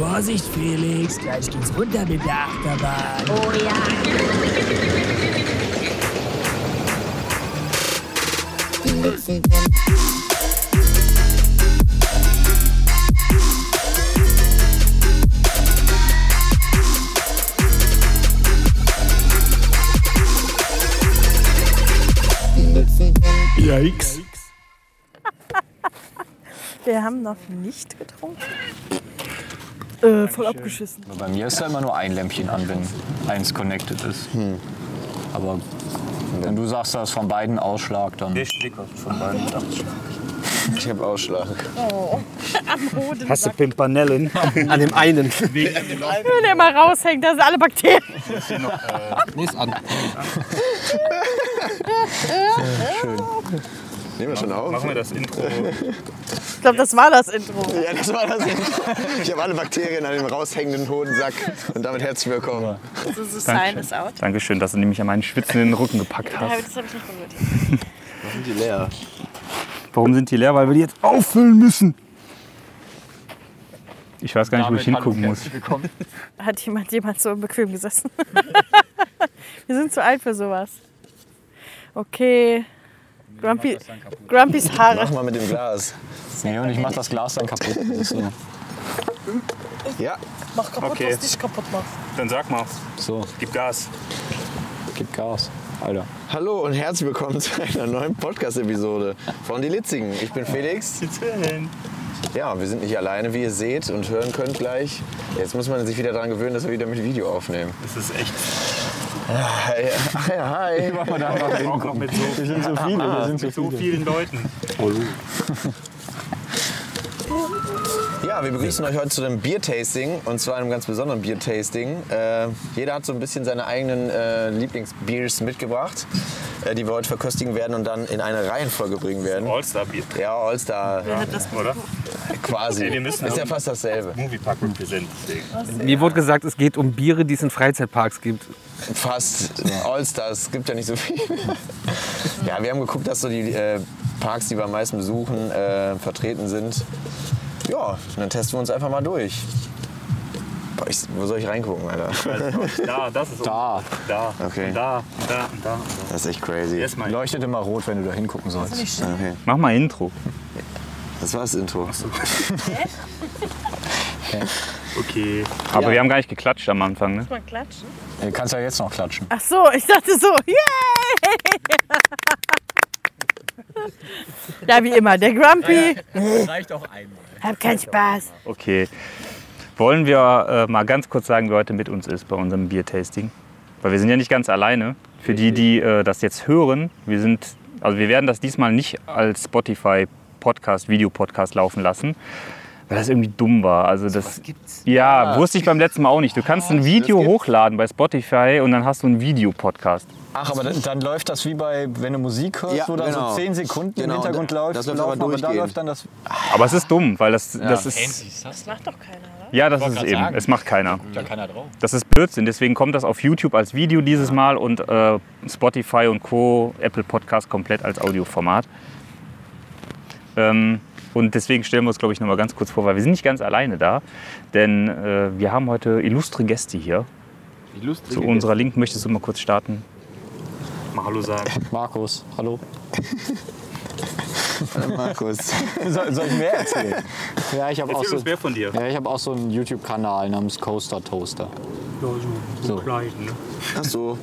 Vorsicht, Felix, gleich geht's runter mit der Achterbahn. Oh ja. Yikes. Wir haben noch nicht getrunken. Äh, voll abgeschissen. Bei mir ist ja immer nur ein Lämpchen an, wenn eins connected ist. Aber wenn du sagst, da ist von beiden Ausschlag, dann. Der Schlicker von beiden mit Ausschlag. Ich habe Ausschlag. Am Hoden. Hast du Pimpanellen? An dem einen. Wenn der mal raushängt, da sind alle Bakterien. Nee, ist an. Nehmen wir schon auf? Machen wir das Intro. Ich glaube, das war das Intro. Ja, das war das. Ich habe alle Bakterien an dem raushängenden Hodensack. Und damit herzlich willkommen. So, so sign is out. Dankeschön, dass du nämlich an meinen schwitzenden Rücken gepackt Ja, hast. das habe ich nicht berührt. Sind die leer? Warum sind die leer? Weil wir die jetzt auffüllen müssen. Ich weiß gar nicht, wo ich hingucken muss. Hat jemand jemand so bequem gesessen? Wir sind zu alt für sowas. Okay. Grumpy, Grumpys Mach Haare. mal mit dem Glas. Nee, und ich mach das Glas dann kaputt. Das ist so. Ja, Mach kaputt, Okay. was dich kaputt macht. Dann sag mal, so, gib Gas. gib Gas. Alter. hallo und herzlich willkommen zu einer neuen Podcast-Episode von Die Litzigen. Ich bin Felix. Ja, wir sind nicht alleine, wie ihr seht und hören könnt gleich. Jetzt muss man sich wieder daran gewöhnen, dass wir wieder mit Video aufnehmen. Das ist echt. Hi, hi, hi. Mach mal da einfach Auch noch mit so, Wir sind so viele, wir sind so mit so viele. vielen Leuten. Ja, wir begrüßen euch heute zu einem Biertasting und zwar einem ganz besonderen Biertasting. Äh, jeder hat so ein bisschen seine eigenen äh, Lieblingsbiers mitgebracht, äh, die wir heute verköstigen werden und dann in eine Reihenfolge bringen werden. All-Star-Bier. Ja, All-Star Oder? quasi. Ey, wir müssen Ist ja fast dasselbe. Moviepark Represent. Mir wurde gesagt, es geht um Biere, die es in Freizeitparks gibt. Fast All-Stars, es gibt ja nicht so viel. Ja, wir haben geguckt, dass so die äh, Parks, die wir am meisten besuchen, äh, vertreten sind. Ja, dann testen wir uns einfach mal durch. Boah, ich, wo soll ich reingucken, Alter? Da, das ist Da. Da. Okay. Da, da, da. Das ist echt crazy. Erstmal. Leuchtet immer rot, wenn du da hingucken sollst. Okay, Mach mal Intro. das war das Intro. Okay. Aber Ja. wir haben gar nicht geklatscht am Anfang, ne? Mal klatschen. Du kannst ja jetzt noch klatschen. Ach so, ich dachte so, yay! Ja, wie immer, der Grumpy. Reicht auch einmal. Hab keinen Spaß. Okay. Wollen wir äh, mal ganz kurz sagen, wer heute mit uns ist bei unserem Biertasting? Weil wir sind ja nicht ganz alleine. Für die, die äh, das jetzt hören, wir sind, also wir werden das diesmal nicht als Spotify Podcast, Videopodcast laufen lassen, weil das irgendwie dumm war. Also das, ja, wusste ich beim letzten Mal auch nicht. Du kannst ein Video gibt's. hochladen bei Spotify und dann hast du einen Videopodcast. Ach, aber dann, dann läuft das wie bei, wenn du Musik hörst, Ja, wo dann genau. so 10 Sekunden Genau, im Hintergrund da- läuft. das läuft aber aber da läuft dann das. Aber es ist dumm, weil das, das ist. Das macht doch keiner, oder? Ja, das ist grad eben. sagen. Es macht keiner. Da keiner drauf. Das ist Blödsinn. Deswegen kommt das auf YouTube als Video dieses Mal und äh, Spotify und Co., Apple Podcast komplett als Audioformat. Ähm, und deswegen stellen wir uns, glaube ich, noch mal ganz kurz vor, weil wir sind nicht ganz alleine da. Denn äh, wir haben heute illustre Gäste hier. Zu unserer Linken möchtest du mal kurz starten? Mal Hallo sagen. Markus, hallo. Markus. Soll, soll ich mehr erzählen? Ja, ich habe auch, Erzähl so, uns mehr von dir. ja, ich hab auch so einen YouTube-Kanal namens Coaster Toaster. Ja, so, so klein, ne? Ach so.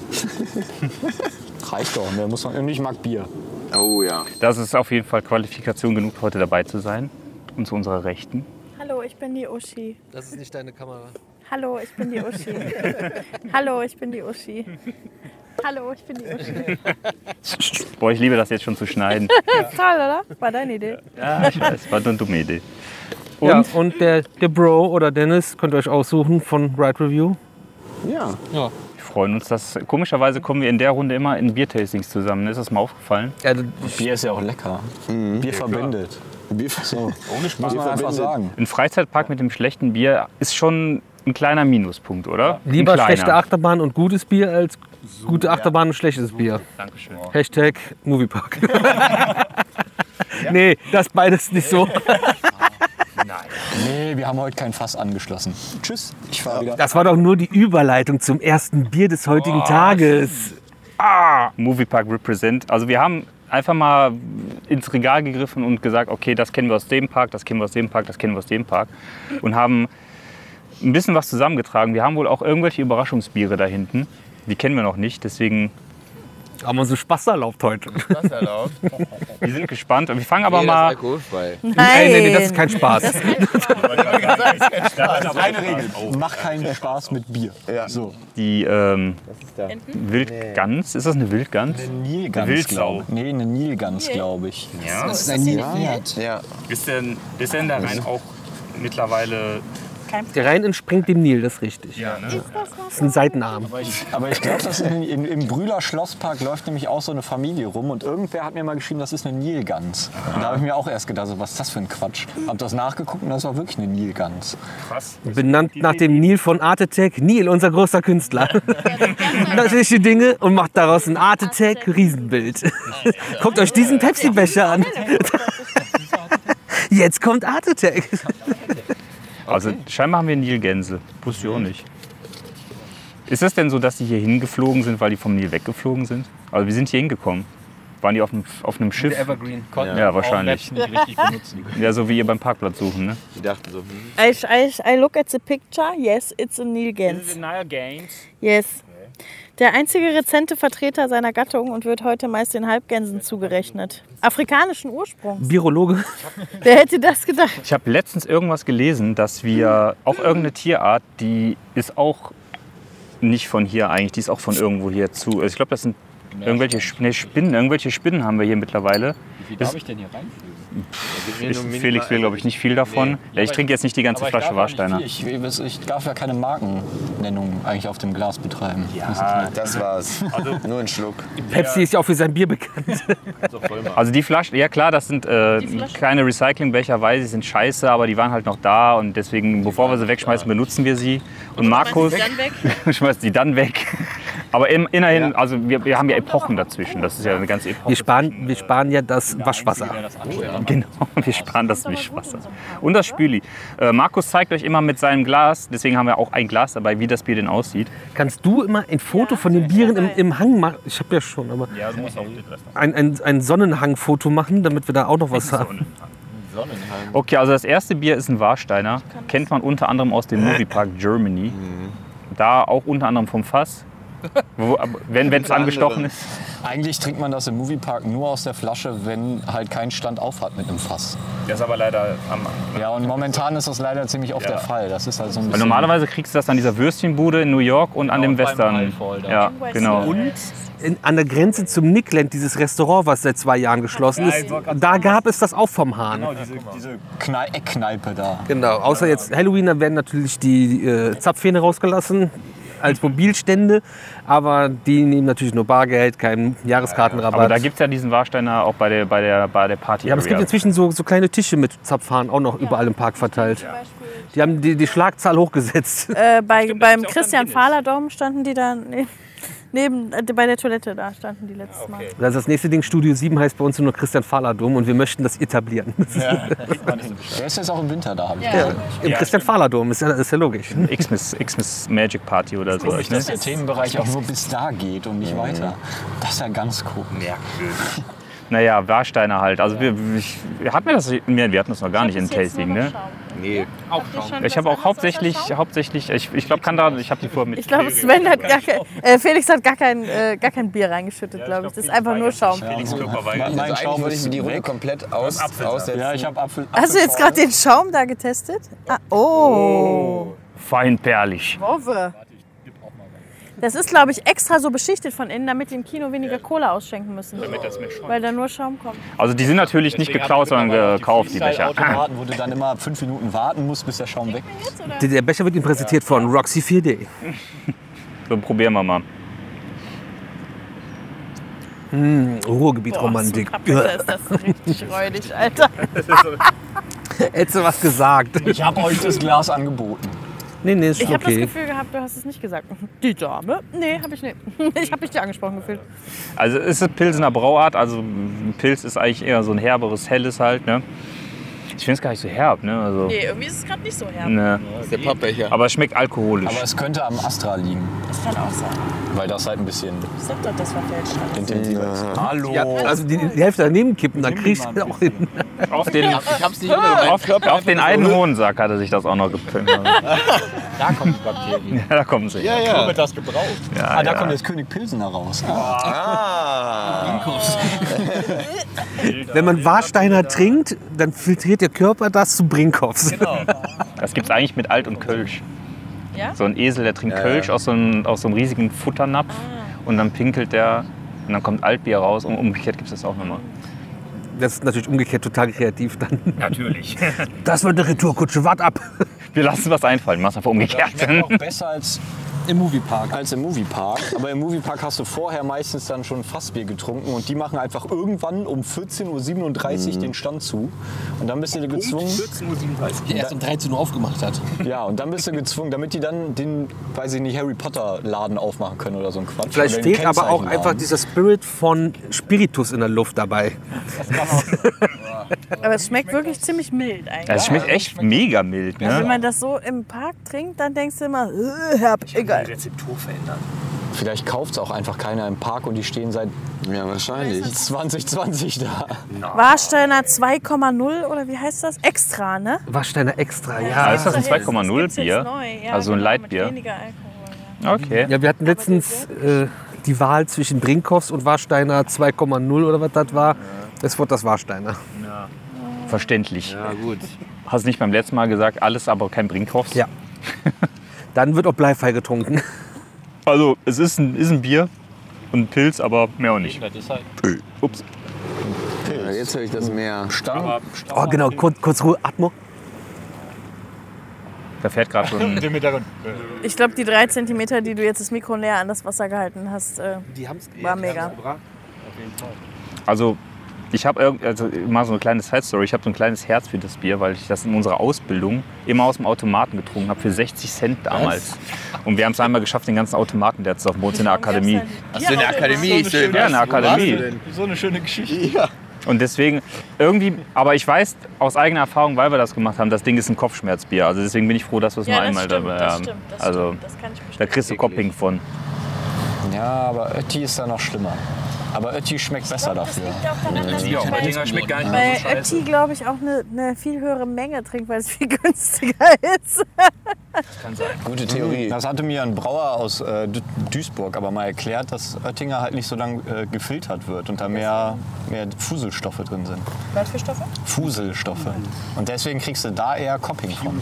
Reicht doch. Der muss man, und ich mag Bier. Oh ja. Das ist auf jeden Fall Qualifikation genug, heute dabei zu sein. Und zu unserer Rechten. Hallo, ich bin die Uschi. Das ist nicht deine Kamera. Hallo, ich bin die Uschi. Hallo, ich bin die Uschi. Hallo, ich bin die Uschi. Boah, ich liebe das jetzt schon zu schneiden. Toll, oder? War deine Idee. Ja, ich weiß, war eine dumme Idee. Und Ja, und der, der Bro oder Dennis könnt ihr euch aussuchen von Ride Review. Ja. Ja. wir freuen uns, dass komischerweise kommen wir in der Runde immer in Biertastings zusammen. Ist das mal aufgefallen? ja das- Bier ist ja auch lecker. Bier verbindet. Bier So, Ohne muss man einfach sagen. Ein Freizeitpark mit dem schlechten Bier ist schon ein kleiner Minuspunkt, oder? lieber schlechte Achterbahn und gutes Bier als gute Achterbahn und schlechtes Bier. Dankeschön. Hashtag Moviepark. nee, das beides nicht so. Nee, wir haben heute kein Fass angeschlossen. Tschüss, ich fahre wieder. Das war doch nur die Überleitung zum ersten Bier des heutigen Tages. Moviepark Represent. Also wir haben einfach mal ins Regal gegriffen und gesagt, okay, das kennen wir aus dem Park, das kennen wir aus dem Park, das kennen wir aus dem Park. Und haben ein bisschen was zusammengetragen. Wir haben wohl auch irgendwelche Überraschungsbiere da hinten. Die kennen wir noch nicht, deswegen Haben wir so Spaß erlaubt heute. Das erlaubt. wir sind gespannt. Wir fangen aber Nee, das ist mal alkoholfrei. Nein, nee, nee, das ist kein Spaß. Eine Regel, mach keinen Spaß mit Bier. Ja. So. die ähm, Wildgans. Ist das eine Wildgans? Eine Nilgans, Wildsau. glaube ich. Nee, eine Nilgans, glaube ich. Ja. Das ist ein Nilpferd. Ja. Ist denn, ist denn der Rhein auch mittlerweile Der Rhein entspringt dem Nil, das ist richtig. ja, ne? Das ist ein Seitenarm. Aber ich glaube, das ist in, in, im Brühler Schlosspark läuft nämlich auch so eine Familie rum und irgendwer hat mir mal geschrieben, das ist eine Nilgans. Und da habe ich mir auch erst gedacht, so, was ist das für ein Quatsch? Hab das nachgeguckt und das war wirklich eine Nilgans. krass? Benannt nach dem Nil von Artetech. Nil, unser großer Künstler. Natürliche Dinge und macht daraus ein Artetech Riesenbild. Guckt euch diesen Pepsi-Becher an. Jetzt kommt Artetech. Also scheinbar haben wir Nilgänse. Wusste ich auch nicht. Ist es denn so, dass die hier hingeflogen sind, weil die vom Nil weggeflogen sind? Also wir sind hier hingekommen. Waren die auf einem, auf einem Schiff? Evergreen. Ja, wahrscheinlich. nicht richtig benutzen. Ja, so wie ihr beim Parkplatz suchen, ne? Die dachten so, hm, I, I, I look at the picture. Yes, it's a Nilgans. Yes. Der einzige rezente Vertreter seiner Gattung und wird heute meist den Halbgänsen zugerechnet. Afrikanischen Ursprung. Biologe. Wer hätte das gedacht? Ich habe letztens irgendwas gelesen, dass wir auch irgendeine Tierart, die ist auch nicht von hier eigentlich, die ist auch von irgendwo hier zu. Also ich glaube, das sind irgendwelche Spinnen, irgendwelche Spinnen haben wir hier mittlerweile. Wie darf ich denn hier Ich, Felix will, glaube ich, nicht viel davon. Ja, ich trinke jetzt nicht die ganze Flasche Warsteiner. Ich, ich darf ja keine Markennennung eigentlich auf dem Glas betreiben. Ja. das war's. Nur ein Schluck. Pepsi ist ja auch für sein Bier bekannt. Also die Flaschen, ja klar, das sind äh, kleine Recyclingbecher, weil sie sind scheiße, aber die waren halt noch da und deswegen, bevor wir sie wegschmeißen, benutzen wir sie. Und Markus schmeißt sie dann weg. Aber im, immerhin, also wir, wir haben ja Epochen dazwischen. Das ist ja eine ganze Epoche. Wir sparen, wir sparen ja das Waschwasser. Genau, wir sparen das Wischwasser. Und das Spüli. Äh, Markus zeigt euch immer mit seinem Glas, deswegen haben wir auch ein Glas dabei, wie das Bier denn aussieht. Kannst du immer ein Foto von den Bieren im, im Hang machen? Ich habe ja schon, aber Ja, du musst auch ein, ein, ein Sonnenhang-Foto machen, damit wir da auch noch was haben. Okay, also das erste Bier ist ein Warsteiner. Kennt man unter anderem aus dem Moviepark Germany. Da auch unter anderem vom Fass. Wenn es angestochen ist. Eigentlich trinkt man das im Moviepark nur aus der Flasche, wenn halt kein Stand auf hat mit einem Fass. Der ist aber leider am. Ja, und momentan ist das leider ziemlich oft der Fall. Das ist halt so ein Weil bisschen... normalerweise kriegst du das an dieser Würstchenbude in New York und an dem Western. Ja, genau. Und in, an der Grenze zum Nickland, dieses Restaurant, was seit zwei Jahren geschlossen ist, da gab es das auch vom Hahn. diese, diese Knei Eckkneipe da. Genau, außer jetzt Halloween, da werden natürlich die äh, Zapfhähne rausgelassen als Mobilstände, aber die nehmen natürlich nur Bargeld, keinen Jahreskartenrabatt. Aber da gibt es ja diesen Warsteiner auch bei der, bei der, bei der Party. ja, aber es gibt inzwischen so, so kleine Tische mit Zapfhahn auch noch überall im Park verteilt. Die haben die, die Schlagzahl hochgesetzt. Äh, bei, Stimmt, beim ja Christian. Fahler Dom standen die da ne, neben, äh, bei der Toilette, da standen die letztes Mal. Also das nächste Ding, Studio 7, heißt bei uns nur Christian Fahler Dom und wir möchten das etablieren. Der ist jetzt auch im Winter da, habe ich Ja. Im Christian Fahler Dom, ist ja, ist ja logisch. Xmas, Xmas Magic Party oder so. Dass der Themenbereich auch nur bis da geht und nicht weiter. Das ist ja ganz komisch. Naja, Warsteiner halt. Also wir, ich, hatten wir das? Wir hatten das noch gar nicht in Tasting, ne? Nee. Ich habe auch hauptsächlich, hauptsächlich, ich, ich glaube, kann da, ich habe die vorher mit. Ich glaube, Sven hat gar kein, äh, Felix hat gar kein, äh, gar kein Bier reingeschüttet, glaube ich. Das ist einfach nur Schaum. Felix Körper Mein, Also mein eigentlich Schaum würde ich mir die Runde komplett aus, aussetzen. Ja, ich habe Apfel. Hast du jetzt gerade den Schaum da getestet? Ah, oh. Feinperlig. Hoffe. Das ist, glaube ich, extra so beschichtet von innen, damit die im Kino weniger Cola ausschenken müssen. Weil da nur Schaum kommt. Also die sind natürlich nicht geklaut, sondern gekauft, die Becher. Automaten, wo du dann immer fünf Minuten warten musst, bis der Schaum weg ist. Der- Der Becher wird Ihnen präsentiert von Roxy 4D. So, probieren wir mal. Ruhrgebiet-Romantik. Bitte ist das richtig räudig, Alter. Hättest du was gesagt? Ich habe euch das Glas angeboten. Nee, nee, ist Ich schon habe das okay. Gefühl gehabt, du hast es nicht gesagt. Die Dame? Nee, habe ich nicht. Ich habe mich dir angesprochen gefühlt. Also es ist Pilsener Brauart, also Pilz ist eigentlich eher so ein herberes, helles halt. Ne? Ich finde es gar nicht so herb, ne? Also, Nee, irgendwie ist es gerade nicht so herb. ne. Der Pappbecher. Aber es schmeckt alkoholisch. Aber es könnte am Astra liegen, Das kann auch sein. weil das halt ein bisschen Ich sag doch, das verfälscht alles. intensiver ist. Hallo. Ja, also die, die Hälfte daneben kippen, dann kriegst du auch hin. auf den, Ich hab's nicht hinbekommen. auf, auf den einen Hohensack hatte sich das auch noch gepinnt. Da kommen die Bakterien. Ja, da kommen sie. Ja, Ja, wird das gebraucht. ja. Ah, da ja. kommt jetzt König Pilsener raus. Ah, Wenn man Warsteiner trinkt, dann filtriert der Körper das zu Brinkhoffs. Das gibt es eigentlich mit Alt und Kölsch. Ja? So ein Esel, der trinkt Kölsch aus so, einem, aus so einem riesigen Futternapf und dann pinkelt der und dann kommt Altbier raus und umgekehrt gibt es das auch nochmal. Das ist natürlich umgekehrt total kreativ dann. Natürlich. Das wird eine Retourkutsche, wart ab. Wir lassen was einfallen, mach's einfach umgekehrt. Schmeckt auch besser als, Im Moviepark. als im Moviepark. Aber im Moviepark hast du vorher meistens dann schon Fassbier getrunken und die machen einfach irgendwann um 14.37 Uhr den Stand zu. Und dann bist du gezwungen. Der erst um 13 Uhr aufgemacht hat. Ja, und dann bist du gezwungen, damit die dann den, weiß ich nicht, Harry Potter Laden aufmachen können oder so ein Quatsch. Vielleicht fehlt aber auch einfach dieser Spirit von Spiritus in der Luft dabei. Aber es schmeckt wirklich ziemlich mild eigentlich. Es schmeckt echt mega mild. Wenn Ne? man das so im Park trinkt, dann denkst du immer, äh, herb, egal. Vielleicht kauft es auch einfach keiner im Park und die stehen seit ja, wahrscheinlich. 2020 da. Warsteiner 2,0 oder wie heißt das? Extra, ne? Warsteiner extra, Ah, ja. ist das ein Das gibt's 2,0 jetzt Bier? neu. Ja, Also ein genau, Leitbier? Mit weniger Alkohol, ja. Okay. Ja, wir hatten letztens äh, die Wahl zwischen Brinkhoffs und Warsteiner 2,0 oder was das war. Es wird das Warsteiner. Verständlich. Ja, gut. Hast du nicht beim letzten Mal gesagt, alles aber kein Brinkhoffs? Ja. Dann wird auch bleifrei getrunken. Also, es ist ein, ist ein Bier und ein Pilz, aber mehr auch nicht. Ups. Ja, jetzt höre ich das Meer. Stangen, Oh, genau, kurz, kurz Ruhe, Atmo. Da fährt gerade so ein. Ich glaube, die drei Zentimeter, die du jetzt das Mikro näher an das Wasser gehalten hast, äh, Die war mega. Also, ich habe also mal so eine kleine Side-Story. Ich habe so ein kleines Herz für das Bier, weil ich das in unserer Ausbildung immer aus dem Automaten getrunken habe für 60 Cent damals. Und wir haben es einmal geschafft, den ganzen Automaten der zu auf uns in der Akademie. Du in der Akademie? So, Ja, in der Akademie. so eine schöne Geschichte. Und deswegen irgendwie, aber ich weiß aus eigener Erfahrung, weil wir das gemacht haben, das Ding ist ein Kopfschmerzbier. Also deswegen bin ich froh, dass wir es Ja, nur das einmal stimmt, dabei das haben. stimmt, das also stimmt, das kann ich da bestätigen. kriegst du Kopping von. Ja, aber Ötti ist da noch schlimmer. Aber Ötti schmeckt besser dafür. Oettinger schmeckt gar nicht Weil mehr so scheiße. Ötti, glaube ich, auch eine, eine viel höhere Menge trinkt, weil es viel günstiger ist. Gute Theorie. Das hatte mir ein Brauer aus äh, Du- Duisburg aber mal erklärt, dass Oettinger halt nicht so lange äh, gefiltert wird und da mehr, mehr Fuselstoffe drin sind. Was für Stoffe? Fuselstoffe. Und deswegen kriegst du da eher Copping von.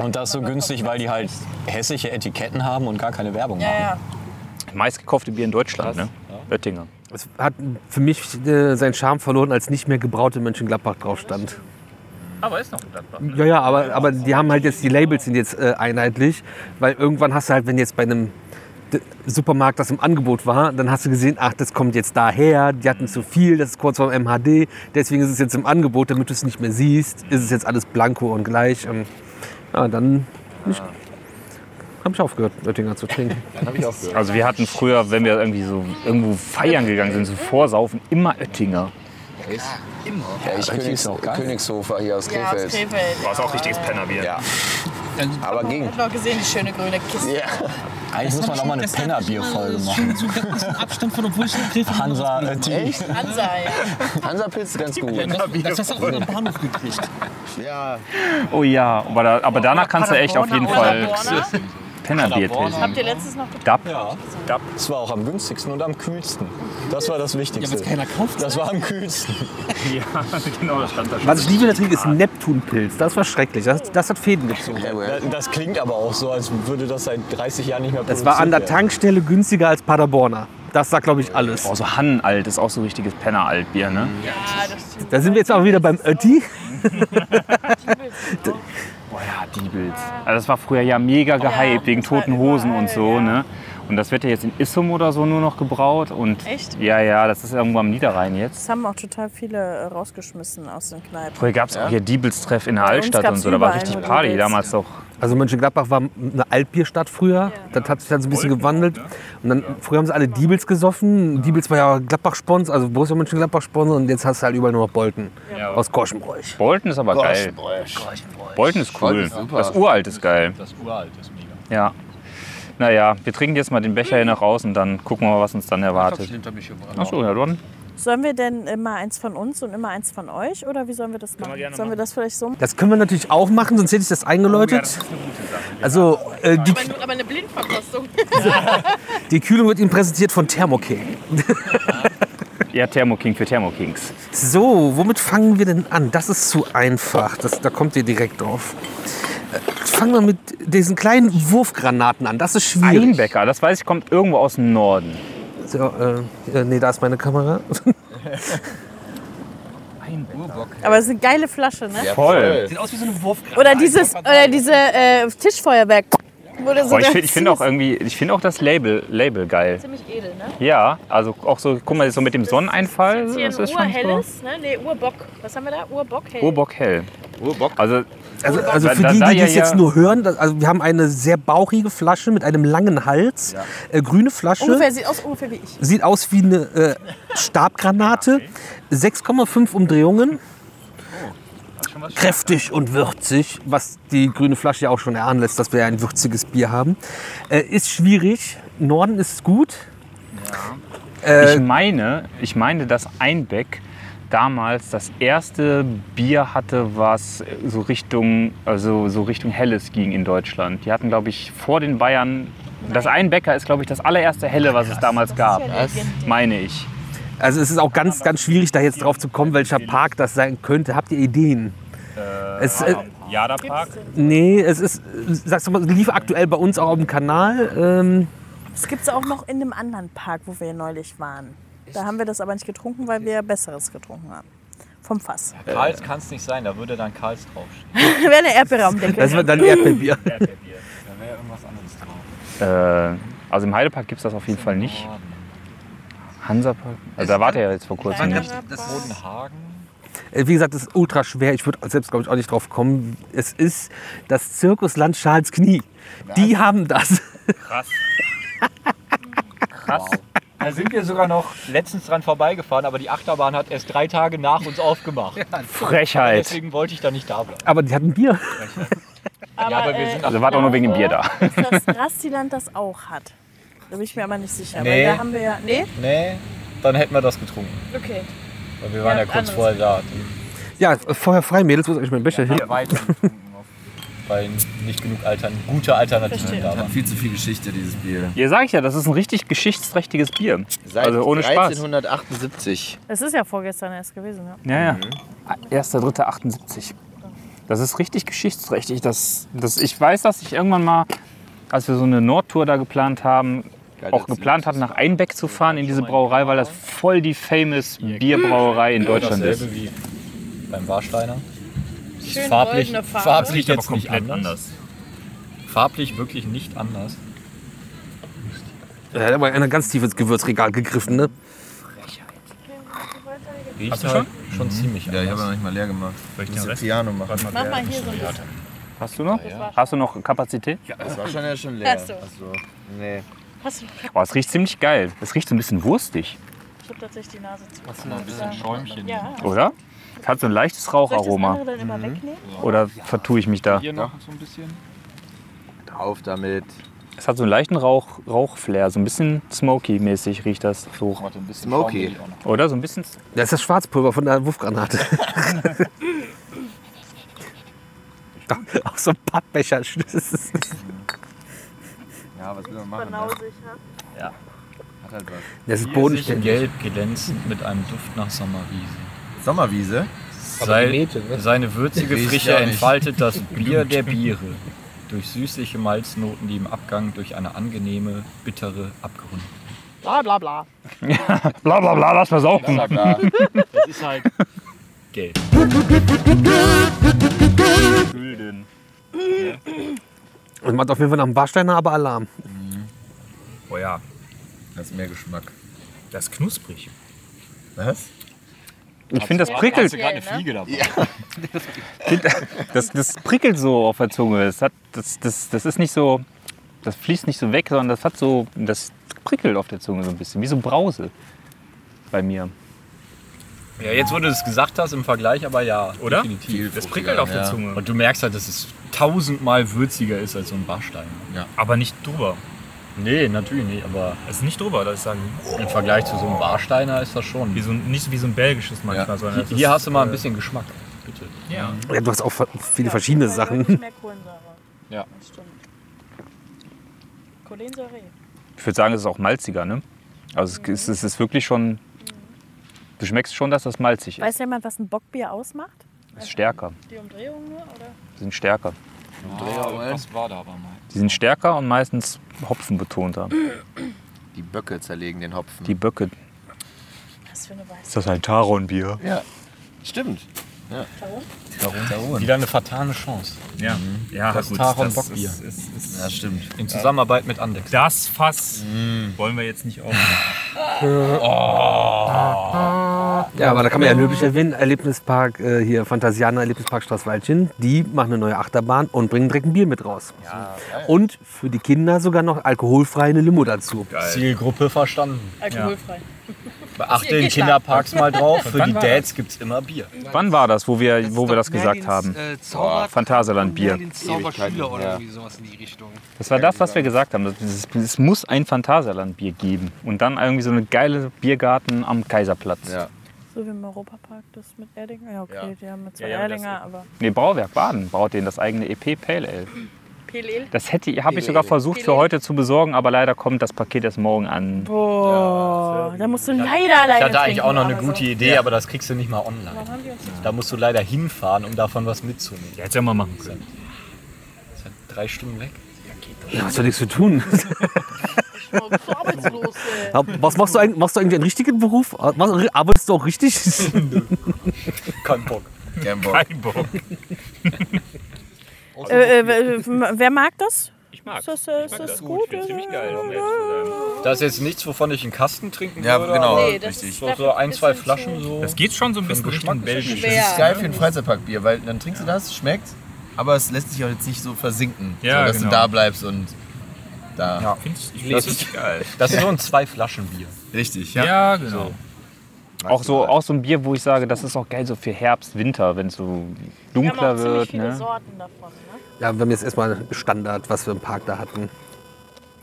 Und das so günstig, weil die halt hässliche Etiketten haben und gar keine Werbung Ja, haben. ja. Meistgekaufte Bier in Deutschland, ne? Oettinger. Es hat für mich äh, seinen Charme verloren, als nicht mehr gebraute Mönchengladbach drauf stand. Aber ist noch ein Gladbach. Ja, ja, aber, aber die haben halt jetzt, die Labels sind jetzt äh, einheitlich, weil irgendwann hast du halt, wenn jetzt bei einem Supermarkt das im Angebot war, dann hast du gesehen, ach, das kommt jetzt daher, die hatten zu viel, das ist kurz vorm MHD, deswegen ist es jetzt im Angebot, damit du es nicht mehr siehst, ist es jetzt alles blanko und gleich. Ähm, ja, dann habe ich aufgehört, Oettinger zu trinken. Also wir hatten früher, wenn wir irgendwie so irgendwo feiern gegangen sind, so vorsaufen, immer Oettinger. Ja, ich Ötti Königs. Königshofer hier aus Ja, aus Krefeld. Krefeld. War es auch richtiges Pennerbier. Ja, aber ging. Ich habe noch gesehen, die schöne grüne Kiste. Ja. Eigentlich muss man auch mal eine Pennerbier-Folge machen. So ein Abstand von, obwohl ich in Krefeld Hansa Ötti. Hansa, ja. Hansa-Pilz ist ganz gut. Das hast du auch am Bahnhof gekriegt. Ja, Oh ja, aber, da, aber danach kannst du echt auf jeden Fall Pennerbier Habt testen. ihr letztes noch getrunken? Dab. Das war auch am günstigsten und am kühlsten. Das war das Ja, Wichtigste. es keiner kauft. Das war am kühlsten. Ja, genau, das stand da schon. Was ich nie wieder trinke, ist Neptunpilz. Das war schrecklich. Das, das hat Fäden gezogen. Das klingt aber auch so, als würde das seit 30 Jahren nicht mehr Das war an der. Tankstelle günstiger als Paderborner. Das sagt, glaube ich, alles. Oh, so Hannenalt ist auch so richtiges Penner-Altbier, ne? Ja, das stimmt. Da sind wir jetzt auch wieder beim Ötti. Boah ja, Diebels. Also das war früher ja mega gehypt wegen toten Hosen und so, ne? Und das wird ja jetzt in Issum oder so nur noch gebraut. Und Echt? Ja, ja, das ist irgendwo am Niederrhein jetzt. Das haben auch total viele äh, rausgeschmissen aus den Kneipen. Früher gab es auch hier Diebelstreff in der Altstadt und so. Da war richtig Party damals doch. Also Mönchengladbach war eine Altbierstadt früher. Das hat sich dann so ein bisschen gewandelt. Und dann, früher haben sie alle Diebels gesoffen. Diebels war ja Gladbach-Sponsor, also Borussia Mönchengladbach-Sponsor. Und jetzt hast du halt überall nur noch Bolten aus Korschenbräuch. Bolten ist aber geil. Bolten ist cool. Bolten ist super. Das Uralt ist geil. Das uralt ist mega. Ja. Naja, wir trinken jetzt mal den Becher hier nach raus und dann gucken wir mal, was uns dann erwartet. Achso, ja dann. Sollen wir denn immer eins von uns und immer eins von euch? Oder wie sollen wir das machen? sollen wir das vielleicht so machen? Das können wir natürlich auch machen, sonst hätte ich das eingeläutet. Also äh, die, Aber eine Blindverkostung. die Kühlung wird Ihnen präsentiert von Thermo King. Ja, Thermo King für Thermo Kings. So, womit fangen wir denn an? Das ist zu einfach. Das, da kommt ihr direkt drauf. Äh, Fangen wir mit diesen kleinen Wurfgranaten an. Das ist schwierig. Einbecker, das weiß ich, kommt irgendwo aus dem Norden. So, äh, äh, nee, da ist meine Kamera. Aber es ist eine geile Flasche, ne? Voll. Sieht aus wie so eine Wurfgranate. Oder dieses, oder diese äh, Tischfeuerwerk. Wurde so Boah, ich finde find auch irgendwie, ich finde auch das Label, Label geil. ziemlich edel, ne? Ja, also auch so, guck mal, so mit dem Sonneneinfall. Hier Das ein ist schon so. Urhelles, ne? Nee, Urbock. Was haben wir da? Urbock hell. Urbock hell. Urbock. Also, Also, also für die, die ja es jetzt ja- nur hören, das, also wir haben eine sehr bauchige Flasche mit einem langen Hals, äh, grüne Flasche, Ungefähr, sieht aus ungefähr wie ich. sieht aus wie eine äh, Stabgranate, 6,5 Umdrehungen, kräftig und würzig, was die grüne Flasche ja auch schon erahnen lässt, dass wir ja ein würziges Bier haben. Äh, ist schwierig, Norden ist gut. ich meine, ich meine, dass Einbeck damals das erste Bier hatte, was so Richtung, also so Richtung Helles ging in Deutschland. Die hatten, glaube ich, vor den Bayern. Das Einbecker ist, glaube ich, das allererste Helle, was es damals gab. Meine ich. Also es ist auch ganz, ganz schwierig, da jetzt drauf zu kommen, welcher Park das sein könnte. Habt ihr Ideen? es, äh, Jada-Park? nee, es ist, sagst du mal, es lief aktuell bei uns auch auf dem Kanal. Ähm, Das gibt es auch noch in einem anderen Park, wo wir neulich waren. Da haben wir das aber nicht getrunken, weil wir Besseres getrunken haben. Vom Fass. Karls kann es nicht sein, da würde dann Karls draufstehen. Wäre eine Erdbeerraumdecke. das wird dann Erdbeerbier. Da wäre irgendwas anderes drauf. Äh, also im Heidepark gibt es das auf jeden Fall nicht. Hansapark? Also da wart ihr ja jetzt vor kurzem nicht. Bodenhagen. Äh, Wie gesagt, das ist ultra schwer. Ich würde selbst, glaube ich, auch nicht drauf kommen. Es ist das Zirkusland Charles Knie. Die haben das. Krass. Krass. Da sind wir sogar noch letztens dran vorbeigefahren, aber die Achterbahn hat erst drei Tage nach uns aufgemacht. Frechheit. Deswegen wollte ich da nicht da bleiben. Aber die hatten Bier. aber, Ja, aber wir äh, sind Also wart auch nur wegen dem Bier da. dass das Rastiland das auch hat. Da bin ich mir aber nicht sicher. Nee. Weil da haben wir ja. Nee? Nee, dann hätten wir das getrunken. Okay. Weil wir waren Ja, ja, kurz anderes. vorher da. Ja, vorher frei, Mädels, wo ist eigentlich mein Becher hin? Ja, weiter getrunken, weil nicht genug Altern gute Alternativen Verstehe. da waren. Viel zu viel Geschichte, dieses Bier. Ihr sag ich ja, das ist ein richtig geschichtsträchtiges Bier. Seit also ohne Spaß. 1378. Es ist ja vorgestern erst gewesen, ja. Ja, ja. 1.3.78. Das ist richtig geschichtsträchtig. Das, das, ich weiß, dass ich irgendwann mal, als wir so eine Nordtour da geplant haben, auch geplant hatten, nach Einbeck zu fahren in diese Brauerei, weil das voll die famous Bierbrauerei in Deutschland ist. Dasselbe wie beim Warsteiner. Schön farblich, Farbe. farblich jetzt nicht anders. Farblich wirklich nicht anders. Er hat aber in ein ganz tiefes Gewürzregal gegriffen, ne? Riecht Hast du halt schon ziemlich Ja, ich habe anders. noch nicht mal leer gemacht. Soll ich den Piano machen? Mach mal hier so ein bisschen. Hast du noch? Hast du noch Kapazität? Das war schon ja schon leer. Hast du. Also, nee. Hast du? Oh, es riecht ziemlich geil. Es riecht so ein bisschen wurstig, Ich habe tatsächlich die Nase zu. Hast du noch ein bisschen Schäumchen? Ja. oder? Es hat so ein leichtes Soll ich das Raucharoma. dann immer wegnehmen? Oder vertue ich mich da? Hier noch so ein bisschen. Auf damit. Es hat so einen leichten Rauch, Rauchflair, so ein bisschen smoky-mäßig riecht das so. Warte, ein bisschen Smoky. Oder so ein bisschen. Das ist das Schwarzpulver von der Wurfgranate. Auch so ein Pappbecher. Ja, was will man machen? Ne? Banausig, ja. Hat halt was. Das ist bodenständig. gelb glänzend mit einem Duft nach Sommerwiese. Sommerwiese. Sei, seine würzige Riecht Frische ja nicht. entfaltet das Bier der Biere. Durch süßliche Malznoten, die im Abgang durch eine angenehme, bittere abgerunden. Bla bla bla. Bla bla bla, lass versaufen. Bla bla. Das ist halt gelb. Und macht auf jeden Fall nach dem Warsteiner aber Alarm. Oh ja, Das ist mehr Geschmack. das ist knusprig. Was? Ich finde, das prickelt. gerade eine Fliege dabei. Das, das prickelt so auf der Zunge. Das, hat, das, das, das ist nicht so, das fließt nicht so weg, sondern das hat so, das prickelt auf der Zunge so ein bisschen, wie so Brause bei mir. Ja, jetzt, wo du das gesagt hast, im Vergleich, aber ja. Oder? Definitiv. Das prickelt auf der Ja. Zunge. Und du merkst halt, dass es tausendmal würziger ist als so ein Bachstein. Aber nicht drüber. Nee, natürlich nicht, aber Es ist nicht drüber, dass ich sagen. im Vergleich zu so einem Barsteiner ist das schon. Wie so, ein- nicht wie so ein belgisches manchmal, sondern Hier, hier ist, hast du mal ein äh, bisschen Geschmack. Bitte. Ja. Ja, du hast auch viele verschiedene Sachen. Mehr Kohlensäure. Ja. Das stimmt. Kohlensäure. Ich würde sagen, es ist auch malziger, ne? Also es, ist- es ist wirklich schon, du schmeckst schon, dass das malzig ist. Weiß jemand, was ein Bockbier ausmacht? Es ist stärker. Die Umdrehung nur, oder? Die sind stärker. Was war da aber mal? Die sind stärker und meistens hopfenbetonter. Die Böcke zerlegen den Hopfen. Die Böcke. Was für eine Weiße. Ist das ein Taron-Bier? ja, stimmt. Wieder eine vertane Chance. Ja, ja Das gut, Taron das Bockbier. ist- ist- ist- Ja, stimmt. In Zusammenarbeit mit Andex. Das Fass wollen wir jetzt nicht aufmachen. Ja, aber da kann man ja löblich erwähnen, Erlebnispark, äh, hier Phantasianer Erlebnispark Straßwaldchen, die machen eine neue Achterbahn und bringen direkt ein Bier mit raus. Und für die Kinder sogar noch alkoholfrei eine Limo dazu. Zielgruppe verstanden. Alkoholfrei. Beachte in Kinderparks mal drauf, für die Dads gibt es immer Bier. Wann war das, wo wir, wo wir das gesagt haben? Äh, Phantasialand-Bier. Zauberschüler oder irgendwie sowas in die Richtung. Das war das, was wir gesagt haben. Es, muss ein Phantasialand-Bier geben. Und dann irgendwie so eine geile Biergarten am Kaiserplatz. Ja. So wie im Europapark, das mit Erdinger. Ja, okay, die haben mit zwei Ja, ja, das- Erdinger, aber. Nee, Brauwerk Baden baut denen das eigene EP Pale Ale. Pelel? Das hätte, habe ich sogar versucht für heute zu besorgen, aber leider kommt das Paket erst morgen an. Boah, da musst du leider Ich alleine hatte eigentlich auch noch eine gute aber Idee, aber das kriegst du nicht mal online. so. Da musst du leider hinfahren, um davon was mitzunehmen. Ja, hätte ja mal machen können. Das ist halt drei Stunden weg. Ja, was soll ich zu tun? Du arbeitslos, ey. Ja, Was machst du eigentlich? Machst du eigentlich einen richtigen Beruf? Arbeitest du auch richtig? Kein Bock. Gameboy. Kein Bock. Äh, äh, wer mag das? Ich mag Ist das, äh, ist das gut? Ich finde ziemlich geil. um zu sein. Das ist jetzt nichts, wovon ich einen Kasten trinken Ja, würde. genau. aber Nee, das richtig. ist So, so ein, zwei Flaschen so. Das geht schon so ein bisschen Geschmack ist belgisch. Das ist geil für ein Freizeitparkbier, weil dann trinkst du das, schmeckt, aber es lässt sich auch jetzt nicht so versinken, Ja, so, dass genau. du da bleibst und da. Ja. Find ich ich das richtig geil. Das ist so ein zwei Flaschen Bier. Richtig, Ja, ja. genau. Auch so, auch so ein Bier, wo ich sage, das ist auch geil so für Herbst, Winter, wenn es so Wir haben dunkler auch wird. viele Ne? Sorten davon. Ja, wir haben jetzt erstmal Standard, was wir im Park da hatten.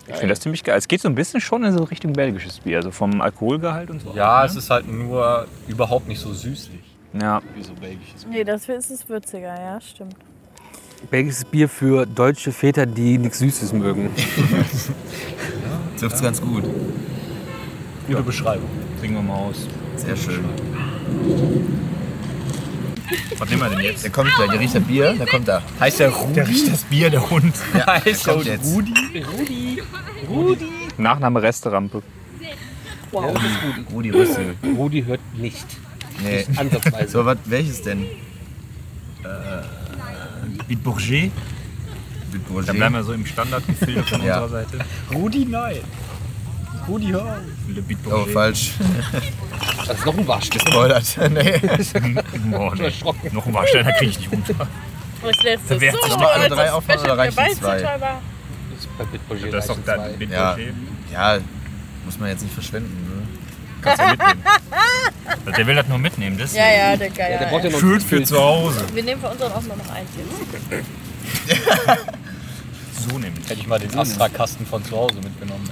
Ich finde das ziemlich geil. Es geht so ein bisschen schon in so Richtung belgisches Bier, also vom Alkoholgehalt und so. Ja, es ist halt nur überhaupt nicht so süßlich Ja. wie so belgisches Nee, dafür ist es würziger, ja, stimmt. Belgisches Bier für deutsche Väter, die nichts Süßes mögen. Trifft's ganz gut. Gute Beschreibung. Trinken wir mal aus. Sehr schön. Was nehmen wir denn jetzt? Der kommt gleich, der riecht das Bier, der kommt da. Heißt der Rudi? Der riecht das Bier, der Hund. Ja, der Heißt der kommt jetzt. Rudi? Nachname Resterampe. Rudi Rüssel. Rudi hört nicht. Nee. Ansatzweise. So, was, welches denn? Mit Bourget. Mit Da bleiben wir so im Standardgefilde von Ja. unserer Seite. Rudi, nein. Rudi, hör auf. Le Bit Oh, falsch. Das ist noch ein Waschstück. Spoilert. nee. Boah, nee. Noch ein Warsteiner kriege ich nicht runter. Das letzte Wer- so, Sollen wir alle drei das Special oder reichen zwei? total war. Das ist doch da Bit Ja. Ja, muss man jetzt nicht verschwenden. Ne? Kannst du mitnehmen. Also Der will das nur mitnehmen. Das Ja, ja, der Geier. Der braucht ja noch Fühlt für zu Hause. Wir nehmen für unseren auch noch eins jetzt. So nämlich. Hätte ich mal den Astra-Kasten von zu Hause mitgenommen.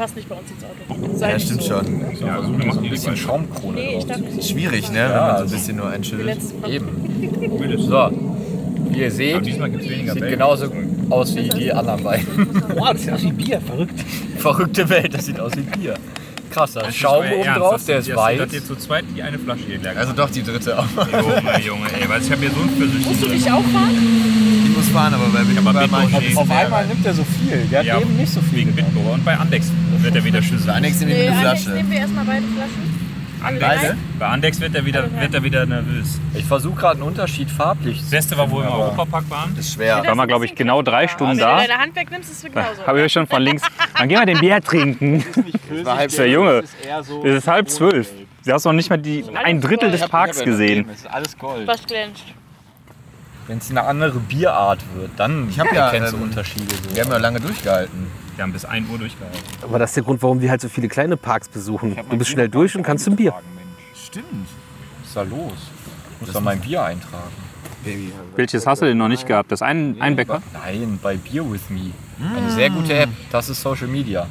Passt nicht bei uns ins Auto. Sei Ja, stimmt so. schon. Ja, so macht Ein bisschen Schaumkrone Nee, ich drauf. dachte, Schwierig, ne? Wenn man so ein bisschen nur einschüttet. Mal. Eben. So. Wie ihr seht, sieht genauso aus wie die anderen beiden. Boah, das ist ja wie Bier, verrückt. Verrückte Welt, das sieht aus wie Bier. Krass, da ist Schaum oben Ernst, drauf, der ist weiß. Jetzt zu zweit die eine Flasche hier leer Also doch die dritte auch. Junge, Junge, ey, weil ich habe hier so einen Musst du dich auch fahren? Fahren, aber bei, aber bei Bit manchen Bourget- ist Auf einmal nimmt er so viel. Der hat Ja, eben nicht so viel. wegen Bitburger. Und bei Andex wird er wieder schüssel. Alex, nimm mir Nee, eine Flasche. nehmen wir erstmal beide Flaschen. Andex. Bei Andex wird er wieder, wird er wieder nervös. Ich versuche gerade einen Unterschied farblich. Das Beste war, wo wir im Europapark waren. ist schwer. Waren wir, glaube ich, genau drei Stunden Wenn da. du deine Hand wegnimmst, ist es genauso. Habe ich euch schon von links. Dann gehen wir den Bier trinken. war halb Der Junge, es ist halb zwölf. Du hast noch nicht mal die, ein Drittel des Parks gesehen. Es ist alles Gold. Was glänzt? Wenn es eine andere Bierart wird, dann Ich hab ja, erkennst du ähm, Unterschiede. So. Wir haben ja lange durchgehalten. Wir haben bis 1 Uhr durchgehalten. Aber das ist der Grund, warum die halt so viele kleine Parks besuchen. Du bist schnell durch und kannst zum Bier. Stimmt. Was ist da los? Ich muss doch mein Bier eintragen. Welches hast du denn noch nicht gehabt? Das ein, Einbäcker? Nein, bei Beer With Me. Eine sehr gute App. Das ist Social Media.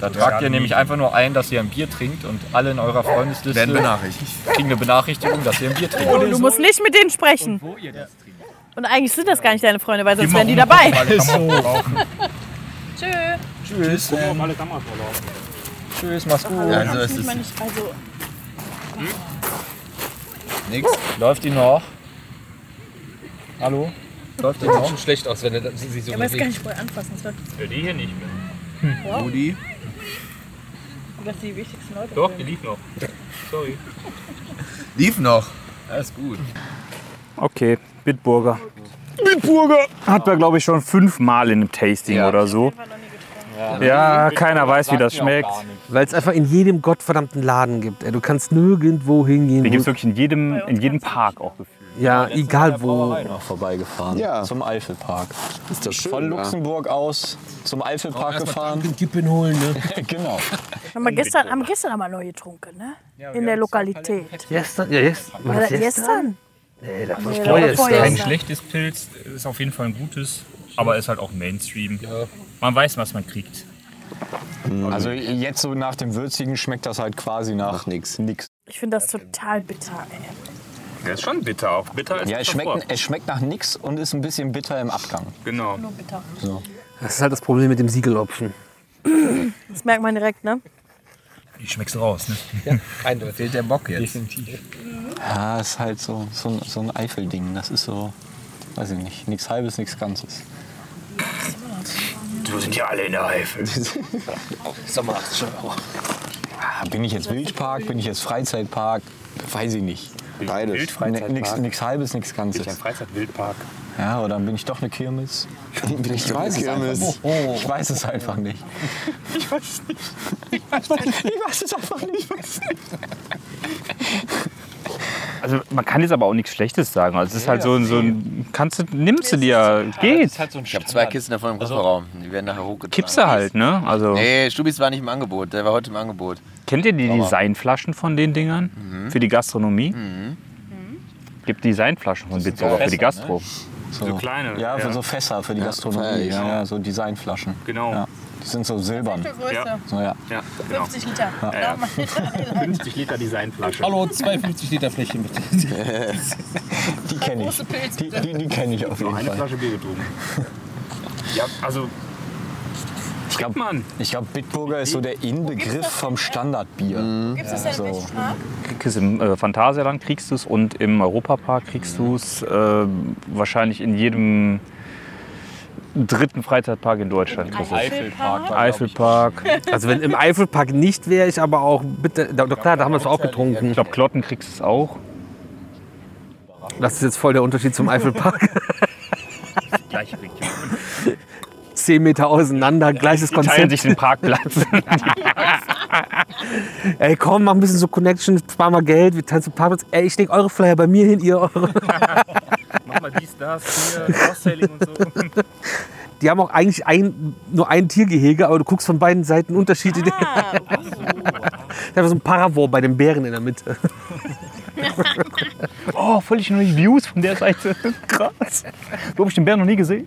Da tragt ihr nämlich einfach nur ein, dass ihr ein Bier trinkt und alle in eurer Freundesliste kriegen eine Benachrichtigung, dass ihr ein Bier trinkt. Oh, du musst nicht mit denen sprechen. Und eigentlich sind das gar nicht deine Freunde, weil sonst wären die dabei. Tschö. Tschüss. Tschüss, mach's gut. Ja, so ist Ich es. meine, ich, also, Nix. Läuft die noch? Hallo? Läuft die noch? Schon schlecht aus, wenn er das- sich so ich weiß gar bewegt. nicht, wo er anfassen soll. Für die hier nicht mehr. Rudi. Das die wichtigsten Leute. Doch, die lief noch. Sorry. Lief noch. Alles gut. Okay, Bitburger. Bitburger! Hat man, glaube ich, schon fünfmal in einem Tasting Ja. oder so. Ja, keiner weiß, wie das schmeckt. Weil es einfach in jedem gottverdammten Laden gibt. Ey. Du kannst nirgendwo hingehen. Den gibt es wirklich in jedem, in jedem Park auch gefühlt. ja, egal wo. noch vorbeigefahren. Ja. Zum Eifelpark. Ist das schön? Von ja. Luxemburg aus zum Eifelpark gefahren. Den Kippen holen, ne? genau. Haben wir gestern, haben gestern aber neu getrunken, ne? In der Lokalität. Gestern? Ja, yes. War das gestern? Nee, das war Nee, vorher. vorher. Kein schlechtes Pilz, ist auf jeden Fall ein gutes, aber ist halt auch Mainstream. Man weiß, was man kriegt. Also jetzt so nach dem Würzigen schmeckt das halt quasi nach, Nach nix. nix. Ich finde das total bitter, ey. Der ist schon bitter auch. Bitter ist Ja, es schmeckt, es schmeckt nach nix und ist ein bisschen bitter im Abgang. Genau. Nur bitter. Das ist halt das Problem mit dem Siegelopfen. Das merkt man direkt, ne? Die schmeckst raus, ne? Eindeutig. Fehlt der Bock jetzt. Definitiv. Ja, ist halt so, so, ein- so ein Eifelding. Das ist so, weiß ich nicht, nichts Halbes, nichts Ganzes. Du sind ja alle in der Eifel. Sommer 80 Euro. Ah, Bin ich jetzt Wildpark, bin ich jetzt Freizeitpark? Weiß ich nicht. Beides. Nichts Halbes, nichts Ganzes. Freizeitwildpark. Ja, oder bin ich doch eine Kirmes? Bin ich Ich weiß es einfach Kirmes. nicht. Ich weiß es einfach nicht. Ich weiß es nicht. Ich weiß es einfach nicht. Also man kann jetzt aber auch nichts Schlechtes sagen. Also es ist halt so, ein- so ein, kannst du, nimmst du dir, geht. Ich habe zwei Kisten davon im Kofferraum. Die werden nachher hochgetragen. Kippst du halt, ne? Also Nee, Stubis war nicht im Angebot. Der war heute im Angebot. kennt ihr die Designflaschen von den Dingern für die Gastronomie? Gibt Designflaschen von Bitburger für die Gastro. So, kleine, Ja, für ja. so Fässer für die Gastronomie. ich. Ja, ja, so Designflaschen. Genau. Ja. Die sind so silbern. Größte. So, ja. Ja, genau. 50 Liter. 50 Liter Designflasche. Hallo, 52 Liter Fläschchen bitte. Die kenne ich. Die, die, die kenne ich auf jeden Eine Fall. Flasche Bier getrunken. Ja, also. Ich glaube, glaube, Bitburger ist so der Inbegriff vom Standardbier. Gibt es das denn So. so. Park? Kriegst Im äh, Phantasialand kriegst du es und im Europapark kriegst du es äh, wahrscheinlich in jedem dritten Freizeitpark in Deutschland. kriegst du es. Eifelpark. Eifelpark. Also wenn im Eifelpark nicht wäre ich aber auch bitte. Da, doch klar, da haben wir es auch getrunken. Ich glaube, Klotten kriegst du es auch. Das ist jetzt voll der Unterschied zum Eifelpark. Gleiche Region. Zehn Meter auseinander, gleiches Teilen Konzept. sich den Parkplatz. Ey, komm, mach ein bisschen so Connection, spar mal Geld, wir teilen zum Parkplatz. Ey, ich leg eure Flyer bei mir hin, ihr eure. Mach mal dies, das, hier, Cross-Selling und so. Die haben auch eigentlich ein, nur ein Tiergehege, aber du guckst von beiden Seiten Unterschiede. Ah, Da ist so ein Paravor bei den Bären in der Mitte. oh, völlig neue Views von der Seite. Krass. So habe ich den Bär noch nie gesehen.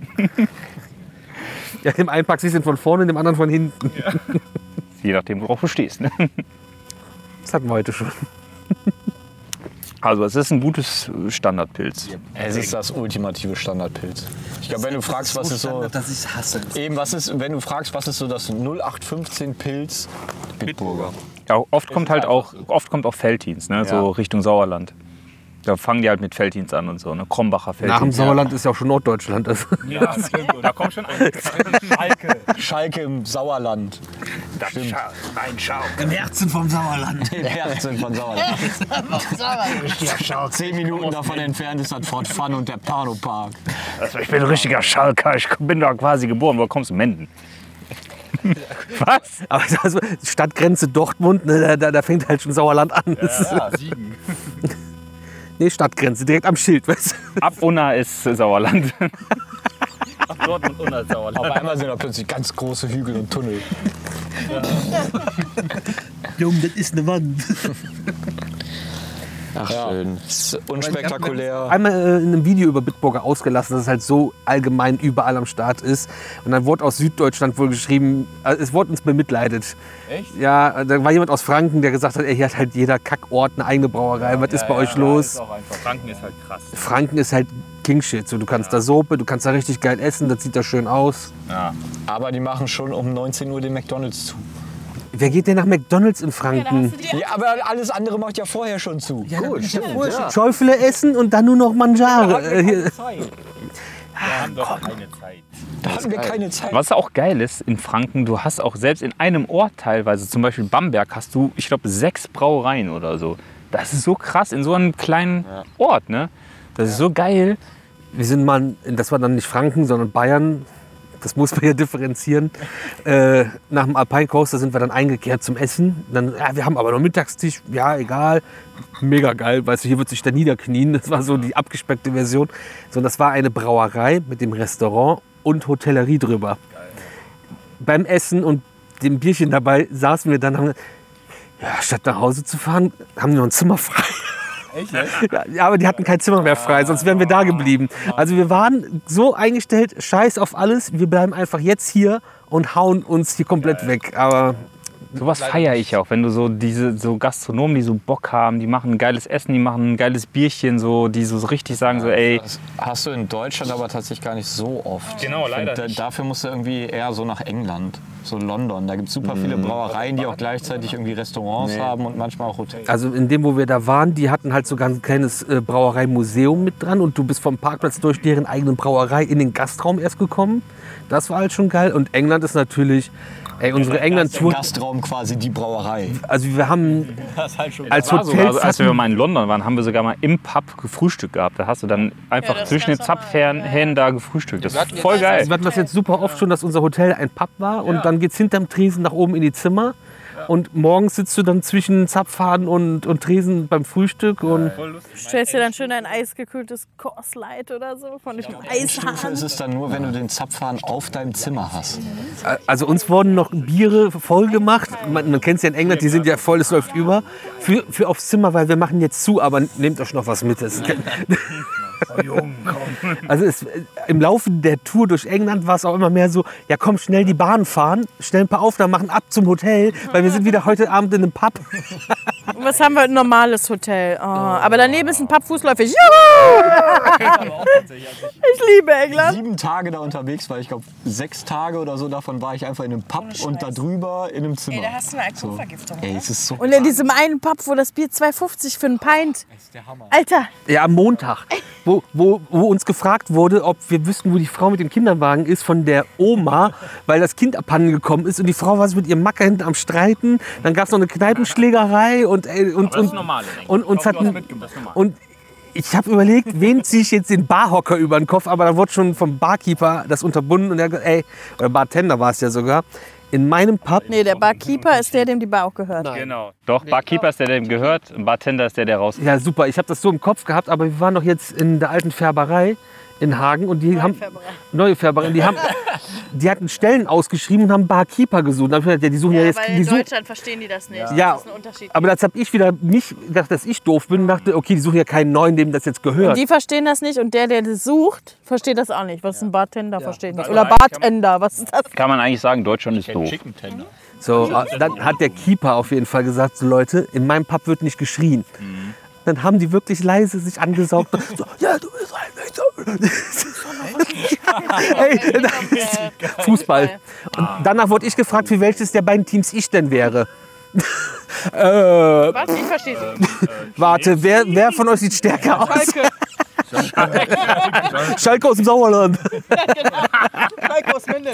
Ja, im einen Park siehst du ihn von vorne, in dem anderen von hinten. Je nachdem, worauf du stehst. Ne? Das hatten wir heute schon. Also es ist ein gutes Standardpilz. Es ist das ultimative Standardpilz. Ich glaube, wenn du fragst, was ist so. dass ich hasse. Eben, was ist, wenn du fragst, was ist so das 0815 Pilz? Bitburger. Ja, oft kommt halt auch, oft kommt auch Felddienst, ne? so Richtung Sauerland. Da fangen die halt mit Felddienst an und so, ne? Krombacher Nach dem Felddienst. Sauerland ist ja auch schon Norddeutschland. Also. Ja, irgendwo, da kommt schon ein. Schalke. Schalke im Sauerland. Stimmt. Nein, schau. Im Herzen vom Sauerland. Im Herzen von Sauerland. Zehn Minuten davon entfernt ist das Fort Fun und der Pano Park. Also ich bin ein richtiger Schalker, ich bin da quasi geboren. Woher kommst du? Menden. Was? Aber also Stadtgrenze Dortmund, ne, da, da, fängt halt schon Sauerland an. Das ist- Ja, Siegen. nee, Stadtgrenze, direkt am Schild. Weißt du? Ab Unna ist Sauerland. Dortmund und das Sauerland. Auf einmal sind da plötzlich ganz große Hügel und Tunnel. Junge, das ist eine Wand. Ach, schön. Ist unspektakulär. Einmal äh, in einem Video über Bitburger ausgelassen, dass es halt so allgemein überall am Start ist. Und dann wurde aus Süddeutschland wohl geschrieben, äh, es wurde uns bemitleidet. Echt? Ja, da war jemand aus Franken, der gesagt hat, ey, hier hat halt jeder Kackort eine eigene Brauerei. Was ist bei euch los? Ist. Franken ist halt krass. Franken ist halt Kingshit. So, du kannst da Suppe, du kannst da richtig geil essen, das sieht da schön aus. Ja. Aber die machen schon um 19 Uhr den McDonalds zu. Wer geht denn nach McDonalds in Franken? Ja, aber alles andere macht ja vorher schon zu. Gut, stimmt. Ja. Schäufele essen und dann nur noch Mangiare. Äh, hier- Wir haben doch keine Zeit. Da hatten wir keine Zeit. Was auch geil ist in Franken, du hast auch selbst in einem Ort teilweise, zum Beispiel Bamberg, hast du, ich glaube, sechs Brauereien oder so. Das ist so krass in so einem kleinen Ort, ne? Das ist so geil. Wir sind mal, das war dann nicht Franken, sondern Bayern. Das muss man ja differenzieren. Äh, nach dem Alpine Coaster sind wir dann eingekehrt zum Essen. Dann, ja, wir haben aber noch Mittagstisch. Ja, egal. Mega geil. Weißt du, hier wird sich da niederknien. Das war so die abgespeckte Version. So, das war eine Brauerei mit dem Restaurant und Hotellerie drüber. Beim Essen und dem Bierchen dabei saßen wir dann, haben, ja, statt nach Hause zu fahren, haben wir ein Zimmer frei. Ja, aber die hatten kein Zimmer mehr frei, sonst wären wir da geblieben. Also wir waren so eingestellt, scheiß auf alles, wir bleiben einfach jetzt hier und hauen uns hier komplett weg. Aber Sowas feiere ich auch, wenn du so diese so Gastronomen, die so Bock haben, die machen ein geiles Essen, die machen ein geiles Bierchen, so, die so richtig sagen so, ey, Das hast du in Deutschland aber tatsächlich gar nicht so oft. Genau, leider find, nicht. Dafür musst du irgendwie eher so nach England, so London. Da gibt es super viele Brauereien, die auch gleichzeitig irgendwie Restaurants haben und manchmal auch Hotels. also in dem, wo wir da waren, die hatten halt sogar ein kleines äh, Brauereimuseum mit dran und du bist vom Parkplatz durch deren eigenen Brauerei in den Gastraum erst gekommen. Das war halt schon geil. Und England ist natürlich, ey, unsere England-Tour, Gastraum quasi die Brauerei. also wir haben halt schon als Hotels also, als wir mal in London waren, haben wir sogar mal im Pub gefrühstückt gehabt. Da hast du dann einfach ist zwischen den. Zapfhähnen da gefrühstückt. Das ist voll geil. Wir hatten das jetzt super oft schon, dass unser Hotel ein Pub war und dann geht's hinterm Tresen nach oben in die Zimmer. Und morgens sitzt du dann zwischen Zapfhahn und, und Tresen beim Frühstück. Und Stellst dir dann schön ein eisgekühltes Coors Light oder so von diesem Eishahn. ist es dann nur, wenn du den Zapfhahn auf deinem Zimmer hast. also uns wurden noch Biere voll gemacht. Man, man kennt es ja in England, die sind ja voll, es läuft über. Für, für aufs Zimmer, weil wir machen jetzt zu, aber nehmt euch noch was mit. Das ist, also es, im Laufe der Tour durch England war es auch immer mehr so, ja komm, schnell die Bahn fahren, schnell ein paar Aufnahmen machen, ab zum Hotel, weil wir sind wieder heute Abend in einem Pub. Und was haben wir? Ein normales Hotel. Oh, aber daneben ist ein Pub fußläufig. Juhu! Ich liebe England. Sieben Tage da unterwegs war, ich glaube sechs Tage oder so davon war ich einfach in einem Pub und da drüber in einem Zimmer. hast du eine Alkoholvergiftung. Ey, es ist so Und in diesem einen Pub, wo das Bier 2,50 für einen Pint. Alter, Ja, am Montag, wo, wo, wo uns gefragt wurde, ob wir wüssten, wo die Frau mit dem Kinderwagen ist von der Oma, weil das Kind abhanden gekommen ist und die Frau war so mit ihrem Macker hinten am Streiten. Dann gab es noch eine Kneipenschlägerei und, ey, und, das ist und, und uns normal. und ich habe überlegt, wen ziehe ich jetzt den Barhocker über den Kopf, aber da wurde schon vom Barkeeper das unterbunden und er hat gesagt, ey, oder Bartender war es ja sogar, in meinem Pub nee, der Barkeeper ist der, dem die Bar auch gehört. Genau. Doch, Barkeeper ist der, der dem gehört, Bartender ist der, der raus. Ja, super. Ich habe das so im Kopf gehabt, aber wir waren doch jetzt in der alten Färberei in Hagen und die haben neue Färberei. Die haben, die hatten Stellen ausgeschrieben und haben Barkeeper gesucht. Da hab ich gedacht, ja, die suchen ja, jetzt, die suchen, verstehen die das nicht. Ja. Das ist ein Unterschied. aber das habe ich wieder nicht gedacht, dass ich doof bin und dachte, okay, die suchen ja keinen neuen, dem das jetzt gehört. Die verstehen das nicht und der, der das sucht, versteht das auch nicht. Was ist ein Bartender, versteht nicht. Oder Bartender, was ist das? Kann man eigentlich sagen, Deutschland ist doof. Chicken Tender. So, äh, dann hat der Keeper auf jeden Fall gesagt, so Leute, in meinem Pub wird nicht geschrien. Dann haben die wirklich leise sich angesaugt. und So, ja, du Ey, Fußball. Und danach wurde ich gefragt, für welches der beiden Teams ich denn wäre. Äh, Was? Ich verstehe Sie. warte, wer, wer von euch sieht stärker aus? Schalke. Schalke aus dem Sauerland. Schalke aus Minden.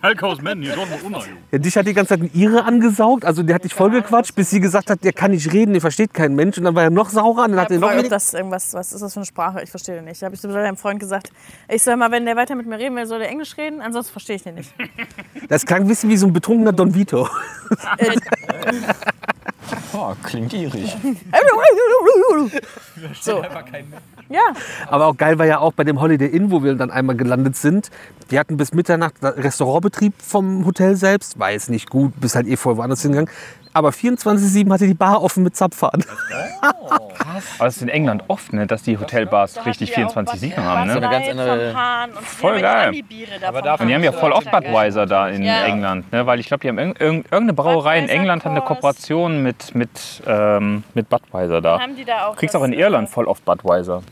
Schalke aus Mennen, hier ist auch. Ja, dich hat die ganze Zeit ein Ire angesaugt. Also der hat dich vollgequatscht, bis sie gesagt hat, der kann nicht reden, der versteht kein Mensch. Und dann war er noch saurer. Und dann hat er noch das irgendwas, was ist das für eine Sprache? Ich verstehe den nicht. Da habe ich zu meinem Freund gesagt, ich soll mal, wenn der weiter mit mir reden will, soll der Englisch reden, ansonsten verstehe ich den nicht. Das klang ein bisschen wie so ein betrunkener Don Vito. Oh, klingt irisch. so. Ja, Aber auch geil war ja auch bei dem Holiday Inn, wo wir dann einmal gelandet sind. Die hatten bis Mitternacht Restaurantbetrieb vom Hotel selbst. War jetzt nicht gut, bis halt eh voll woanders hingegangen. Aber 24-7 hatte die Bar offen mit Zapfhahn. Aber es ist in England oft, ne, dass die Hotelbars richtig 24-7 haben. So eine Ne? ganz andere. Voll geil. Und die haben ja voll oft Budweiser da in Ja. England. Ne? Weil ich glaube, die haben irg irg irgendeine Brauerei in England hat eine. Kooperation mit, mit, ähm, mit Budweiser da. haben die da auch. Du kriegst das, auch in Irland voll oft Budweiser.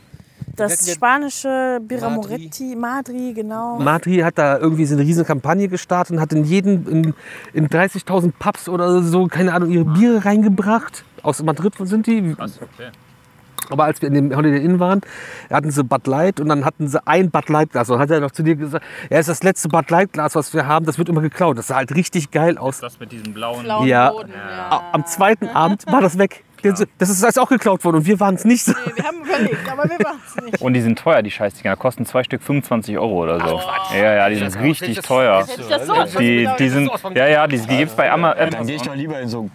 Das spanische Birra Moretti, Madri, genau. Matri hat da irgendwie so eine riesen Kampagne gestartet und hat in jeden, in, in 30.000 Pubs oder so, keine Ahnung, ihre Biere reingebracht. Aus Madrid sind die. Aber als wir in dem Holiday Inn waren, hatten sie Bud Light und dann hatten sie ein Bud Light Glas. Und dann hat er noch zu dir gesagt, ja, ist das letzte Bud Light Glas, was wir haben, das wird immer geklaut. Das sah halt richtig geil aus. Das mit diesem blauen. Blauen Ja. Boden, ja. Am zweiten Abend war das weg. Das ist alles auch geklaut worden und wir waren es nicht. so. Nee, wir haben überlegt, aber wir waren es nicht. Und die sind teuer, die Scheißdinger. Kosten zwei Stück 25 Euro oder so. ja, ja, die sind richtig teuer. Hätte ich das so Die, die sind, ja, ja, die, die gibt's bei Ama- Dann gehe ich Amazon. doch lieber in so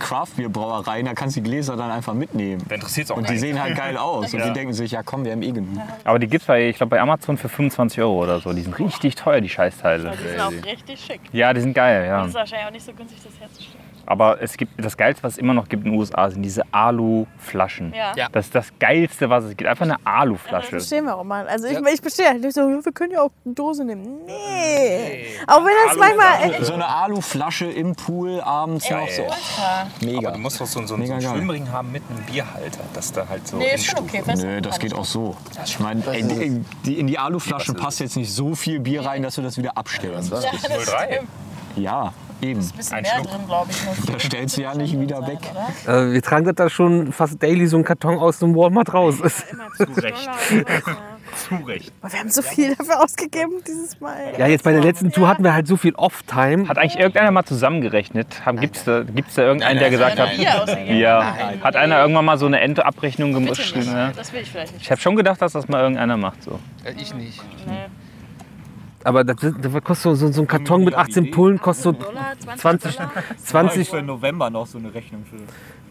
Craft-Bier-Brauereien, da kannst du die Gläser dann einfach mitnehmen. Da interessiert es auch Und die sehen halt geil aus. Und Ja. die denken sich, ja komm, wir haben eh genug. Aber die gibt's bei, ich glaube, bei Amazon für 25 Euro oder so. Die sind richtig teuer, die Scheißteile. Die sind auch richtig schick. Ja, die sind geil, ja. Das ist wahrscheinlich auch nicht so günstig, das herzustellen. Aber es gibt das Geilste, was es immer noch gibt in den USA, sind diese Alu-Flaschen. Ja. Ja. Das ist das Geilste, was es gibt. Einfach eine Das Alu-Flasche. verstehen wir auch mal. Also ich, ich bestehe halt nicht so, ja, wir können ja auch eine Dose nehmen. Nee. Auch wenn das manchmal. So eine Aluflasche im Pool abends noch so. Mega. Aber du musst doch so, so, einen. Schwimmring haben mit einem Bierhalter, dass da halt so Nee, ist schon okay. Fest Nö, das geht auch so. Ich meine, ey, die, die, in die Aluflaschen passt jetzt nicht so viel Bier rein, dass du das wieder abstellst. Ja, das 03. stimmt. Ja, eben. Ein bisschen mehr drin, glaube ich. Da stellst du ja nicht wieder weg. Äh, wir tragen das da schon fast daily so einen Karton aus dem Walmart raus. Zu Recht. Zu Recht. Aber wir haben so viel dafür ausgegeben dieses Mal. Ja, jetzt bei der letzten Tour hatten wir halt so viel Off-Time. Hat eigentlich irgendeiner mal zusammengerechnet? Gibt es da, gibt's da irgendeinen, der gesagt hat, ja, hat einer irgendwann mal so eine Endabrechnung gemacht? Ja. Das will ich vielleicht nicht. Ich habe schon gedacht, dass das mal irgendeiner macht. So. Ich nicht. Aber das, das kostet so, so, so ein Karton mit 18 Pullen, kostet so Dollar, 20, 20, Für November noch so eine Rechnung für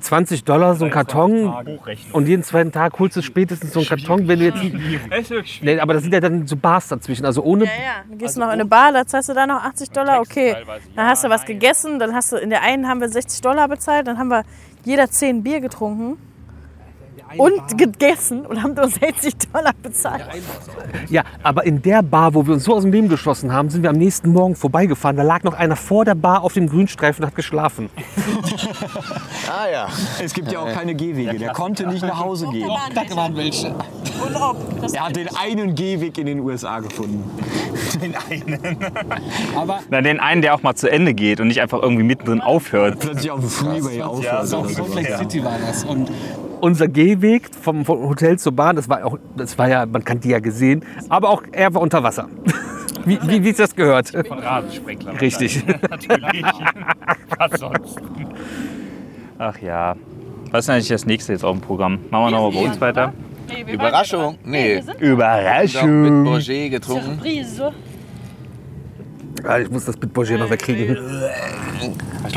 20 Dollar so ein Karton. Und jeden zweiten Tag holst du spätestens so einen Karton, wenn du jetzt. Nee, aber das sind ja dann so Bars dazwischen. Also ohne. Ja, ja. Dann gehst du noch in eine Bar, da zahlst du da noch 80 Dollar, okay. Dann hast du was gegessen, dann hast du, in der einen haben wir 60 Dollar bezahlt, dann haben wir jeder 10 Bier getrunken und gegessen und haben nur 60 Dollar bezahlt. Ja, aber in der Bar, wo wir uns so aus dem Leben geschossen haben, sind wir am nächsten Morgen vorbeigefahren. Da lag noch einer vor der Bar auf dem Grünstreifen und hat geschlafen. Ah ja. Es gibt ja auch keine Gehwege. Der konnte nicht nach Hause gehen. Da waren welche. Und ob. Er hat den einen Gehweg in den USA gefunden. Na, den einen, der auch mal zu Ende geht und nicht einfach irgendwie mittendrin aufhört. Plötzlich auf dem Freeway aufhört. So, oder so so. Flex City war das. Und Unser Gehweg vom, vom Hotel zur Bahn, das war auch, das war ja, man kann die ja gesehen, aber auch er war unter Wasser. Wie, wie, wie es das gehört. von Rasensprenkler. Richtig. Natürlich. Was sonst? Ach ja. Was ist eigentlich das nächste jetzt auf dem Programm? Machen wir noch mal bei uns weiter? Nee, Überraschung? Nee. Doch mit Überraschung. Bourget getrunken. Surprise. Ah, Ich muss das mit Bourget noch wegkriegen.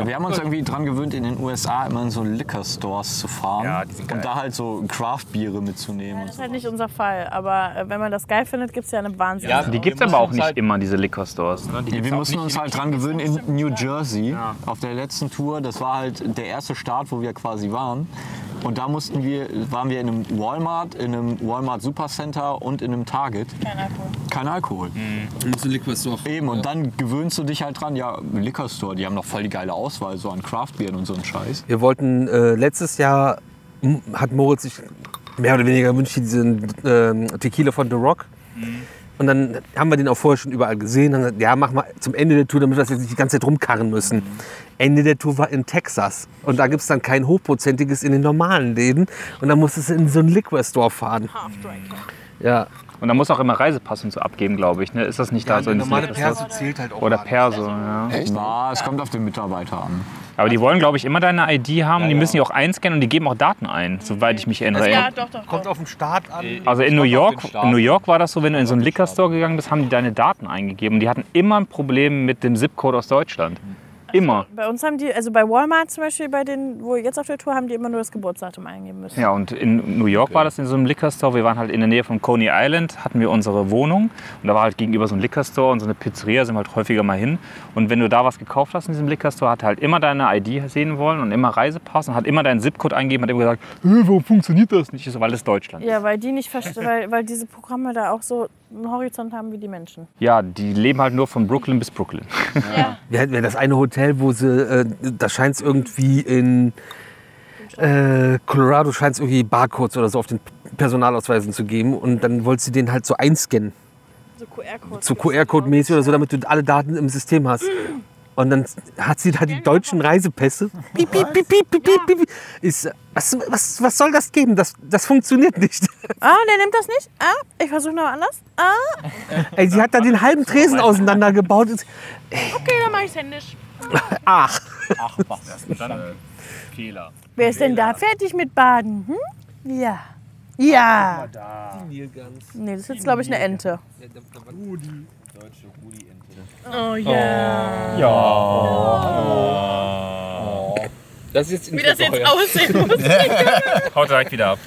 Wir haben uns irgendwie dran gewöhnt, in den USA immer in so Liquor Stores zu fahren Ja, die sind geil. und da halt so Craft-Biere mitzunehmen. Das ist halt nicht unser Fall, aber äh, wenn man das geil findet, gibt es ja eine Wahnsinn. Ja, Die gibt es aber auch nicht halt- immer, diese Liquor Stores. Die Ja, wir mussten uns halt dran gewöhnen in New Jersey auf der letzten Tour. Das war halt der erste Start, wo wir quasi waren. Und da mussten wir, waren wir in einem Walmart, in einem Walmart Supercenter und in einem Target. Kein Alkohol. Kein Alkohol. musst in Liquor Store. Eben, und dann gewöhnst du dich halt dran, ja, Liquor Store, die haben noch voll die geile Auswahl, so an Craftbieren und so ein Scheiß. Wir wollten äh, letztes Jahr, hat Moritz sich mehr oder weniger gewünscht, diesen ähm, Tequila von The Rock. Und dann haben wir den auch vorher schon überall gesehen. Dann gesagt, ja, mach mal zum Ende der Tour, damit wir das jetzt nicht die ganze Zeit rumkarren müssen. Ende der Tour war in Texas. Und da gibt es dann kein hochprozentiges in den normalen Läden. Und dann musstest du in so einen Liquor Store fahren. Ja. Und da muss auch immer Reisepass und so abgeben, glaube ich. Ne? Ist das nicht da so in normale? Perso zählt halt auch. Oder. Perso, ja. Echt? Ja, es kommt auf den Mitarbeiter an. Aber die wollen, glaube ich, immer deine ID haben. Die müssen die auch einscannen und die geben auch Daten ein, soweit ich mich erinnere. Ja, doch, doch. Kommt auf den Start an. Also in New York, in New York war das so, wenn du in so einen Liquor Store gegangen bist, haben die deine Daten eingegeben. Die hatten immer ein Problem mit dem Zip-Code aus Deutschland. Immer. Bei uns haben die, also bei Walmart zum Beispiel, bei den, wo wir jetzt auf der Tour, haben die immer nur das Geburtsdatum eingeben müssen. Ja, und in New York war das in so einem Liquor Store. Wir waren halt in der Nähe von Coney Island, hatten wir unsere Wohnung. Und da war halt gegenüber so ein Liquor Store und so eine Pizzeria, sind wir halt häufiger mal hin. Und wenn du da was gekauft hast in diesem Liquor Store, hat er halt immer deine ID sehen wollen und immer Reisepass und hat immer deinen Zip-Code eingegeben, hat immer gesagt, "Hä, warum funktioniert das nicht? Ich so, weil es Deutschland ist. Ja, weil die nicht verstehen, weil, weil diese Programme da auch so einen Horizont haben wie die Menschen. Ja, die leben halt nur von Brooklyn bis Brooklyn. Wir hatten ja das eine Hotel, wo sie, äh, da scheint es irgendwie in äh, Colorado scheint es irgendwie Barcodes oder so auf den Personalausweisen zu geben und dann wollte sie den halt so einscannen, So QR-Code. so QR-Code-mäßig oder so, damit du alle Daten im System hast. Und dann hat sie da die deutschen Reisepässe. Piep, piep, piep, piep, piep, piep, piep. Ist, was, was, was soll das geben? Das, das funktioniert nicht. Ah, der nimmt das nicht? Ah, ich versuche noch anders. Ah, Ey, sie hat da den halben Tresen auseinandergebaut. okay, dann mache ich es händisch. Ach, Ach, was. Dann äh, Fehler. Wer ist denn da fertig mit Baden? Hm? Ja. Ja. Nee, das ist jetzt, glaube ich, eine Ente. Oh ja. das ist jetzt Wie das jetzt aussehen muss. Haut direkt wieder ab.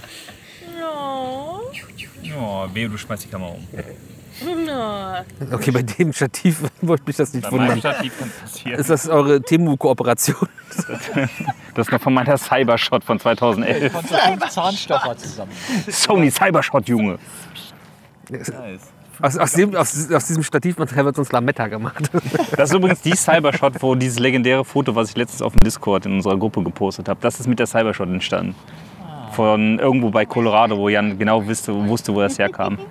Oh. Oh, wehe, du schmeißt die Kamera um. Oh. Okay, bei dem Stativ wollte mich das nicht Bei wundern. Stativ kann passieren. Ist das eure Temu-Kooperation? Das ist noch von meiner Cybershot von 2011. Von so fünf Zahnstocher zusammen. Sony Cybershot, Junge. Aus, aus, dem, aus, aus diesem Stativmaterial wird uns Lametta gemacht. Das ist übrigens die Cybershot, wo dieses legendäre Foto, was ich letztens auf dem Discord in unserer Gruppe gepostet habe, das ist mit der Cybershot entstanden. Von irgendwo bei Colorado, wo Jan genau wusste, wusste wo das herkam.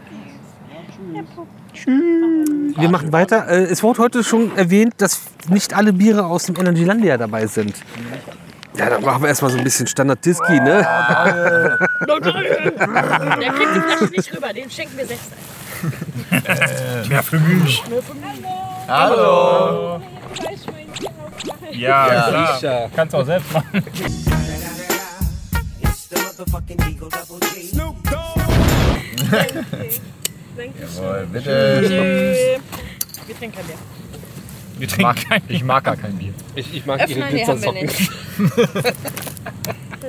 Wir machen weiter. Äh, Es wurde heute schon erwähnt, dass nicht alle Biere aus dem Energylandia dabei sind. Ja, dann machen wir erstmal so ein bisschen Standard-Disky, ne? Der kriegt die Flasche nicht rüber, den schenken wir selbst ein. Mehr für mich. Hallo! Ja, klar. Kannst du auch selbst machen. Jawohl, bitte. Wir trinken kein Bier. Wir Ich trinken mag, kein ich mag gar kein Bier. Ich, ich mag Öffnen, nee,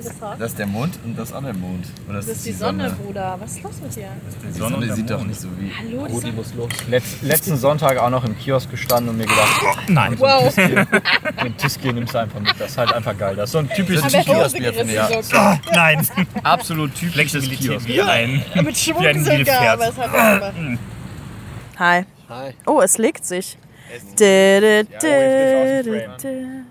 haben wir nicht. Das ist der Mond und das andere Mond. Und Das ist die Sonne, Bruder. Was ist los mit dir? Die Sonne und Sonne sieht doch nicht so wie. Hallo, das ist muss los. Letz, letzten Sonntag auch noch im Kiosk gestanden und mir gedacht, Nein. Wow. den Tiski nimmst du einfach mit. Das ist halt einfach geil. Das ist so ein typisches Kioskbier, finde ich. sogar. Nein. absolut typisches Militär Kiosk. wie ein. Mit Schwung sogar, aber es hat gemacht. Hi. Hi. Oh, es legt sich. Dä, dä, jetzt bist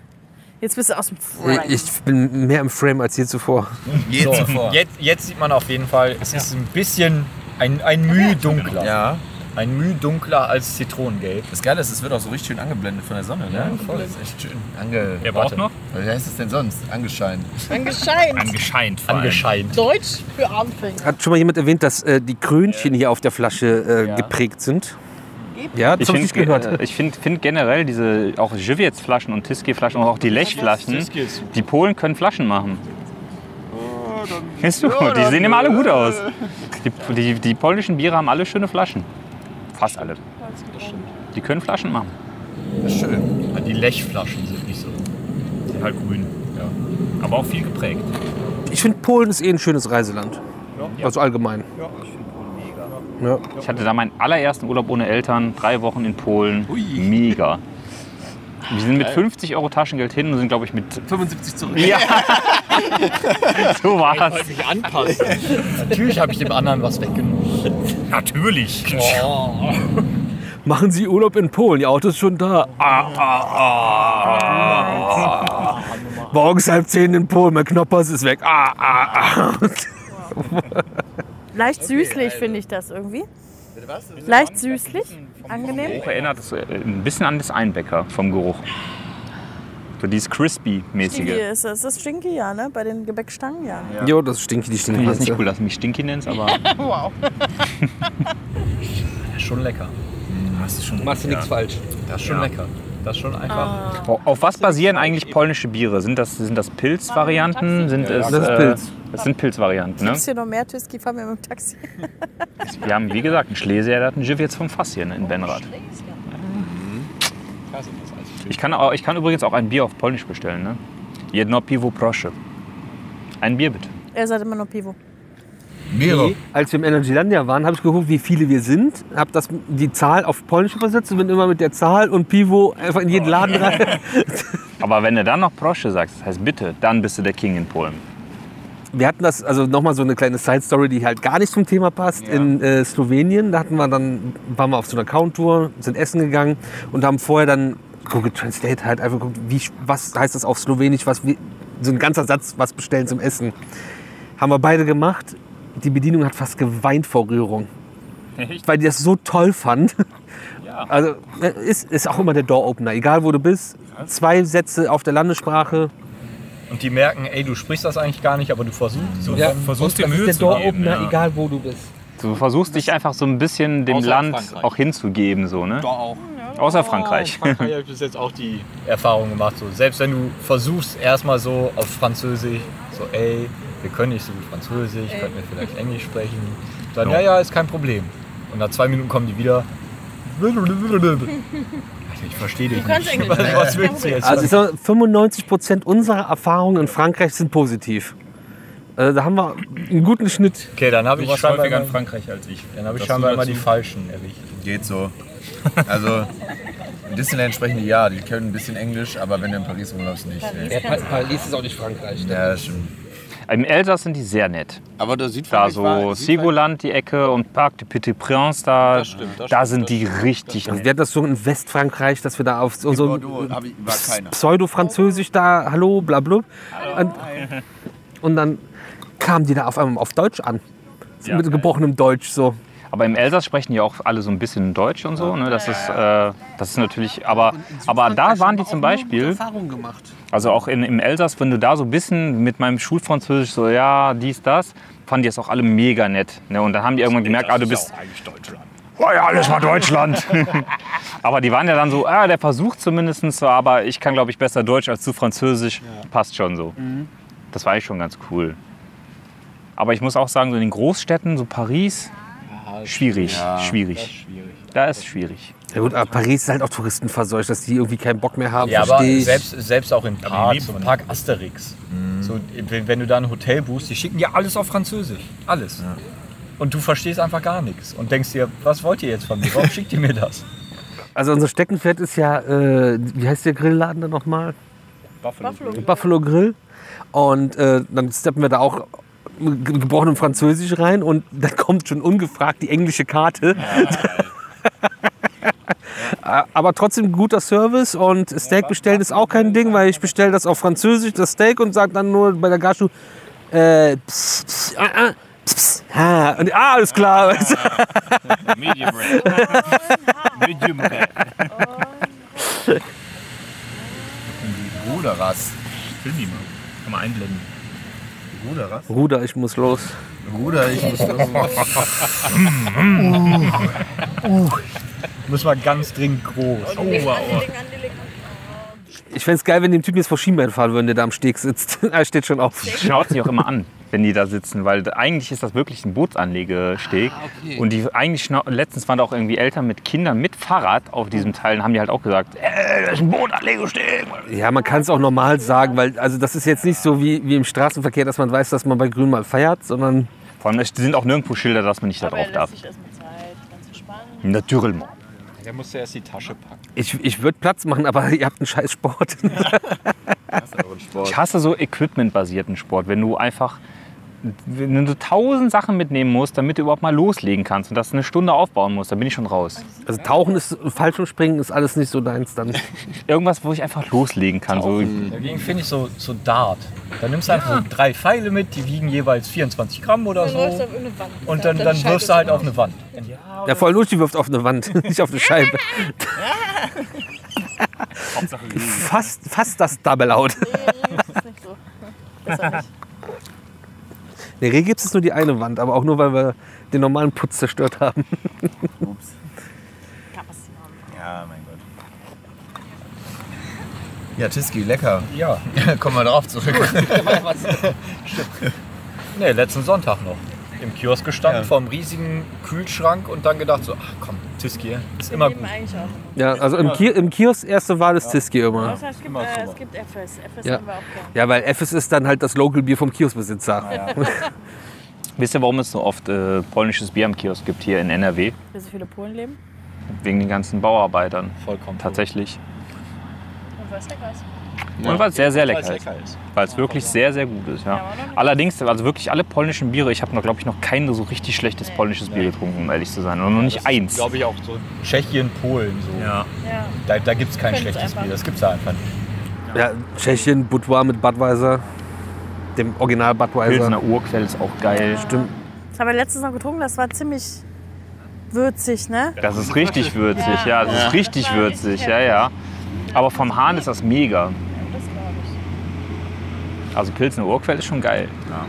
Jetzt bist du aus dem Frame. Ich bin mehr im Frame als je zuvor. Je So, zuvor. jetzt, jetzt sieht man auf jeden Fall, es ist ein bisschen ein, ein Mühe dunkler. Ja. Ein Mühe dunkler als Zitronengelb. Das Geile ist, es wird auch so richtig schön angeblendet von der Sonne. Ne? Ja, voll. Das ist echt schön. Ange. Wer braucht noch? Wie heißt es denn sonst? Angescheint. Angescheint. Angescheint. Angescheint. Deutsch für Anfänger. Hat schon mal jemand erwähnt, dass äh, die Krönchen hier auf der Flasche äh, geprägt sind? Ja, das Ich habe ich finde gehört. ich find, find generell diese auch Żywiec-Flaschen und Tiski-Flaschen und auch die Lechflaschen, die Polen können Flaschen machen. Siehst du? Die sehen immer alle gut aus. Die, die, die polnischen Biere haben alle schöne Flaschen. Fast alle. Die können Flaschen machen. Das ist schön. Die Lechflaschen sind nicht so. Sind halt grün. Ja. Aber auch viel geprägt. Ich finde, Polen ist eh ein schönes Reiseland. Also allgemein. Ja. Ich hatte da meinen allerersten Urlaub ohne Eltern, drei Wochen in Polen. Mega. Wir sind mit 50 Euro Taschengeld hin und sind, glaube ich, mit. 75 zurück. Ja! so war's. sich anpassen. Natürlich habe ich dem anderen was weggenommen. Natürlich. Machen Sie Urlaub in Polen, Ihr Auto ist schon da. Ah, ah, ah. Morgens halb zehn in Polen, mein Knoppers ist weg. Ah, ah, ah. Leicht süßlich finde ich das irgendwie. Leicht süßlich, angenehm. Geruch erinnert es äh, ein bisschen an das Einbäcker vom Geruch. So dieses Stinky Crispy-mäßige. ist es. Das ist Stinky, ja, ne? Bei den Gebäckstangen, ja. Jo, das stinky, die Ich finde das stinky. nicht cool, dass du mich Stinky nennst, aber wow. Schon lecker. Hast du schon Machst du nichts falsch. Das ist schon Ja. lecker. Das ist schon einfach. Auf- Auf was basieren eigentlich polnische Biere? Sind das, sind das Pilzvarianten? Sind es, Das ist äh, Pilz. Das sind Pilzvarianten, ne? Gibt's hier noch mehr Tüski? Fahren wir mit dem Taxi. Wir haben, wie gesagt, einen Schlesier, der hat ein Schiff jetzt vom Fass hier ne, in Benrath. Ich kann, auch, ich kann übrigens auch ein Bier auf Polnisch bestellen, ne? Jedno piwo proszę. Ein Bier bitte. Er sagt immer nur Pivo. Mehrere. Als wir im Energylandia waren, habe ich geguckt, wie viele wir sind, habe das die Zahl auf Polnisch übersetzt und bin immer mit der Zahl und Pivo einfach in jeden Laden rein. Aber wenn du dann noch proszę sagst, das heißt bitte, dann bist du der King in Polen. Wir hatten das, also nochmal so eine kleine Side-Story, die halt gar nicht zum Thema passt. In äh, Slowenien, da hatten wir dann, waren wir auf so einer Count-Tour, sind essen gegangen und haben vorher dann Google Translate halt einfach geguckt, wie, was heißt das auf Slowenisch, was, wie, so ein ganzer Satz, was bestellen zum Essen. Haben wir beide gemacht. Die Bedienung hat fast geweint vor Rührung. Weil die das so toll fand. Also äh, ist, ist auch immer der Door-Opener, egal wo du bist. Zwei Sätze auf der Landessprache. Und die merken, ey, du sprichst das eigentlich gar nicht, aber du versuchst. So Ja, Versuchst das Mühe ist der zu geben. Ja. egal wo du bist. Du versuchst dich einfach so ein bisschen dem Außer Land Frankreich. auch hinzugeben, so, ne? Doch auch. Außer Frankreich. Frankreich habe ich bis jetzt auch die Erfahrung gemacht. So, selbst wenn du versuchst, erstmal so auf Französisch, so, ey, wir können nicht so gut Französisch, könnten wir vielleicht Englisch sprechen. Dann, ja, ja, ist kein Problem. Und nach zwei Minuten kommen die wieder. Ich verstehe dich nicht. Was, was willst du jetzt? Also ich sag, 95 Prozent unserer Erfahrungen in Frankreich sind positiv. Äh, da haben wir einen guten Schnitt. okay, dann habe ich scheinbar, häufiger in Frankreich als ich. dann hab ich scheinbar du immer die Falschen erwischt. Geht so. Also, in Disneyland sprechen die ja, die können ein bisschen Englisch, aber wenn du in Paris rumläufst, nicht. ey. Paris ist auch nicht Frankreich. Ja, stimmt. Im Elsass sind die sehr nett. Aber der Südfrankreich Da so Sigoland die Ecke und Parc de Petit Prince, da, stimmt, das da stimmt, sind die richtig Also nett. wir hatten das so in Westfrankreich, dass wir da auf so, so. Pseudo-Französisch da, hallo, bla bla. Und, und dann kamen die da auf einmal auf Deutsch an. Ja, mit geil. gebrochenem Deutsch so. Aber im Elsass sprechen die auch alle so ein bisschen Deutsch und so. Ne? Das, ist, äh, das ist natürlich, aber, aber da waren die zum Beispiel, Erfahrung gemacht. also auch in, im Elsass, wenn du da so ein bisschen mit meinem Schulfranzösisch so, ja, dies, das, fanden die das auch alle mega nett. Ne? Und dann haben die irgendwann gemerkt, ah, du bist, eigentlich Deutschland. oh ja, alles war Deutschland. aber die waren ja dann so, ah, der versucht zumindest so, aber ich kann, glaube ich, besser Deutsch als du Französisch. Passt schon so. Das war eigentlich schon ganz cool. Aber ich muss auch sagen, so in den Großstädten, so Paris, schwierig, schwierig. Da ist schwierig. Ja gut, aber Paris ist halt auch touristenverseucht, dass die irgendwie keinen Bock mehr haben, Ja, aber ich. selbst, selbst auch in Parks, von Park Asterix. So, wenn wenn du da ein Hotel buchst, die schicken dir alles auf Französisch. Alles. Und du verstehst einfach gar nichts. Und denkst dir, was wollt ihr jetzt von mir? Warum schickt ihr mir das? Also unser Steckenpferd ist ja, äh, wie heißt der Grillladen da nochmal? Buffalo. Buffalo Grill. Und äh, dann steppen wir da auch gebrochenem Französisch rein und dann kommt schon ungefragt die englische Karte. Aber trotzdem guter Service und Steak bestellen ist auch kein Ding, weil ich bestelle das auf Französisch, das Steak und sage dann nur bei der Gaschu, äh, pss, pss, ah, ah, pss, pss, ha. Und, ah, alles klar. Medium rare. Medium rare. Ruderrass. Film die mal. Kann man einblenden. Ruderrass? Bruder, ich muss los. Ruder, ich muss Muss mal ganz dringend groß. Oh, wow. Ich fände es geil, wenn dem Typen jetzt vor Schienbein fahren würden, der da am Steg sitzt. er steht schon auf. Schaut sich auch immer an, wenn die da sitzen, weil eigentlich ist das wirklich ein Bootsanlegesteg. Und die eigentlich letztens waren da auch irgendwie Eltern mit Kindern mit Fahrrad auf diesem Teil und haben die halt auch gesagt, ey, das ist ein Bootanlegesteg. Ja, man kann es auch normal sagen, weil also das ist jetzt nicht so wie, wie im Straßenverkehr, dass man weiß, dass man bei Grün mal feiert, sondern Vor allem es sind auch nirgendwo Schilder, dass man nicht da drauf darf. sich erstmal Zeit, ganz entspannt. Natürlich. Der musste erst die Tasche packen. ich, ich würde Platz machen, aber ihr habt einen scheiß Sport. Ich hasse so equipmentbasierten Sport, wenn du einfach wenn du tausend Sachen mitnehmen musst, damit du überhaupt mal loslegen kannst und das eine Stunde aufbauen musst, dann bin ich schon raus. Also Tauchen ist, Fallschirmspringen ist alles nicht so deins dann. Irgendwas, wo ich einfach loslegen kann. So, Dagegen finde ich so, so Dart. Da nimmst du einfach so drei Pfeile mit, die wiegen jeweils 24 Gramm oder Dann so. Wand. Und dann, Dann dann wirfst du halt auf eine Wand. Der voll Luschi wirft auf eine Wand, nicht auf eine Scheibe. fast, fast das Double Out. Besser nicht. In der Regel gibt es nur die eine Wand, aber auch nur, weil wir den normalen Putz zerstört haben. Ja, mein Gott. Ja, Tiski, lecker. Ja. Kommen wir drauf zurück. Nee, letzten Sonntag noch. Im Kiosk gestanden, Ja. vor einem riesigen Kühlschrank und dann gedacht so, ach komm, Tiski, ist immer gut. eigentlich auch. Ja, also im, Ki im Kiosk erste Wahl ist Tiski immer. Außer es gibt, äh, es gibt FS. FS Ja. haben wir auch gern. Ja, weil FS ist dann halt das Local Bier vom Kioskbesitzer. Wisst ihr, warum es so oft äh, polnisches Bier am Kiosk gibt hier in NRW? Wie so viele Polen leben. Wegen den ganzen Bauarbeitern. Vollkommen. Tatsächlich. Und was lecker ist. Und weil es sehr, sehr lecker Weil's ist. lecker ist. Weil es wirklich sehr, sehr gut ist. Ja. Allerdings, also wirklich alle polnischen Biere, ich habe noch, glaube ich, noch kein so richtig schlechtes polnisches Bier getrunken, um ehrlich zu sein. Und noch nicht eins. Glaube ich auch so. Tschechien, Polen, so. Ja. Ja. Da, da gibt es kein schlechtes. Bier, das gibt es da einfach nicht. Ja, Tschechien, Budvar mit Budweiser. Dem Original Budweiser. Pilsener Urquell ist auch geil. Stimmt. Das haben wir letztens noch getrunken, das war ziemlich würzig, ne? Das ist richtig würzig, ja, das ist richtig würzig, ja, ja. Aber vom Hahn ist das mega. Das glaube ich. Also Pilsener Urquell ist schon geil. Ja,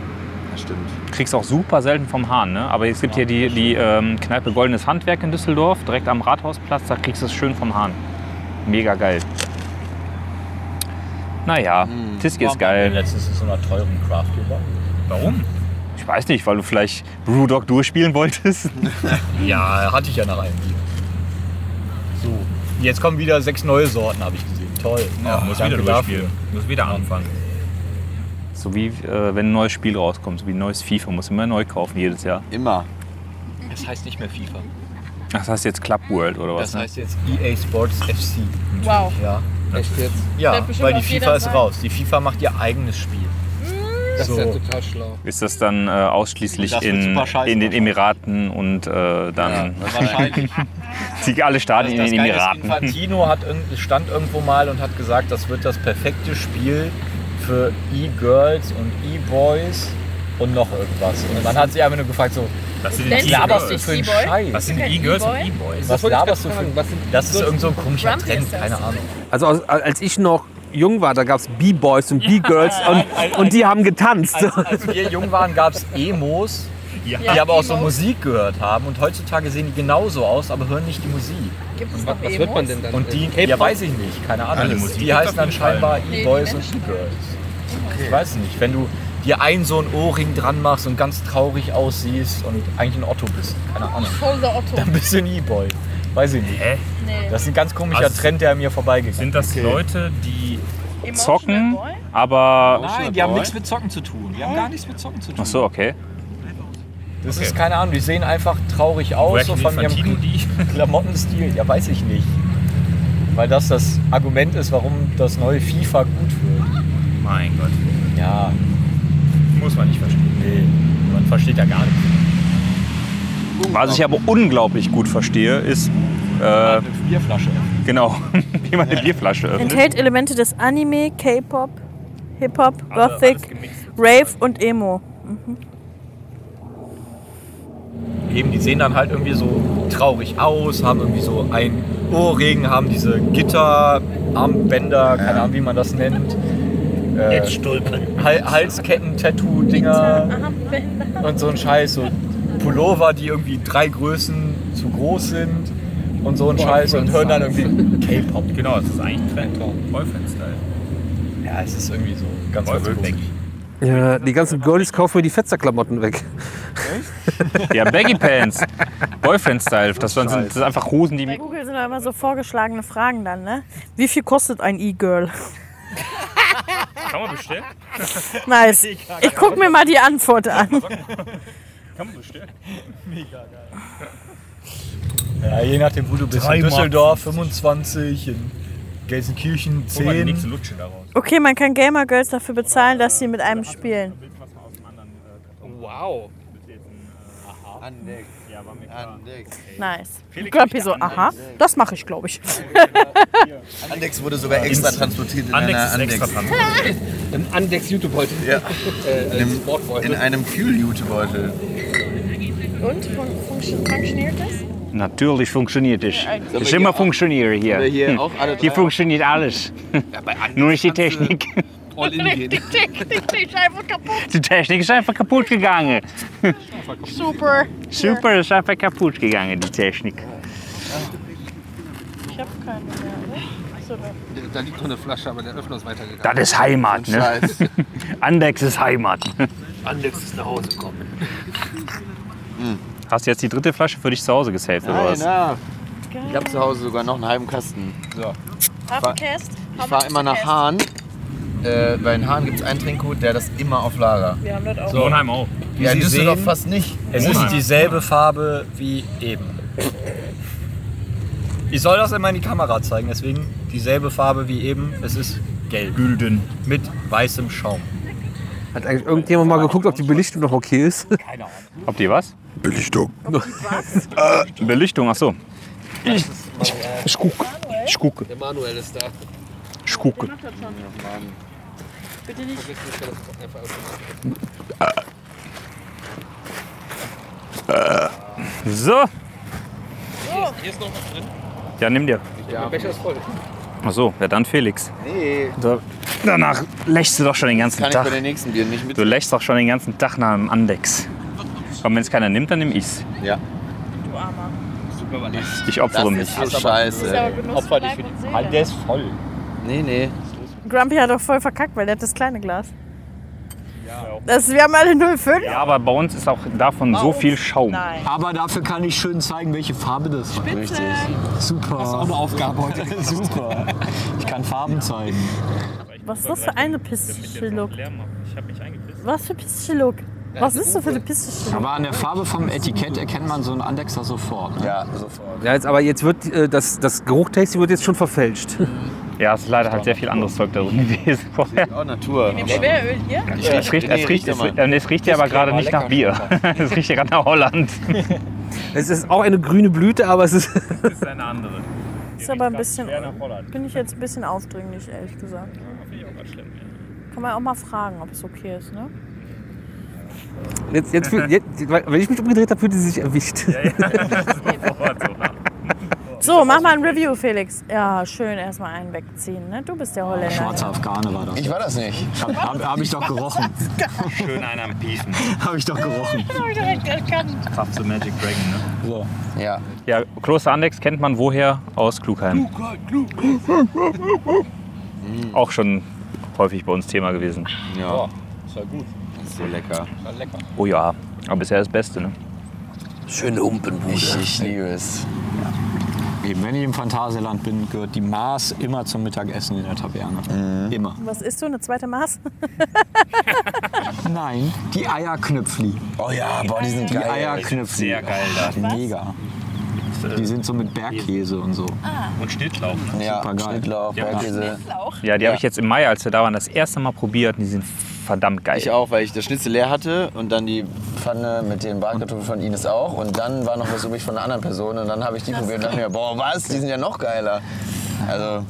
das stimmt. Kriegst auch super selten vom Hahn, ne? Aber es gibt hier die, die ähm, Kneipe Goldenes Handwerk in Düsseldorf, direkt am Rathausplatz, da kriegst du es schön vom Hahn. Mega geil. Naja, Tiski ist geil. Letztens in so einer teuren Craft Bar. Warum? Ich weiß nicht, weil du vielleicht Brewdog durchspielen wolltest. Ja, hatte ich ja nach einem Bier. So, jetzt kommen wieder sechs neue Sorten, habe ich gesehen. Toll. Ja, muss danke wieder dafür. durchspielen. Muss wieder anfangen. So wie äh, wenn ein neues Spiel rauskommt, so wie ein neues FIFA, muss immer neu kaufen jedes Jahr. Immer. Das heißt nicht mehr FIFA. Ach, das heißt jetzt Club World oder was? Das ne? heißt jetzt EA Sports FC. Wow. Ja, Echt jetzt? ja weil die FIFA ist raus. Die FIFA macht ihr eigenes Spiel. Das So. ist ja total schlau. Ist das dann äh, ausschließlich Das in, in den wahrscheinlich. Emiraten und äh, dann Wahrscheinlich. die alle Stadien Das in den Emiraten? Infantino hat, stand irgendwo mal und hat gesagt, das wird das perfekte Spiel für E-Girls und E-Boys und noch irgendwas. Und man hat sich einfach nur gefragt, so, Was sind Denn- laberst du E-Girls? für einen? Scheiß? Was sind E-Girls und E-Boy? E-Boys? Was laberst du für was sind Das ist irgend so ein komischer Trend, keine Ahnung. Also als, als ich noch jung war, da gab es B-Boys und B-Girls und, und die haben getanzt. Als, als wir jung waren, gab es Emos, Ja. die aber auch so. Musik gehört haben. Und heutzutage sehen die genauso aus, aber hören nicht die Musik. Gibt es Was, noch was wird man denn dann? Und die, ja weiß ich nicht, keine Ahnung. Alle Musik die heißen dann scheinbar E-Boys und. E-Girls. Ich weiß nicht, wenn du dir ein so ein Ohrring dran machst und ganz traurig aussiehst und eigentlich ein Otto bist, keine Ahnung, Voll der Otto. dann bist du ein E-Boy. Weiß ich nicht. Hä? Nee. Das ist ein ganz komischer Also, Trend, der an mir vorbeigegangen Sind das Leute, die Emotional Zocken, Boy? aber. Nein, die haben nichts mit Zocken zu tun. Die haben gar nichts mit Zocken zu tun. Ach so, okay. Das Okay. ist keine Ahnung, die sehen einfach traurig aus, woher so von ihrem? Klamottenstil. Ja, weiß ich nicht. Weil das das Argument ist, warum das neue FIFA gut wird. Mein Gott. Ja, Muss man nicht verstehen. nee, man versteht ja gar nichts. Was ich aber unglaublich gut verstehe, ist. Äh, Eine Bierflasche. genau, wie man eine Bierflasche öffnet. Enthält Elemente des Anime, K-Pop, Hip-Hop, Also Gothic. Rave und Emo. Eben, die sehen dann halt irgendwie so traurig aus, haben irgendwie so ein Ohrring, haben diese Gitterarmbänder, keine Ahnung, wie man das nennt. Äh, Hal Halsketten-Tattoo-Dinger und so ein Scheiß, so Pullover, die irgendwie drei Größen zu groß sind und so ein Scheiß und hören dann irgendwie K-Pop. Genau, das ist eigentlich Trend. Boyfriend-Style. Ja, es ist irgendwie so ganz denke ich. Ja, die ganzen Girlies kaufen mir die Fetzerklamotten weg. Ja, Baggy Pants. Boyfriend-Style. Das, sind- das sind einfach Hosen, die. Bei Google sind da immer so vorgeschlagene Fragen dann, ne? Wie viel kostet ein E-Girl? Kann man bestellen? Nice. Ich guck mir mal die Antwort an. Kann man bestellen. Ja, je nachdem, wo du bist. In Düsseldorf 25, in Gelsenkirchen Guck mal, die 10. nächste Lutsche daraus. Okay, man kann Gamer Girls dafür bezahlen, dass sie mit einem spielen. Wow. Andeck. Ja, war mir klar. Andeck. Nice. Grumpy so, aha, das mache ich, glaube ich. Andex wurde sogar extra transportiert in Andex einer Andex. Ein Andex YouTube-Beutel. Ja. Äh, In äh, einem, Sportbeutel. in einem Kühl-Jutebeutel. Und, fun funktio- funktioniert das? Natürlich funktioniert es. Es hier immer funktionieren hier. hier Hm. auch alle Hier funktioniert alles. Nur nicht die Technik. Gehen. Technik, die ist einfach kaputt. Die Technik ist einfach kaputt gegangen. Super. Super, ist einfach kaputt gegangen, die Technik. Ich habe keine mehr, da. Liegt noch eine Flasche, aber der Öffner ist weitergegangen. Das ist Heimat, ne? Scheiß. Andex ist Heimat. Andex ist nach Hause gekommen. Hast du jetzt die dritte Flasche für dich zu Hause gesaved oder Nein, was? na. Ich habe zu Hause sogar noch einen halben Kasten. So. Hafencast? Ich fahre immer nach Hahn. Äh, bei den Hahn gibt es einen Trinkgut, der das immer auf Lager. Wir haben das auch. So. Monheim auch. Wie Ja, Sie Düsseldorf sehen, fast nicht. Es ist dieselbe Farbe wie eben. Ich soll das immer in die Kamera zeigen, deswegen dieselbe Farbe wie eben. Es ist gelb. Gülden. Mit weißem Schaum. Hat eigentlich irgendjemand mal geguckt, ob die Belichtung noch okay ist? Ob die was? Belichtung. Äh, Belichtung, ach so. Ich, ich, ich gucke. Ich gucke. Der Manuel ist da. Ich gucke. Bitte nicht. So. Hier ist noch was drin. Ja, nimm dir. Der Becher ist voll. Ach so, ja dann Felix. Nee, Da, danach lächst du doch schon den ganzen kann ich bei Tag. den nächsten Bieren nicht mit. Du lächst doch schon den ganzen Tag nach einem Andex. Und wenn es keiner nimmt, dann nimm ich's. Ja. Du Armer. Ich Das opfere mich. ist so Das ist scheiße. aber Genuss Opfer dich für die. Halt, der ist voll. Nee, nee. Grumpy hat doch voll verkackt, weil der hat das kleine Glas. Das, wir haben alle 05. Ja, aber bei uns ist auch davon so viel Schaum. Nein. Aber dafür kann ich schön zeigen, welche Farbe das hat. Richtig. Super. Das ist auch eine Aufgabe heute. Super. Ich kann Farben zeigen. Was ist das für eine pistische Look? Ich hab mich eingepisst. Was für pistische Look? Was ist das für eine pistische Look? Aber an der Farbe vom Etikett erkennt man so einen Andexer sofort. Ne? Ja, sofort. Ja, jetzt, aber jetzt wird äh, das, das Geruchtasting wird jetzt schon verfälscht. Ja, es ist leider halt sehr viel anderes Zeug da drin gewesen vorher. Auch Natur. Im Schweröl hier? Es riecht, es riecht, es, mal. äh, es riecht ja aber gerade nicht nach Bier. Es riecht ja gerade nach Holland. Es ist auch eine grüne Blüte, aber es ist. Das ist eine andere. Ist aber ein bisschen. Bin ich jetzt ein bisschen aufdringlich, ehrlich gesagt. Finde ich auch ganz schlimm. Kann man auch mal fragen, ob es okay ist, ne? Jetzt, jetzt, fühl- jetzt, wenn ich mich umgedreht habe, fühlte sie sich erwischt. Sofort so. So, mach mal ein Review, Felix. Ja, schön erstmal einen wegziehen, ne? Du bist der Holländer. Schwarzer Afghane war das. Ich war das nicht. Hab, hab, hab ich doch gerochen. Schön einer am Piefen. Hab ich doch gerochen. Hab ich direkt erkannt. Kraft zu Magic Dragon, ne? So. Ja. Ja, Kloster Andex kennt man woher? Aus Klugheim. Auch schon häufig bei uns Thema gewesen. Ja, Ist ja gut. ist so lecker. War lecker. Oh ja, aber bisher das Beste, ne? Schöne Humpenbude. Ich, ich liebe es. Eben, wenn ich im Phantasialand bin, gehört die Maß immer zum Mittagessen in der Taverne. Immer. Was isst du? Eine zweite Maß? Nein, die Eierknüpfli. Oh ja, boah, die sind Die geil. Eierknüpfli. Sehr geil da. Mega. Die sind so mit Bergkäse und so. Und Schnittlauch. Ja, Supergeil. Schnittlauch, Bergkäse. Ja, die habe ich jetzt im Mai, als wir da waren, das erste Mal probiert und die sind verdammt geil. Ich auch, weil ich das Schnitzel leer hatte und dann die Pfanne mit den Bratkartoffeln von Ines auch. Und dann war noch was übrig von einer anderen Person und dann habe ich die probiert und dachte mir, boah, was, die sind ja noch geiler. Also,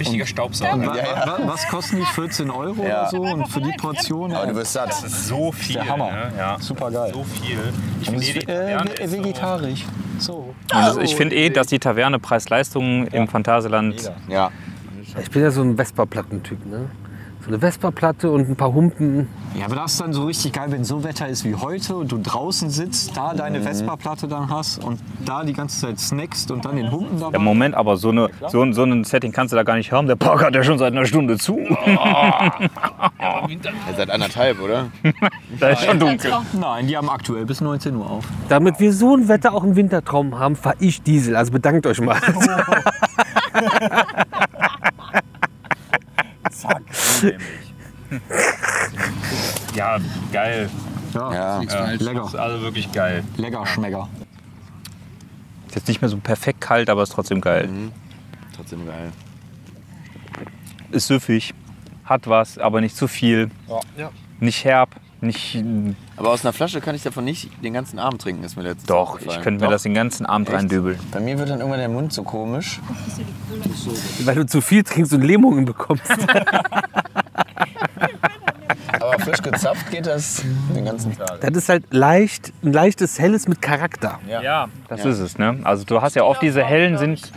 Richtiger Staubsauger. Ja, ja. wa- Was kosten die? 14 Euro Ja. oder so? Und für die Portion? aber du wirst satt. Das ist so viel. der Hammer. Ne? Ja. Super geil. So viel. Ich finde, es eh, ist äh, ist vegetarisch. So. Das, ich finde eh, dass die Taverne Preis-Leistung im Phantasialand. Ja. Ich bin ja so ein Vespa-Plattentyp, ne? So eine Vespa-Platte und ein paar Humpen. Ja, aber das ist dann so richtig geil, wenn so Wetter ist wie heute und du draußen sitzt, da deine Vespa-Platte dann hast und da die ganze Zeit snackst und dann den Humpen dabei. Ja, Moment, aber so, eine, so, ein- so ein Setting kannst du da gar nicht haben. Der Park hat ja schon seit einer Stunde zu. Ja, seit anderthalb, oder? da ist schon dunkel. Nein, die haben aktuell bis 19 Uhr auf. Damit wir so ein Wetter auch im Wintertraum haben, fahre ich Diesel. Also bedankt euch mal. Ja, geil. Ja, Ja. lecker. Das ist also wirklich geil. Lecker Schmecker. Ist jetzt nicht mehr so perfekt kalt, aber ist trotzdem geil. Trotzdem geil. Ist süffig, hat was, aber nicht zu viel. Ja. Nicht herb, nicht. Aber aus einer Flasche kann ich davon nicht den ganzen Abend trinken, ist mir letztens Doch, ich könnte mir Doch? das den ganzen Abend Echt? reindübeln. Bei mir wird dann irgendwann der Mund so komisch. Weil du zu viel trinkst und Lähmungen bekommst. Aber frisch gezapft geht das den ganzen Tag. Das ist halt leicht, ein leichtes Helles mit Charakter. Ja, das ist es, ne? Also du hast ja oft diese hellen sind,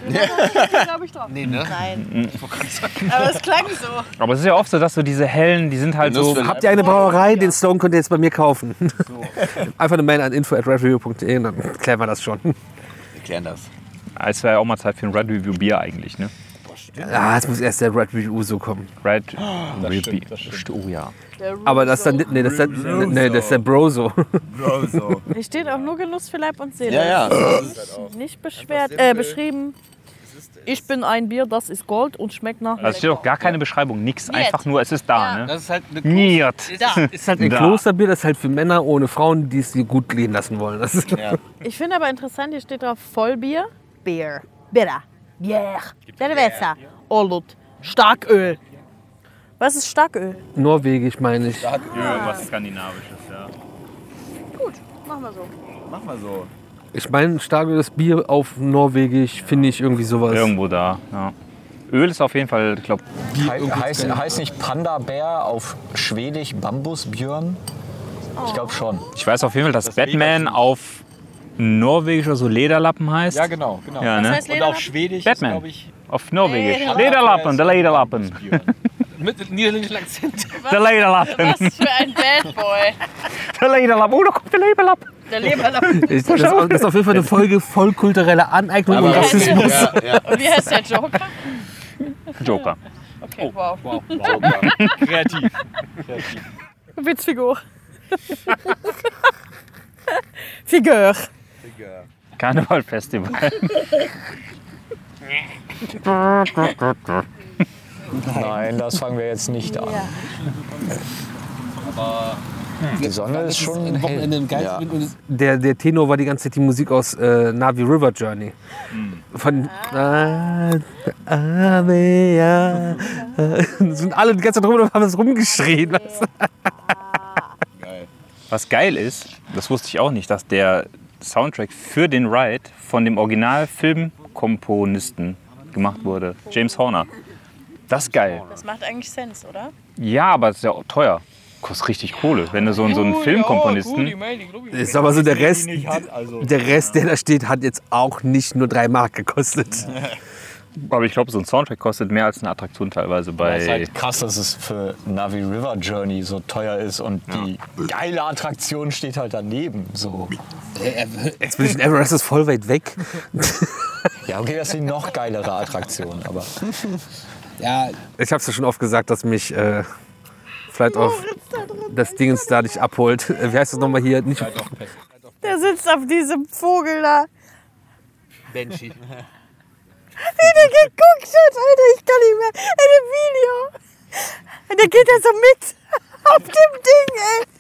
glaube ich drauf. Nee, ne? Nein. Aber es klang so. aber es ist ja oft so, dass so diese hellen, die sind halt so. Habt ihr eine Brauerei? Den Slogan könnt ihr jetzt bei mir kaufen. Einfach eine Mail an info.redradio.de und dann klären wir das schon. Wir klären das. als wäre ja auch mal Zeit für ein Red Review Bier eigentlich, ne? Ah, es muss erst der Red Review so kommen. Red das stimmt. Oh ja. Aber das ist dann, nee, das ist, dann, nee, das ist der Broso. Bro, so. Hier steht auch nur Genuss für Leib und Seele. Ja, ja. Nicht beschwert, äh, beschrieben. Ich bin ein Bier, das ist Gold und schmeckt nach. Also es steht auch gar keine Beschreibung, nix. Einfach nur, es ist da, ne? Das ist halt eine Niet. ist halt ein Da. Klosterbier, das ist halt für Männer ohne Frauen, die es sich gut leben lassen wollen. Das ist Ich finde aber interessant, hier steht drauf Vollbier. Bier. Bitter. Bier. Cerveza. Olut. Starköl. Was ist Starköl? norwegisch, meine ich. Irgendwas Skandinavisches, ja. Gut, machen wir so. Mach mal so. Ich meine, starkes Bier auf norwegisch finde ich irgendwie sowas. Irgendwo da, ja. Öl ist auf jeden Fall, ich glaube, He heißt, heißt nicht Panda-Bär auf Schwedisch Bambusbjörn? Ich glaube schon. ich weiß auf jeden Fall, dass Batman auf Norwegisch oder so Lederlappen heißt. Ja, genau. genau. Ja, ne? heißt Und auf Schwedisch Batman. glaube ich, Auf Norwegisch. Lederlappen. Lederlappen, der Lederlappen. Mit niederländischen Akzent. Der Lederlappen. Was für ein Bad Boy. Der Lederlappen. Oh, da kommt der Lederlappen. Der Leberlappen. Das ist, das ist auf jeden Fall eine Folge voll kulturelle Aneignung und Rassismus. ja, ja. Und wie heißt der Joker? Joker. Okay, wow. wow, wow. kreativ. kreativ. Witzfigur. Figur. Karnevalfestival. Nein, das fangen wir jetzt nicht an. Die Sonne ist schon hell. Ja. Der, der Tenor war die ganze Zeit die Musik aus äh, Navi River Journey. Von ah, Ave, ja. sind alle die ganze Zeit rum und haben das rumgeschrien. Was geil ist, das wusste ich auch nicht, dass der Soundtrack für den Ride von dem Original-Filmkomponisten gemacht wurde, James Horner. Das ist geil. Das macht eigentlich Sens, oder? Ja, aber es ist ja auch teuer. Kostet richtig Kohle, wenn du so, so einen Filmkomponisten. Ist aber so der Rest, also. der Rest, der da steht, hat jetzt auch nicht nur drei Mark gekostet. Aber ich glaube, so ein Soundtrack kostet mehr als eine Attraktion teilweise Es ist bei. halt krass, dass es für Navi River Journey so teuer ist und die geile Attraktion steht halt daneben. So. Expedition Everest ist voll weit weg. Ja, okay, das ist die noch geilere Attraktion, aber Ja, ich habe es ja schon oft gesagt, dass mich äh, vielleicht auf das Dingens da nicht abholt. Äh, Wie heißt das nochmal hier? Nicht, Der sitzt auf diesem Vogel da. Banshee. Wie der geguckt hat, Alter, ich kann nicht mehr. In dem Video. Und der geht ja so mit. Auf dem Ding, ey.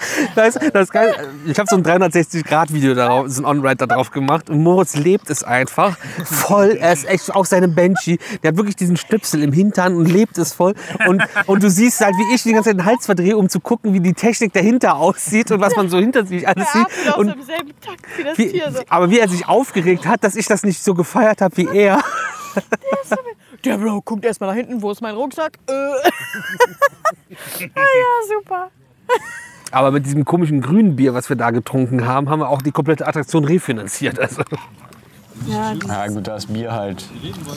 Das, das geil. Ich habe so ein 360-Grad-Video darauf, so ein On-Ride da drauf gemacht und Moritz lebt es einfach voll. Er ist echt auch seine Banshee. Der hat wirklich diesen Schnipsel im Hintern und lebt es voll. Und, und du siehst halt, wie ich die ganze Zeit den Hals verdrehe, um zu gucken, wie die Technik dahinter aussieht und was man so hinter sich alles sieht. Und wie aber wie er sich aufgeregt hat, dass ich das nicht so gefeiert habe wie er. Der Bro guckt erstmal nach hinten, wo ist mein Rucksack? Äh. ah ja, super. Aber mit diesem komischen grünen Bier, was wir da getrunken haben, haben wir auch die komplette Attraktion refinanziert. Also. ja gut, da ist Bier halt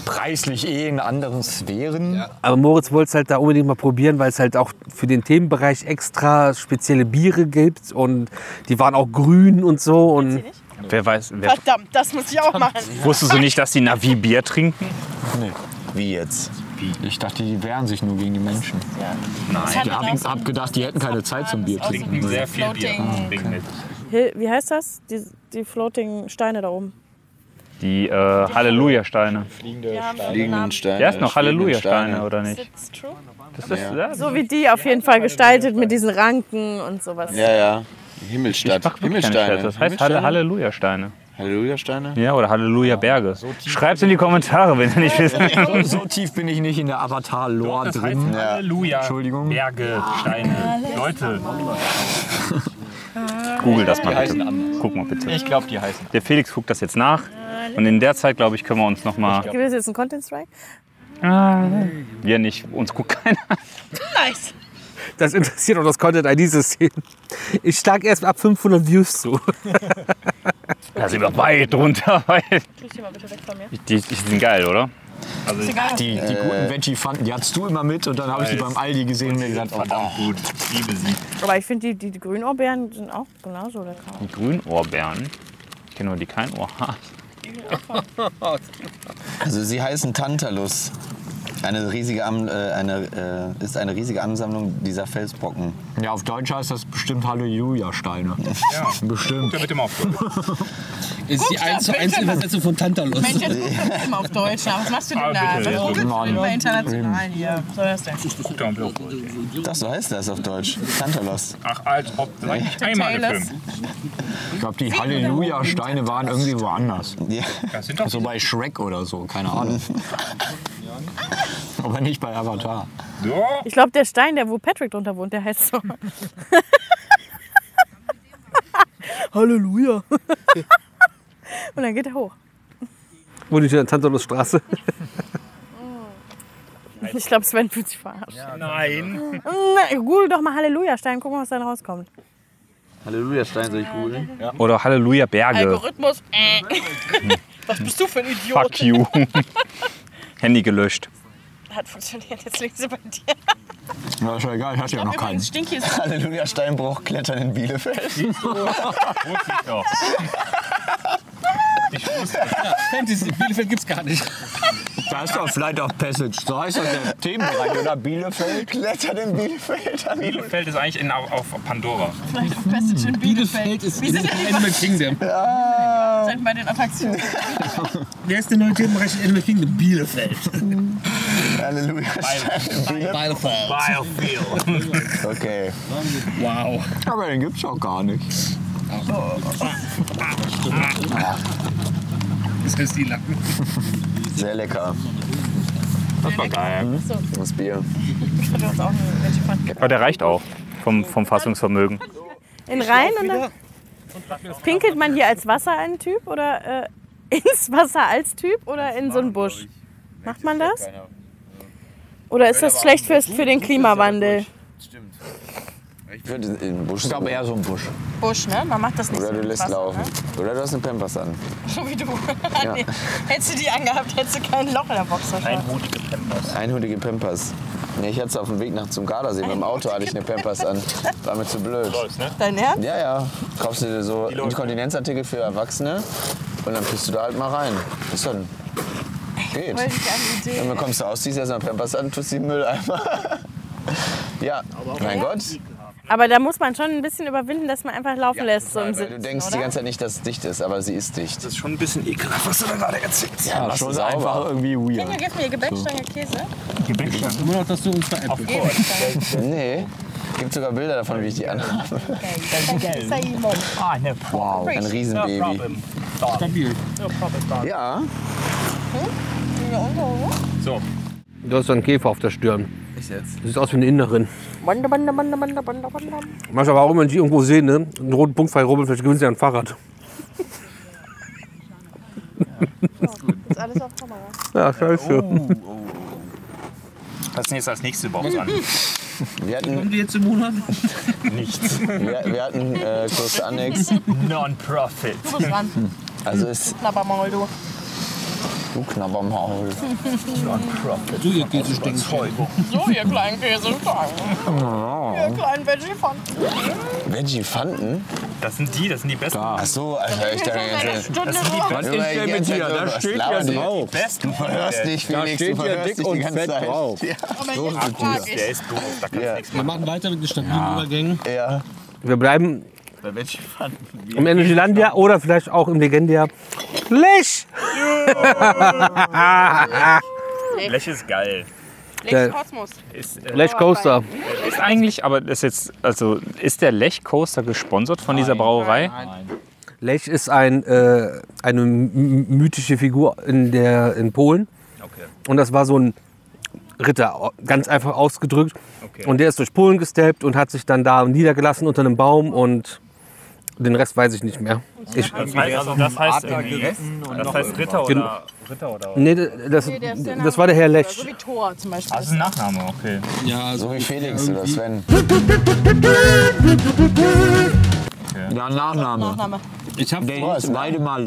preislich eh in anderen Sphären. Aber Moritz wollte es halt da unbedingt mal probieren, weil es halt auch für den Themenbereich extra spezielle Biere gibt und die waren auch grün und so. Und Wer weiß, wer, Verdammt, das muss ich auch machen. wusstest du nicht, dass die Navi Bier trinken? Nee. Wie jetzt? Ich dachte, die wehren sich nur gegen die Menschen. Ich hab, hab gedacht, die hätten keine Zeit zum Bier trinken. Sehr viel Bier. Floating. Hi- Wie heißt das? Die, die floating Steine da oben. Die äh, Halleluja-Steine. Fliegende Ja, Steine. Fliegenden Steine. Der ist noch Halleluja-Steine, Steine. oder nicht? Das ist, ja. So wie die auf jeden Fall gestaltet mit diesen Ranken und sowas. Ja, ja. Himmelstadt. Himmelsteine. Das heißt Halle, Halleluja-Steine. Halleluja-Steine? Ja, oder Halleluja-Berge. Schreib's in die Kommentare, wenn ihr nicht wisst. So, so tief bin ich nicht in der Avatar-Lore drin. Halleluja. Entschuldigung. Berge, Steine. Leute. Google das Die mal heißen bitte. Guck mal bitte. Ich glaube, die heißen. Der Felix guckt das jetzt nach. Und in der Zeit, glaube ich, können wir uns noch mal. Gibt es jetzt einen Content Strike? Wir nicht, uns guckt keiner. Nice. Das interessiert auch das Content-ID-System. Ich schlag erst ab 500 Views zu. Da sind wir weit drunter. Die mal bitte weg von mir. die, die sind geil, oder? Also, Die, die guten Veggie-Pfanten, die hattest du immer mit und dann habe ich die beim Aldi gesehen und mir gesagt, oh, verdammt gut. Ich liebe sie. Aber ich finde, die, die, die Grünaubeeren sind auch genauso lecker. Die Grünohrbeeren. Ich kenne nur die kein Ohr haben. Also sie heißen Tantalus. Eine riesige, Am- äh, eine, äh, ist eine riesige Ansammlung dieser Felsbrocken. Ja, auf Deutsch heißt das bestimmt Halleluja-Steine. Ja. Bestimmt. Ja, bitte mal auf Ist die 1 zu 1 Übersetzung von Tantalus. Mensch, jetzt guck doch immer auf Deutsch. nach. Was machst du denn Ah, da? bitte, Was ist Mann. immer international hier? Was soll das denn? Guck. Doch, so heißt das auf Deutsch. Tantalos. Ach, als ob das eigentlich einmal gefilmt. Ich glaube, die Halleluja-Steine waren irgendwie woanders. Ja. Das sind doch So bei Shrek oder so, keine Ahnung. Aber nicht bei Avatar. so. Ich glaube, der Stein, der wo Patrick drunter wohnt, der heißt so. Halleluja. Und dann geht er hoch. Wo nicht in der Tantalusstraße. Ich glaube, Sven fühlt sich verarscht. Nein. Na, Google doch mal Halleluja-Stein, gucken, was dann rauskommt. Halleluja-Stein soll ich googeln? Oder Halleluja Berge. Algorithmus. Äh. Was bist du für ein Idiot? Fuck you. Handy gelöscht. Hat funktioniert. Jetzt liegt sie bei dir. Ja, ist ja egal, ich hatte ja noch keinen. Stinky ist Halleluja-Steinbruch klettern in Bielefeld. Wusste ich doch. Ich wusste Fantasy, Bielefeld gibt's gar nicht. Da ist doch Flight of Passage. So heißt doch der Themenbereich, oder? Bielefeld. Klettern in Bielefeld. Bielefeld ist eigentlich in, auf, auf Pandora. Passage in Bielefeld ist Wie sind in die Animal Kingdom. Prozent bei den Attraktionen? Wer ist der neue Themenbereich in Animal Kingdom? Bielefeld. Halleluja-Stein in Bielefeld. Biofield. Okay. Wow. Aber den gibt's doch gar nicht. Das heißt die Lappen. Sehr lecker. Das war geil. Das Bier. Aber der reicht auch vom, vom Fassungsvermögen. In Rhein und dann pinkelt man hier als Wasser einen Typ oder äh, ins Wasser als Typ oder in so einen Busch? Macht man das? Oder ist das schlecht fürs, für den Klimawandel? Ich würde in den Busch. Ich glaube eher so ein Busch. Busch, ne? Man macht das nicht Oder so du lässt Wasser, laufen. Oder du hast eine Pampers an. Ne? So wie du. nee. Hättest du die angehabt, hättest du kein Loch in der Box. Einhutige Pampers. Einhudige Pampers. Nee, ich hatte es auf dem Weg nach zum Gardasee. Mit dem Auto hatte ich eine Pampers an. War mir zu blöd. Dein Ernst? Ja, ja. Kaufst du dir so Inkontinenzartikel für Erwachsene und dann pisst du da halt mal rein. Ist dann. Geht. Die geile Dann Idee. bekommst du aus, ziehst erstmal Pampers an, tust die im Mülleimer. ja, mein Gott. Aber da muss man schon ein bisschen überwinden, dass man einfach laufen lässt. So im Weil Sitzen, du denkst oder? die ganze Zeit nicht, dass es dicht ist, aber sie ist dicht. Das ist schon ein bisschen ekelhaft, was du da gerade erzählst. Ja, du Schon sauber. einfach irgendwie Kinder, weird. gib mir Gebäckstange Käse. Immer noch, dass du uns veräppelst. Nee. Gibt sogar Bilder davon, wie ich die anhabe. Ah, ne, Wow, ein Riesenbaby. Stabil. Ja, So, Du hast so einen Käfer auf der Stirn. Ich jetzt. Das sieht aus wie eine Innerin. Banda, banda, banda, banda, banda, banda. Manchmal, warum, wenn ich die irgendwo sehe, ne? einen roten Punkt frei rubbeln, vielleicht gewinnen sie ein Fahrrad. Ist alles auf Kamera. Ja, scheiße. was ist denn jetzt als nächstes bei uns an? Wir hatten, die jetzt im Monat? Nichts. wir, wir hatten äh, Kloster Annex. Non-Profit. Du bist dran. Also ist Knabbermaul, du. Du Knabbermaul. Du, ihr Käsestänken. So, ihr kleinen Käsestangen. Ihr kleinen Veggie-Pfanten. Veggie-Fanten? Das sind die, das sind die besten. Ach so, Alter, ich dachte. Stunde Das sind die nur. Was Junge, ist denn die mit dir? Da steht ja drauf. besten. Du verhörst dich, Da Felix. steht du hier verhörst dick dich und die ganze fett Zeit. drauf. Der ist doof, da kannst du Ja. nichts Wir machen weiter mit den stabilen Übergängen. Ja. Wir bleiben Bei Veggie-Fanten. im Energylandia oder vielleicht auch im Legendia. Lech! Lech ist geil. Der- Lex Kosmos. Ist, äh, Lech Coaster. Ist eigentlich, aber das ist jetzt, also ist der Lech Coaster gesponsert von dieser Brauerei? Lech ist ein, äh, eine m- mythische Figur in, der, in Polen. okay. Und das war so ein Ritter, ganz einfach ausgedrückt. Okay. Und der ist durch Polen gesteppt und hat sich dann da niedergelassen unter einem Baum und Den Rest weiß ich nicht mehr. Ich, Das heißt, also das heißt, Adler irgendwie- geritten und das heißt Ritter oder Ritter oder. nee, das, Nee, der das war der Herr. Lech. So wie Thor zum Beispiel. Das ist ein Nachname, okay. Ja, So wie Felix oder Sven. Ja, Nachname. Nachname. Ich habe Der hieß Waldemar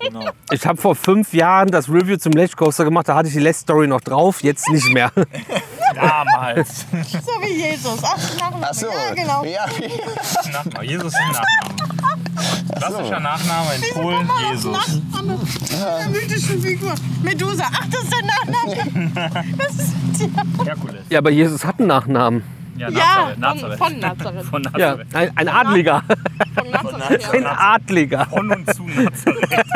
Lech. ich hab vor fünf Jahren das Review zum Coaster gemacht. Da hatte ich die Lech Story noch drauf, jetzt nicht mehr. Damals. So wie Jesus. Ach, Nachname. Ach so. Ja, genau. Ja, Nachname. Jesus ist ein Nachname. Klassischer Nachname in Polen, Jesus. Nachname der mythischen Figur. Medusa. Ach, das ist der Nachname. Das ist ja. Herkules. Ja, aber Jesus hat einen Nachnamen. Ja, Ja, Nazareth. von, von Nazareth. Von Ja, Nazareth. ein, ein Adliger. Von Nazareth. Ein Adliger. Von und zu Nazareth.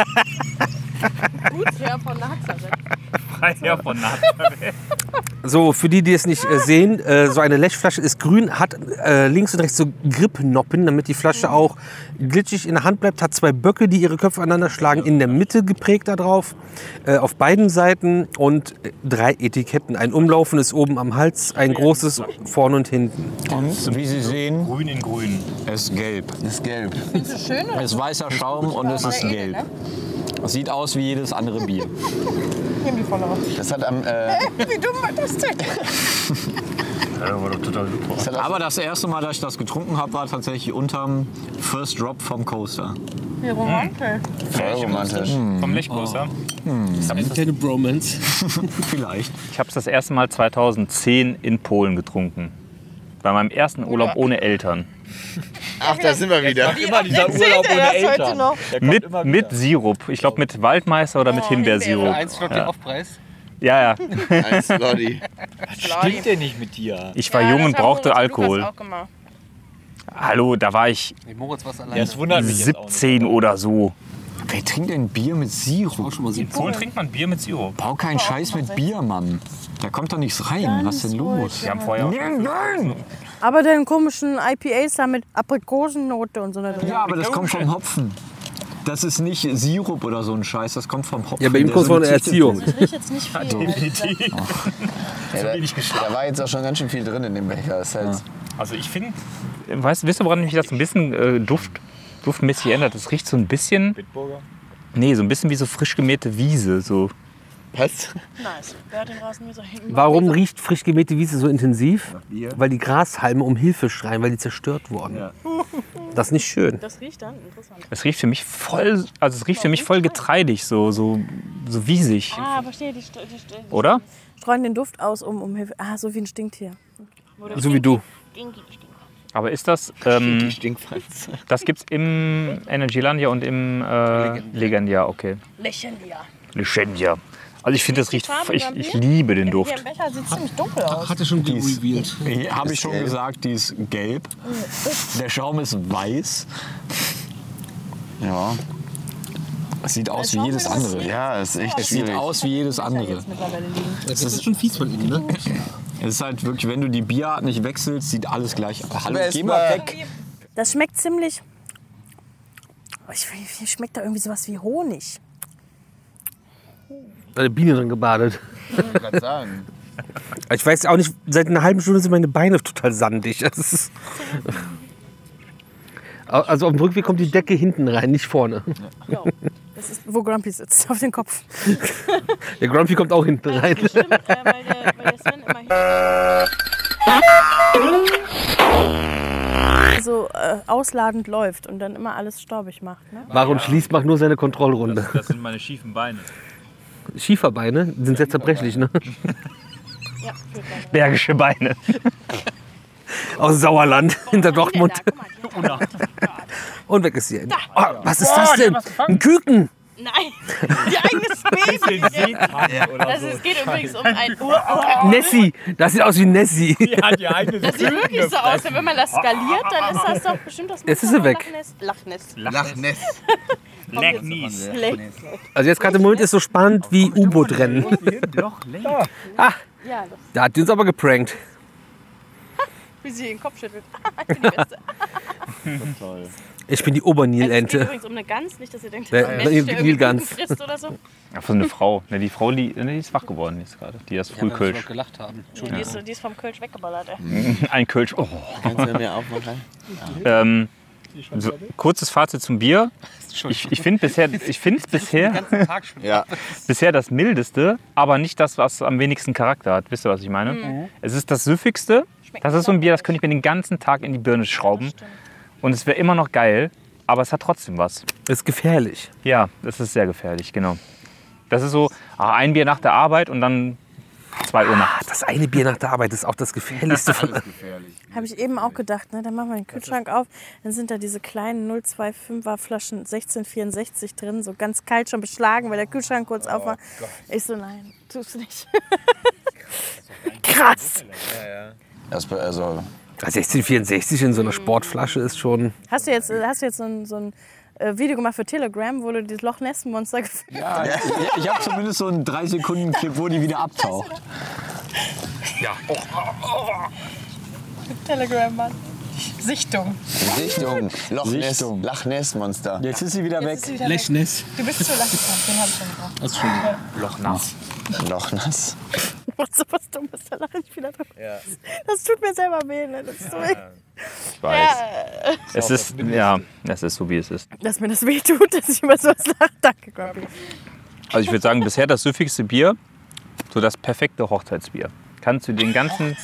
Gutsherr von Nazareth. Freiherr von Nazareth. So, für die, die es nicht äh, sehen, äh, so eine Lechflasche ist grün, hat äh, links und rechts so Gripnoppen, damit die Flasche auch glitschig in der Hand bleibt. Hat zwei Böcke, die ihre Köpfe aneinander schlagen, in der Mitte geprägt da drauf, äh, auf beiden Seiten und äh, drei Etiketten. Ein umlaufendes oben am Hals, ein großes vorne und hinten. Und wie Sie sehen, Grün in grün. es ist gelb. ist gelb. Findest du schön? Oder? Es ist weißer Schaum und es ist gelb. Es sieht aus wie jedes andere Bier. Nehmen die voll Das hat am. Äh, Wie dumm war das denn? Ja, war doch total super. das Aber das erste Mal, dass ich das getrunken habe, war tatsächlich unterm First Drop vom Coaster. Wie romantisch. voll romantisch. Vom Lechcoaster. Eine kleine Bromance. Vielleicht. Ich habe es das erste Mal 2010 in Polen getrunken. Bei meinem ersten Urlaub ohne Eltern. Ach, da sind wir wieder. Immer dieser Urlaub ohne Eltern. Mit, mit. Sirup. Ich glaube mit Waldmeister oder mit Himbeersirup. Eins Slot Ja. Aufpreis. Ja, ja. Ein Slotty. Stimmt denn nicht mit dir? Ich war Ja, jung und brauchte Alkohol. Auch gemacht. Hallo, da war ich Nee, Moritz was das wundert mich jetzt auch nicht. 17 oder so. Wer trinkt denn Bier mit Sirup? Auch schon mal In Polen trinkt man Bier mit Sirup. Bau keinen Scheiß mit Bier, Mann. Da kommt doch nichts rein. Was ist denn los? Wir haben auch Nein, nein! Aber den komischen IPAs da mit Aprikosennote und so drin. Ja, aber das kommt vom Hopfen. Das ist nicht Sirup oder so ein Scheiß, das kommt vom Hopfen. Ja, bei ihm kommt so von der Erziehung. wird. Ich riech jetzt nicht viel. definitiv. Ja, da, da war jetzt auch schon ganz schön viel drin in dem Becher. Das halt, Also ich finde, Weißt, wisst ihr, woran mich das ein bisschen äh, Duft, duftmäßig ändert? Das riecht so ein bisschen. Nee, so ein bisschen wie so frisch gemähte Wiese. So. Was? Nice. Wer hat den Rasen wie so hinten? Warum riecht frisch gemähte Wiese so intensiv? Weil die Grashalme um Hilfe schreien, weil die zerstört wurden. Das ist nicht schön. Das riecht dann? Interessant. Es riecht für mich voll, also es riecht für mich voll getreidig, so, so, so wiesig. Ah, verstehe. Die, die, die Oder? Streuen den Duft aus, um, um Hilfe. Ah, so wie ein Stinktier. So wie du. Aber ist das, ähm, das gibt's im Energylandia und im äh, Legendia, okay. Ja. Legendia. Also ich finde, das riecht, ich, ich liebe den Duft. im Becher sieht ziemlich dunkel aus. Hatte schon revealed. Habe ich schon gesagt, die ist gelb. Der Schaum ist weiß. Ja. Es sieht aus wie jedes andere. ja, ist echt Es sieht schwierig. aus wie jedes andere. Das ist schon fies von ihm, ne? Es ist halt wirklich, wenn du die Bierart nicht wechselst, sieht alles gleich aus. Hallo, geh es mal weg. Das schmeckt ziemlich. Oh, Ich finde, hier schmeckt da irgendwie sowas wie Honig. Eine Biene drin gebadet. Ich wollte gerade sagen. Ich weiß auch nicht, seit einer halben Stunde sind meine Beine total sandig. Das ist also auf dem Rückweg kommt die Decke hinten rein, nicht vorne. Ja. Das ist, wo Grumpy sitzt, auf den Kopf. Der Grumpy kommt auch hinten rein. Stimmt, äh, weil, der, weil der Sven immer hier So äh, ausladend läuft und dann immer alles staubig macht. Ne? Warum schließt macht nur seine Kontrollrunde? das sind meine schiefen Beine. Schieferbeine sind sehr zerbrechlich, ne? Ja. Bergische Beine. Aus Sauerland, hinter Dortmund. Da, guck mal, Und weg ist sie. Oh, was ist das denn? Ein Küken! Nein, die eigenes Baby. Das ist, es geht übrigens um ein Ur Nessie! Das sieht aus wie Nessie. hat ihr eigenes Das sieht wirklich so aus. Wenn man das skaliert, dann ist das doch bestimmt das Jetzt ist sie weg. Lachness. Lecknies. Leck. Also jetzt gerade im Moment ist so spannend wie U-Boot-Rennen. Ah, Ja, da hat die uns aber geprankt. wie sie den Kopf schüttelt. Ich bin die Beste. Ich bin die Es geht Obernilente. übrigens um eine Gans, nicht, dass ihr denkt, Ja, das ist ein ja, Mensch, der Nilgans. Frisst oder so. Ja, von eine Frau. Ne, die Frau, die, ne, die ist wach geworden jetzt gerade. Die ist Frühkölsch. gelacht haben. Die, ist, die ist vom Kölsch weggeballert, ey. Ein Kölsch. Oh. Kannst du mir aufmachen? Ähm, so, kurzes Fazit zum Bier. Ich, ich finde bisher, ich finde es bisher, Ja. bisher das mildeste, aber nicht das, was am wenigsten Charakter hat. Wisst ihr, was ich meine? Mhm. Es ist das süffigste. Das ist so ein Bier, das könnte ich mir den ganzen Tag in die Birne schrauben. Und es wäre immer noch geil, aber es hat trotzdem was. Ist gefährlich. Ja, das ist sehr gefährlich, genau. Das ist so ah, ein Bier nach der Arbeit und dann 2 Uhr nachts. Das eine Bier nach der Arbeit ist auch das gefährlichste von allen. Habe ich eben auch gedacht, ne? Dann machen wir den Kühlschrank auf, dann sind da diese kleinen 025er Flaschen 1664 drin, so ganz kalt schon beschlagen, weil der Kühlschrank kurz auf war. Ich so, nein, tust du nicht. Krass. Also, 1664 in so einer Sportflasche ist schon. Hast du jetzt, hast du jetzt so ein, so ein äh, Video gemacht für Telegram, wo du dieses Loch Ness Monster gefilmt Ja, ich, ich habe zumindest so einen 3-Sekunden-Clip, wo die wieder abtaucht. Ja. Telegram, Mann. Sichtung. Sichtung, Loch Ness, Sichtung. Loch Ness Monster. Jetzt ist sie wieder weg. Sie wieder. Lechness. Du bist zu langsam, den hab ich schon gebraucht. Das ist schon. Loch nass. Loch Ness. Was so was Dummes, da lache ich wieder drüber. Das tut mir selber weh, ne? Das ist so weh. Ich weiß. Es ist, ja, es ist so, wie es ist. Dass mir das weh tut, dass ich über sowas lache. Danke, Corby. Also ich würde sagen, bisher das süffigste Bier, so das perfekte Hochzeitsbier. Kannst du den ganzen,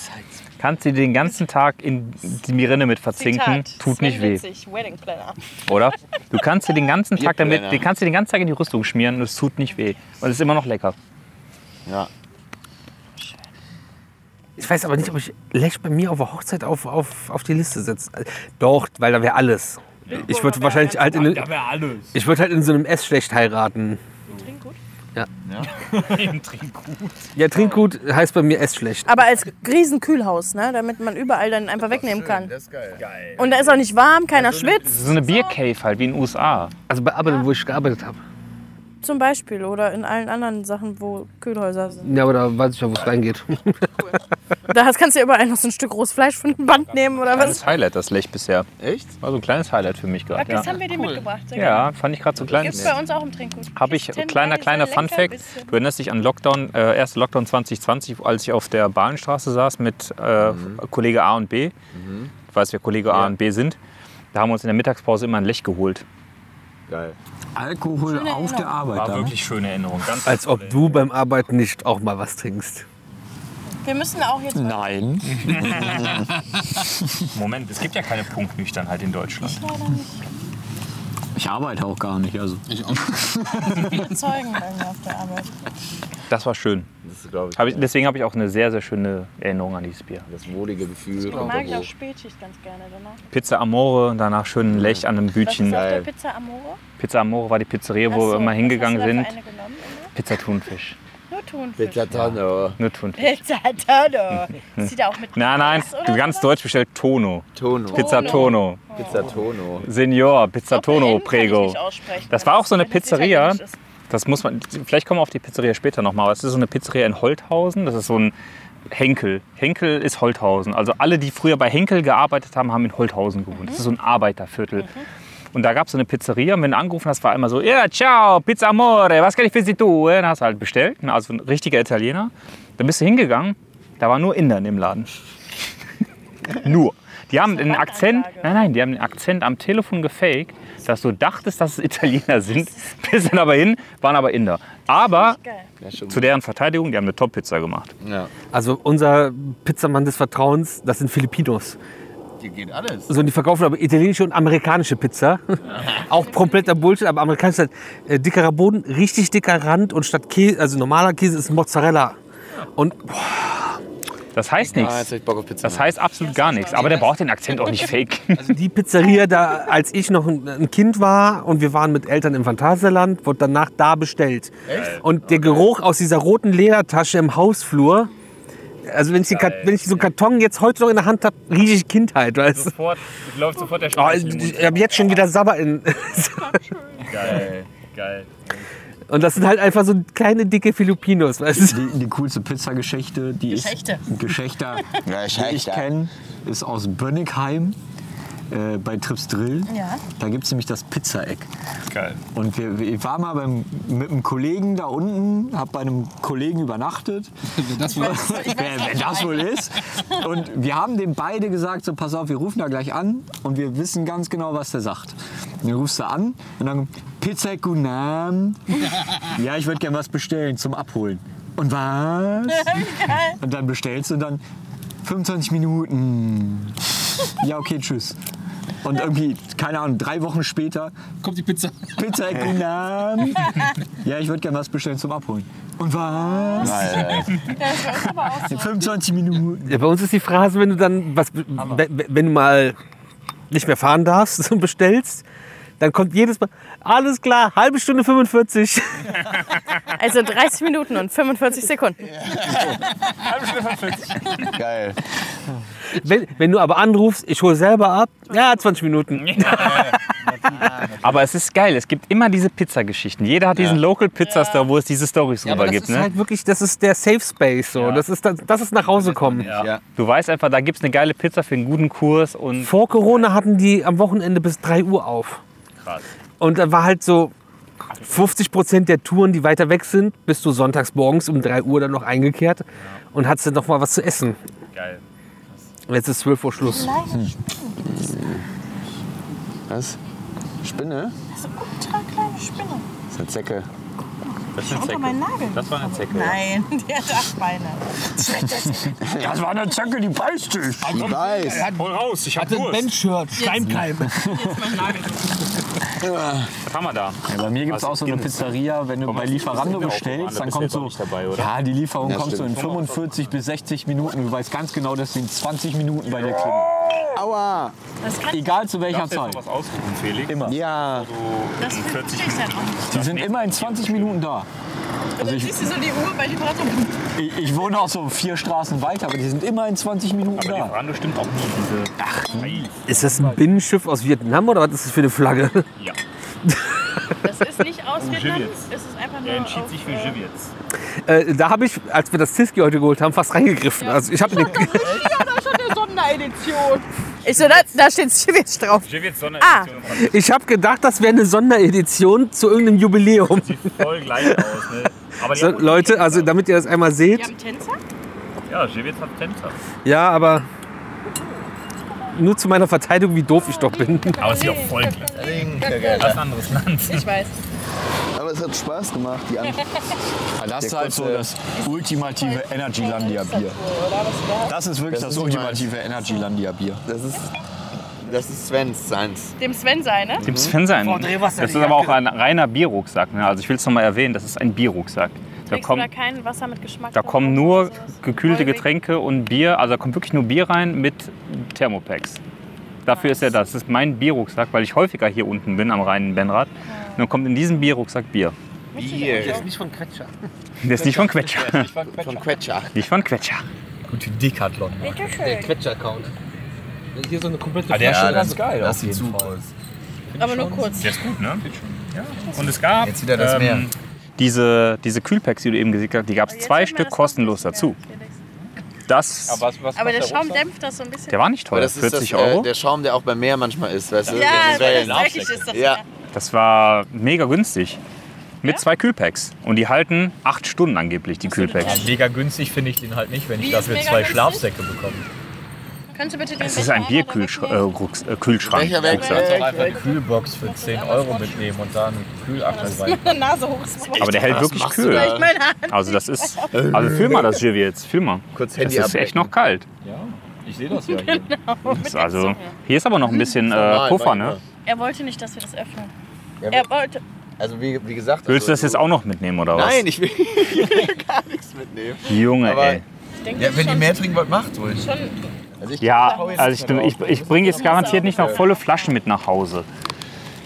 kannst du den ganzen Tag in die Mirine mit verzinken, tut nicht weh, Wedding Planner. oder? Du kannst dir den ganzen Tag damit, den kannst du den ganzen Tag in die Rüstung schmieren und es tut nicht weh. Und es ist immer noch lecker. Ja. Ich weiß aber nicht, ob ich Lech bei mir auf der Hochzeit auf, auf, auf die Liste setze. Doch, weil da wäre alles. Ich würde wahrscheinlich halt in, Da wäre alles. ich würde halt in so einem S schlecht heiraten. Im Trinkgut. Ja, Trinkgut heißt bei mir S schlecht. Aber als Riesenkühlhaus, ne? Damit man überall dann einfach wegnehmen kann. Das ist geil. Und da ist auch nicht warm, keiner Das schwitzt. ist so eine Biercave halt, wie in den USA. Also bei Arbeit, wo ich gearbeitet habe. Zum Beispiel. Oder in allen anderen Sachen, wo Kühlhäuser sind. Ja, aber da weiß ich ja, wo es reingeht. Da hast- kannst du ja überall noch so ein Stück rohes Fleisch von dem Band nehmen oder was. Kleines Highlight, das Lech bisher. Echt? War so ein kleines Highlight für mich gerade. Das Ja. haben wir dir mitgebracht. Sehr ja, fand ich gerade so klein. Gibt es bei uns auch im Trinkgut. Habe ich, kleiner, kleiner Fun Fact. Du erinnerst dich an Lockdown, äh, erste Lockdown 2020, als ich auf der Bahnstraße saß mit äh, Kollege A und B. Du weißt, wer Kollege A und B sind. Da haben wir uns in der Mittagspause immer ein Lech geholt. Geil. Alkohol auf der Arbeit. War da, ne? wirklich schöne Erinnerung. Ganz Als ob du beim Arbeiten nicht auch mal was trinkst. Wir müssen auch jetzt Nein. Moment, es gibt ja keine Punktnüchternheit in Deutschland. Ich arbeite auch gar nicht. Also. überzeugen bei mir auf der Arbeit. Das war schön. Das ist, glaube ich, Hab ich, deswegen habe ich auch eine sehr, sehr schöne Erinnerung an dieses Bier. das wohlige Gefühl. Ich mag ich auch. Spätschicht ganz gerne danach. Pizza Amore und danach schön ein Lech an einem Was Bütchen. ist auf der Geil. Pizza Amore? Pizza Amore war die Pizzeria, wo so, wir immer was hingegangen hast du da sind. eine genommen? Pizza Thunfisch. Thunfisch. Pizza Tanne. Nur Thunfisch. Pizza Tono. Ist die da auch mit Nein, nein, ganz deutsch bestellt Tono. Tono. Pizza Tono. Pizza Tono. Senior, Pizza Doppel-N Tono kann ich Prego. nicht aussprechen, Das war auch so eine Pizzeria. Das muss man, vielleicht kommen wir auf die Pizzeria später nochmal. Das ist so eine Pizzeria in Holthausen. Das ist so ein Henkel. Henkel ist Holthausen. Also alle, die früher bei Henkel gearbeitet haben, haben in Holthausen gewohnt. Das ist so ein Arbeiterviertel. Und da gab es so eine Pizzeria. Und wenn du angerufen hast, war immer so, ja, ciao, Pizza Amore, was kann ich für Sie tun? Dann hast du halt bestellt. Also ein richtiger Italiener. Dann bist du hingegangen. Da war nur Inder in dem Laden. nur. Die haben den Akzent, nein, nein, die haben den Akzent am Telefon gefaked, dass du dachtest, dass es Italiener sind. Bis dann aber hin, waren aber Inder. Aber zu deren Verteidigung, die haben eine Top-Pizza gemacht. Ja. Also unser Pizzamann des Vertrauens, das sind Filipinos. Hier geht alles. So, die verkaufen aber italienische und amerikanische Pizza. auch kompletter Bullshit, aber amerikanisch ist halt äh, dickerer Boden, richtig dicker Rand und statt Käse, also normaler Käse ist Mozzarella. Und Das heißt Ah, nichts. jetzt hab ich Bock auf Pizza. Das heißt absolut gar nichts. Aber der braucht den Akzent auch nicht fake. also die Pizzeria, da, als ich noch ein, Kind war und wir waren mit Eltern im Phantasialand, wurde danach da bestellt. Und der Geruch aus dieser roten Ledertasche im Hausflur, also wenn ich, Kat- wenn ich so einen Karton jetzt heute noch in der Hand habe, rieche ich Kindheit. Weißt? du? Sofort, läuft sofort der Oh, den Mund. ich habe jetzt schon wieder Sabber in. Geil, geil. Und das sind halt einfach so kleine, dicke Filipinos. Weißt du? Die, die coolste Pizzageschichte, die Geschichte. ist Geschichte, die ich kenne, ist aus Bönnigheim. Äh, bei Trips Drill. Ja. Da gibt es nämlich das Pizzaeck. Geil. Und wir, ich war mal beim, mit einem Kollegen da unten, habe bei einem Kollegen übernachtet. Wenn das wohl wer, wer das wohl ist. Und wir haben dem beide gesagt, so pass auf, wir rufen da gleich an und wir wissen ganz genau, was der sagt. Und dann rufst du an und dann Pizza Gunam. Ja, ich würde gerne was bestellen zum Abholen. Und was? Und dann bestellst du und dann 25 Minuten. Ja, okay, tschüss. Und irgendwie, keine Ahnung, drei Wochen später, kommt die Pizza. Pizza Gunam. Ja, ich würde gerne was bestellen zum Abholen. Und was? 25 Minuten. Ja, bei uns ist die Phrase, wenn du dann was, wenn, du mal nicht mehr fahren darfst und bestellst, dann kommt jedes Mal, alles klar, halbe Stunde 45. Also 30 Minuten und 45 Sekunden. Geil. Wenn, wenn du aber anrufst, ich hole selber ab, ja, 20 Minuten. Aber es ist geil. Es gibt immer diese Pizzageschichten. Jeder hat diesen Local Pizza Store, wo es diese Stories Ja, drüber aber das gibt. ist Ne? halt wirklich, das ist der Safe Space. So. Das, ist das, das ist nach Hause kommen. Ja. Du weißt einfach, da gibt es eine geile Pizza für einen guten Kurs. Und Vor Corona hatten die am Wochenende bis 3 Uhr auf. Krass. Und da war halt so 50 Prozent der Touren, die weiter weg sind, bist du sonntags morgens um 3 Uhr dann noch eingekehrt und hattest dann noch mal was zu essen. Geil. Jetzt ist 12 Uhr Schluss. Was? Spinne? Das ist eine ultra kleine Spinne. Das ist eine Zecke. Das ist eine Unter meinen Nagel. Das war eine Zecke. Nein, die hat acht Beine. Das war eine Zecke, die beißt dich. Die beißt. Hol raus, ich hab Hatte ein. Bench-Shirt, Schleimkeim. Was haben wir da? Ja, bei mir gibt es Also auch so eine. Pizzeria, wenn du bei Lieferando bestellst, an, dann kommt du so, jetzt dabei, ja, die Lieferung Ja, kommt so in stimmt. 45 bis 60 Minuten. Du weißt ganz genau, dass sie in 20 Minuten bei dir klingen. Aua! Egal zu welcher Zeit. was ausrufen, Felix? Immer. Ja. Das in 40 verstehe ich dann auch nicht. Die sind immer in 20 Minuten da. Also dann siehst du so die Uhr bei Lieferando. Ich, ich wohne auch so vier Straßen weiter, aber die sind immer in 20 Minuten Aber die da. Brando stimmt auch nie. Diese Ach, Ist das ein Binnenschiff aus Vietnam oder was ist das für eine Flagge? Ja. Das ist nicht aus Vietnam, es ist einfach nur Er entschied sich für äh, Jivits. Äh, da habe ich, als wir das Ziski heute geholt haben, fast reingegriffen. Also ich habe den, Ja, da ist schon eine Sonderedition. Ich so, da, da steht Schiwitz drauf. Ah. Sonderedition. ich habe gedacht, das wäre eine Sonderedition zu irgendeinem Jubiläum. Sieht voll gleich aus. Ne? Aber die So, Leute, also damit ihr das einmal Die seht, haben Tänzer? Ja, Jivits hat Tänzer. ja, aber nur zu meiner Verteidigung, wie doof ich doch bin. Aber es sieht auch voll gleich aus. Das ist ein anderes Land. Ich weiß. Aber es hat Spaß gemacht, die an Das ist halt so das ultimative Energylandia Bier. Das ist wirklich Das das, ultimative Energylandia Bier. Das ist, das ist Svens seins. Dem Sven seine. Dem Sven sein. Das ist aber auch ein reiner Bierrucksack. Ne? Also ich will es nochmal erwähnen, das ist ein Bierrucksack. Da du da kommen, kein Wasser mit Geschmack? da kommen nur gekühlte Getränke und Bier. Also da kommt wirklich nur Bier rein mit Thermopacks. Dafür ist er das. Das ist mein Bierrucksack, weil ich häufiger hier unten bin am Rhein-Benrad. Und dann kommt in diesem Bierrucksack Bier. Bier. Nicht von Quetscher. Der ist nicht von Quetscher. Von Quetscher. Nicht von Quetscher. Gute Decathlon. Der Quetscher-Account. Hier so eine komplette Ah, der ist schon ganz geil. Das sieht super aus. Aber nur kurz. Der ist gut, ne? Ja. Und es gab Jetzt wieder das Meer. diese, diese Kühlpacks, die du eben gesehen hast, die gab es zwei Stück kostenlos noch nicht dazu. mehr, Felix. Das, Aber der Schaum dämpft das so ein bisschen. der war nicht Aber teuer, das ist 40 das, Euro. Äh, der Schaum, der auch beim Meer manchmal ist, weißt du? ja, Das Wellen. das ist. Das Ja. Das war mega günstig. Mit zwei Kühlpacks. Und die halten acht Stunden angeblich, die Kühlpacks. Mega günstig finde ich den halt nicht, wenn Wie ich ist dafür zwei günstig? Schlafsäcke bekomme. Könntest du bitte den Das ist ein Bierkühlschrank. Äh, äh. Welcher. Kannst auch einfach eine Kühlbox für 10 Euro mitnehmen und da einen Kühlakku rein. Meine Nase hoch. Aber der hält wirklich kühl. Also das ist. Also fühl mal das Jiv jetzt. Fühl mal. Kurz Das Handy ist echt noch kalt. Ja, ich sehe das ja hier. Das ist also, hier ist aber noch ein bisschen äh, Puffer, ne? Er wollte nicht, dass wir das öffnen. Er wollte. Also wie, wie gesagt. Willst du das also, jetzt auch noch mitnehmen oder was? Nein, ich will gar nichts mitnehmen. Junge, Aber- ey. Ich denke, Ja, das wenn ihr mehr trinken wollt, macht ruhig. schon Also ich Ja, also ich, ich, ich bringe jetzt garantiert nicht noch volle Flaschen mit nach Hause.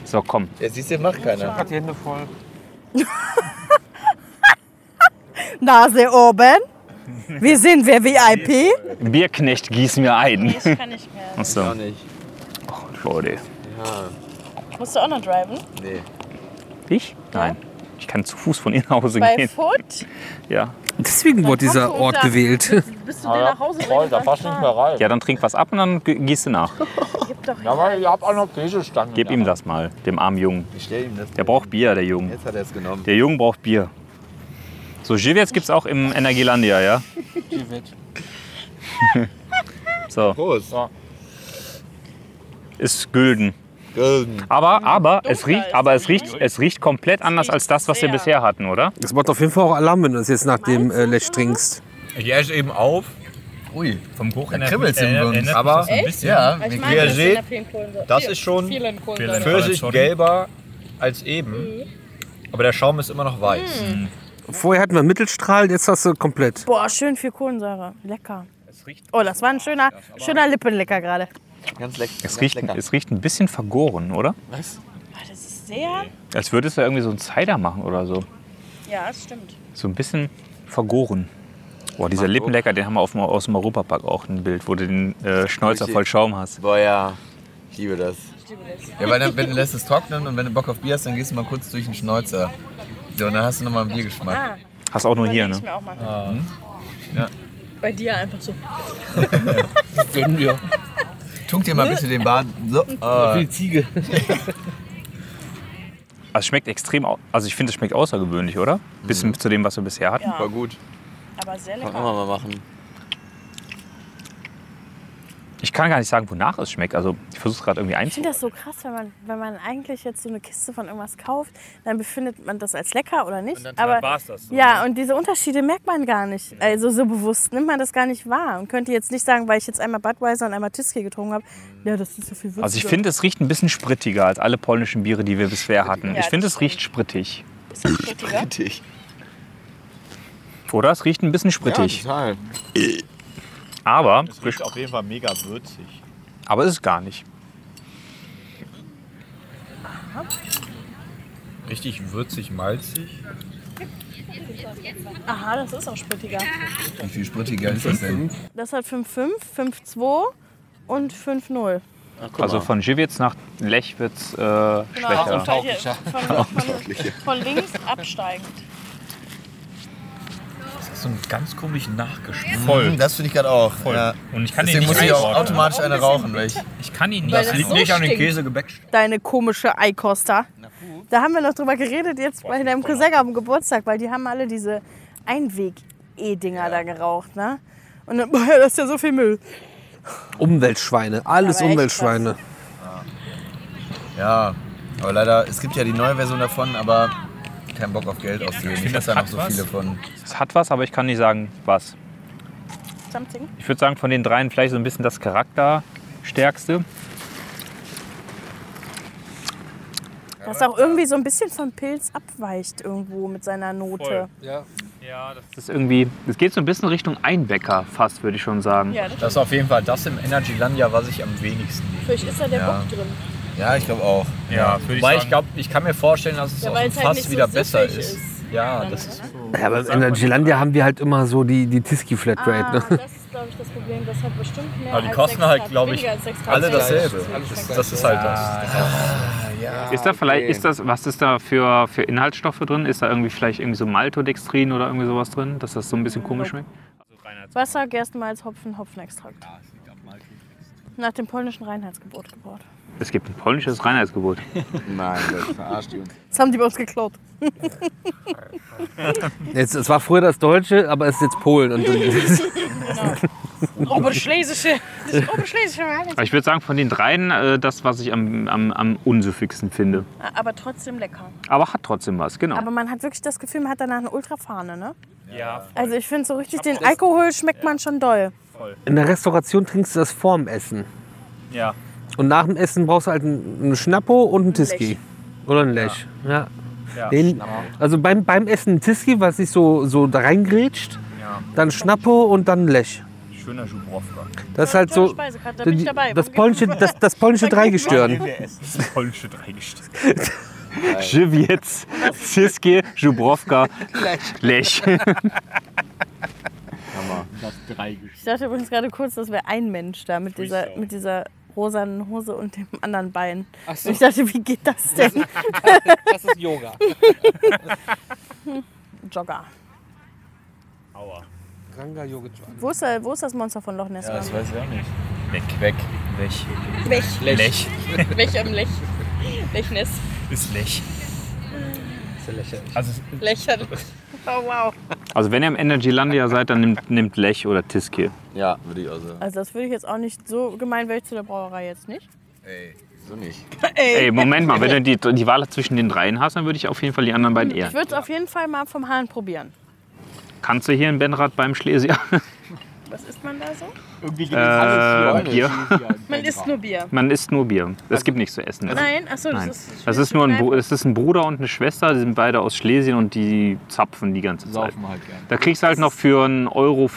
So, komm. Ja, siehst du, macht keiner. Die Hände voll. Nase oben. Wir sind wir VIP. Bierknecht gießen wir ein. Nee, ich kann nicht mehr. Achso. Auch nicht. Leute. Ja, Musst du auch noch driven? nee. Ich? Nein. Ich kann zu Fuß von Ihnen nach Hause Bei gehen. Foot? Ja. Deswegen wurde dieser Ort gewählt. Bist du dir nach Hause Voll, da passt nicht mehr rein. Ja, dann trink was ab und dann gießt du nach. Ja, aber ihr habt auch noch Käsestangen. Gib ihm das mal, dem armen Jungen. Ich stell ihm das. Der braucht Bier, der Junge. Jetzt hat er es genommen. Der Junge braucht Bier. So, Givets gibt's auch im Energielandia, ja? so, Prost. ist gülden. Aber, aber, es riecht, aber es riecht, es riecht komplett anders als das, was wir bisher hatten, oder? Das macht auf jeden Fall auch Alarm, wenn du das jetzt nach dem äh, Lech trinkst. Ich esse eben auf. Ui. Vom Geruch Da kribbelt's im Mund. Aber ein bisschen. Ja, Ich wir mag Wie ihr das seht, das ist schon Vielen Kohlensäure. Pfirsich gelber als eben. Aber der Schaum ist immer noch weiß. Vorher hatten wir Mittelstrahl, jetzt hast du komplett. Boah, schön viel Kohlensäure. Lecker. Oh, das war ein schöner, schöner Lippenlecker gerade. Ganz leck, Es ganz riecht, lecker. es riecht ein bisschen vergoren, oder? Was? Das ist sehr. Als würdest du irgendwie so einen Cider machen oder so. Ja, das stimmt. So ein bisschen vergoren. Boah, dieser Lippenlecker, den haben wir auf dem, aus dem Europapark auch ein Bild, wo du den äh, Schnäuzer voll Schaum hast. Boah, ja. Ich liebe das. Ja, weil dann, wenn du lässt es trocknen und wenn du Bock auf Bier hast, dann gehst du mal kurz durch den Schnäuzer. So, und dann hast du nochmal einen Biergeschmack. Ah, Hast auch nur hier, ich ne? mir auch mal. Ja. Bei dir einfach so. Gönnen wir. Tunk dir mal bitte den Bart. So. Äh, Ziege. Also es schmeckt extrem, au- also ich finde, es schmeckt außergewöhnlich, oder? Bisschen zu dem, was wir bisher hatten. Ja. war gut. Aber sehr Kann lecker. man mal machen. Ich kann gar nicht sagen, wonach es schmeckt. Also ich versuche es gerade irgendwie Ich einzu... finde das so krass, wenn man, wenn man eigentlich jetzt so eine Kiste von irgendwas kauft, dann befindet man das als lecker oder nicht. Aber war's das so, ja, und diese Unterschiede merkt man gar nicht. Also so bewusst nimmt man das gar nicht wahr und könnte jetzt nicht sagen, weil ich jetzt einmal Budweiser und einmal Tyskie getrunken habe, ja, das ist so viel würziger. Also ich finde, es riecht ein bisschen sprittiger als alle polnischen Biere, die wir bisher hatten. Ja, ich finde, es riecht sprittig. Ist das sprittiger? Richtig. Oder? Es riecht ein bisschen sprittig. total. aber, Es riecht auf jeden Fall mega würzig. aber ist es gar nicht. Richtig würzig, malzig. Aha, das ist auch sprittiger. Wie viel sprittiger ist das denn? Das hat 5,5, 5,2 und 5,0. Also von Živec nach Lech wird es äh, Genau, schwächer. und bei dir von, von, von links absteigend. Das ist so ein ganz komischen Nachgeschmack. Voll. Hm, Das finde ich gerade auch. Ja. Und ich kann Deswegen nicht muss ich auch automatisch eine rauchen, weil ich. Ich kann ihn nicht. Das liegt so nicht an den. Käsegebäck. Deine komische Eikoster. Da haben wir noch drüber geredet jetzt bei deinem Cousin am Geburtstag, weil die haben alle diese Einweg-E-Dinger da geraucht, ne? Und dann, boah, das ist ja so viel Müll. Umweltschweine, alles Umweltschweine. Ja, aber leider, es gibt ja die neue Version davon, aber kein Bock auf Geld auszugeben. Ich finde, weiß das da noch so was. viele von. Es hat was, aber ich kann nicht sagen, was. Something. Ich würde sagen, von den dreien vielleicht so ein bisschen das Charakterstärkste. Das auch irgendwie so ein bisschen vom Pilz abweicht irgendwo mit seiner Note. Ja. Ja, das ist irgendwie, es geht so ein bisschen Richtung Einbäcker fast, würde ich schon sagen. Ja, das Das ist auf jeden Fall das im Energylandia, was ich am wenigsten liebe. Vielleicht ist da der Ja. Bock drin. Ja, ich glaube auch. Ja, ich Weil ich glaube, ich kann mir vorstellen, dass es Ja, auf weil dem es halt Fass nicht so wieder besser ist. ist. Ja, das ist Ja, beim Energylandia haben wir halt immer so die, die Tiski Flatrate. Ah, Ne? das ist, glaube ich, das Problem. Das hat bestimmt mehr Aber die als kosten halt, glaube ich, alle dasselbe. Das, das ist halt das. Ist da vielleicht, ist das, was ist da für, für Inhaltsstoffe drin? Ist da irgendwie vielleicht irgendwie so Maltodextrin oder irgendwie sowas drin, dass das so ein bisschen komisch schmeckt? Wasser, Gerstenmalz, Hopfen, Hopfenextrakt. Nach dem polnischen Reinheitsgebot gebaut. Es gibt ein polnisches Reinheitsgebot. Nein, das verarscht die uns. Das haben die bei uns geklaut. Jetzt, es war früher das Deutsche, aber es ist jetzt Polen. Und, Oberschlesische. Das Oberschlesische Reinheitsgebot. Aber ich würde sagen, von den dreien äh, das, was ich am, am, am unsüffigsten finde. Aber trotzdem lecker. Aber hat trotzdem was, genau. Aber man hat wirklich das Gefühl, man hat danach eine Ultrafahne, ne? Ja, Also ich finde so richtig, den Alkohol schmeckt man schon doll. in der Restauration trinkst du das vorm Essen. ja. Und nach dem Essen brauchst du halt einen Schnappo und einen Tiski. Oder einen Lech. Ja. Ja, Den, also beim, beim Essen ein Tiski, was sich so, so da reingrätscht. Dann Schnappo und dann ein Lech. Schöner Jubrowka. Das ist halt so da bin ich die- dabei. das polnische, das, das polnische Dreigestirn. Das polnische Dreigestirn. Żywiec, Siski, Jubrowka, Lech. Ich dachte übrigens gerade kurz, das wäre ein Mensch da mit dieser, mit dieser rosanen Hose und dem anderen Bein. Und ich dachte, wie geht das denn? Das ist Yoga. Jogger. Ranga Yogic. Wo ist, der, wo ist das Monster von Loch Ness? Ja, das weiß ich auch nicht. Weg. Weg. Lech. Lech. Lech. Lech am Lech. Lechness. Ist Lech. Sehr lächerlich. Also Lächern. Oh wow. Also wenn ihr im Energylandia seid, dann nimmt, nimmt Lech oder Tiskir. Ja, würde ich auch sagen. Also das würde ich jetzt auch nicht so gemein wäre ich zu der Brauerei jetzt nicht. Ey, so nicht. Ey, Moment mal, wenn du die, die Wahl zwischen den dreien hast, dann würde ich auf jeden Fall die anderen beiden Ich eher. würde es auf jeden Fall mal vom Hahn probieren. Kannst du hier in Benrad beim Schlesier? So? Irgendwie geht Äh, Bier. Man isst nur Bier. Man isst nur Bier. Es gibt nichts zu essen. Nein, achso, das Nein. ist. Das ist nur ein, das ist ein Bruder und eine Schwester, die sind beide aus Schlesien und die zapfen die ganze Zeit. Halt. Da kriegst du halt noch für 1,95 Euro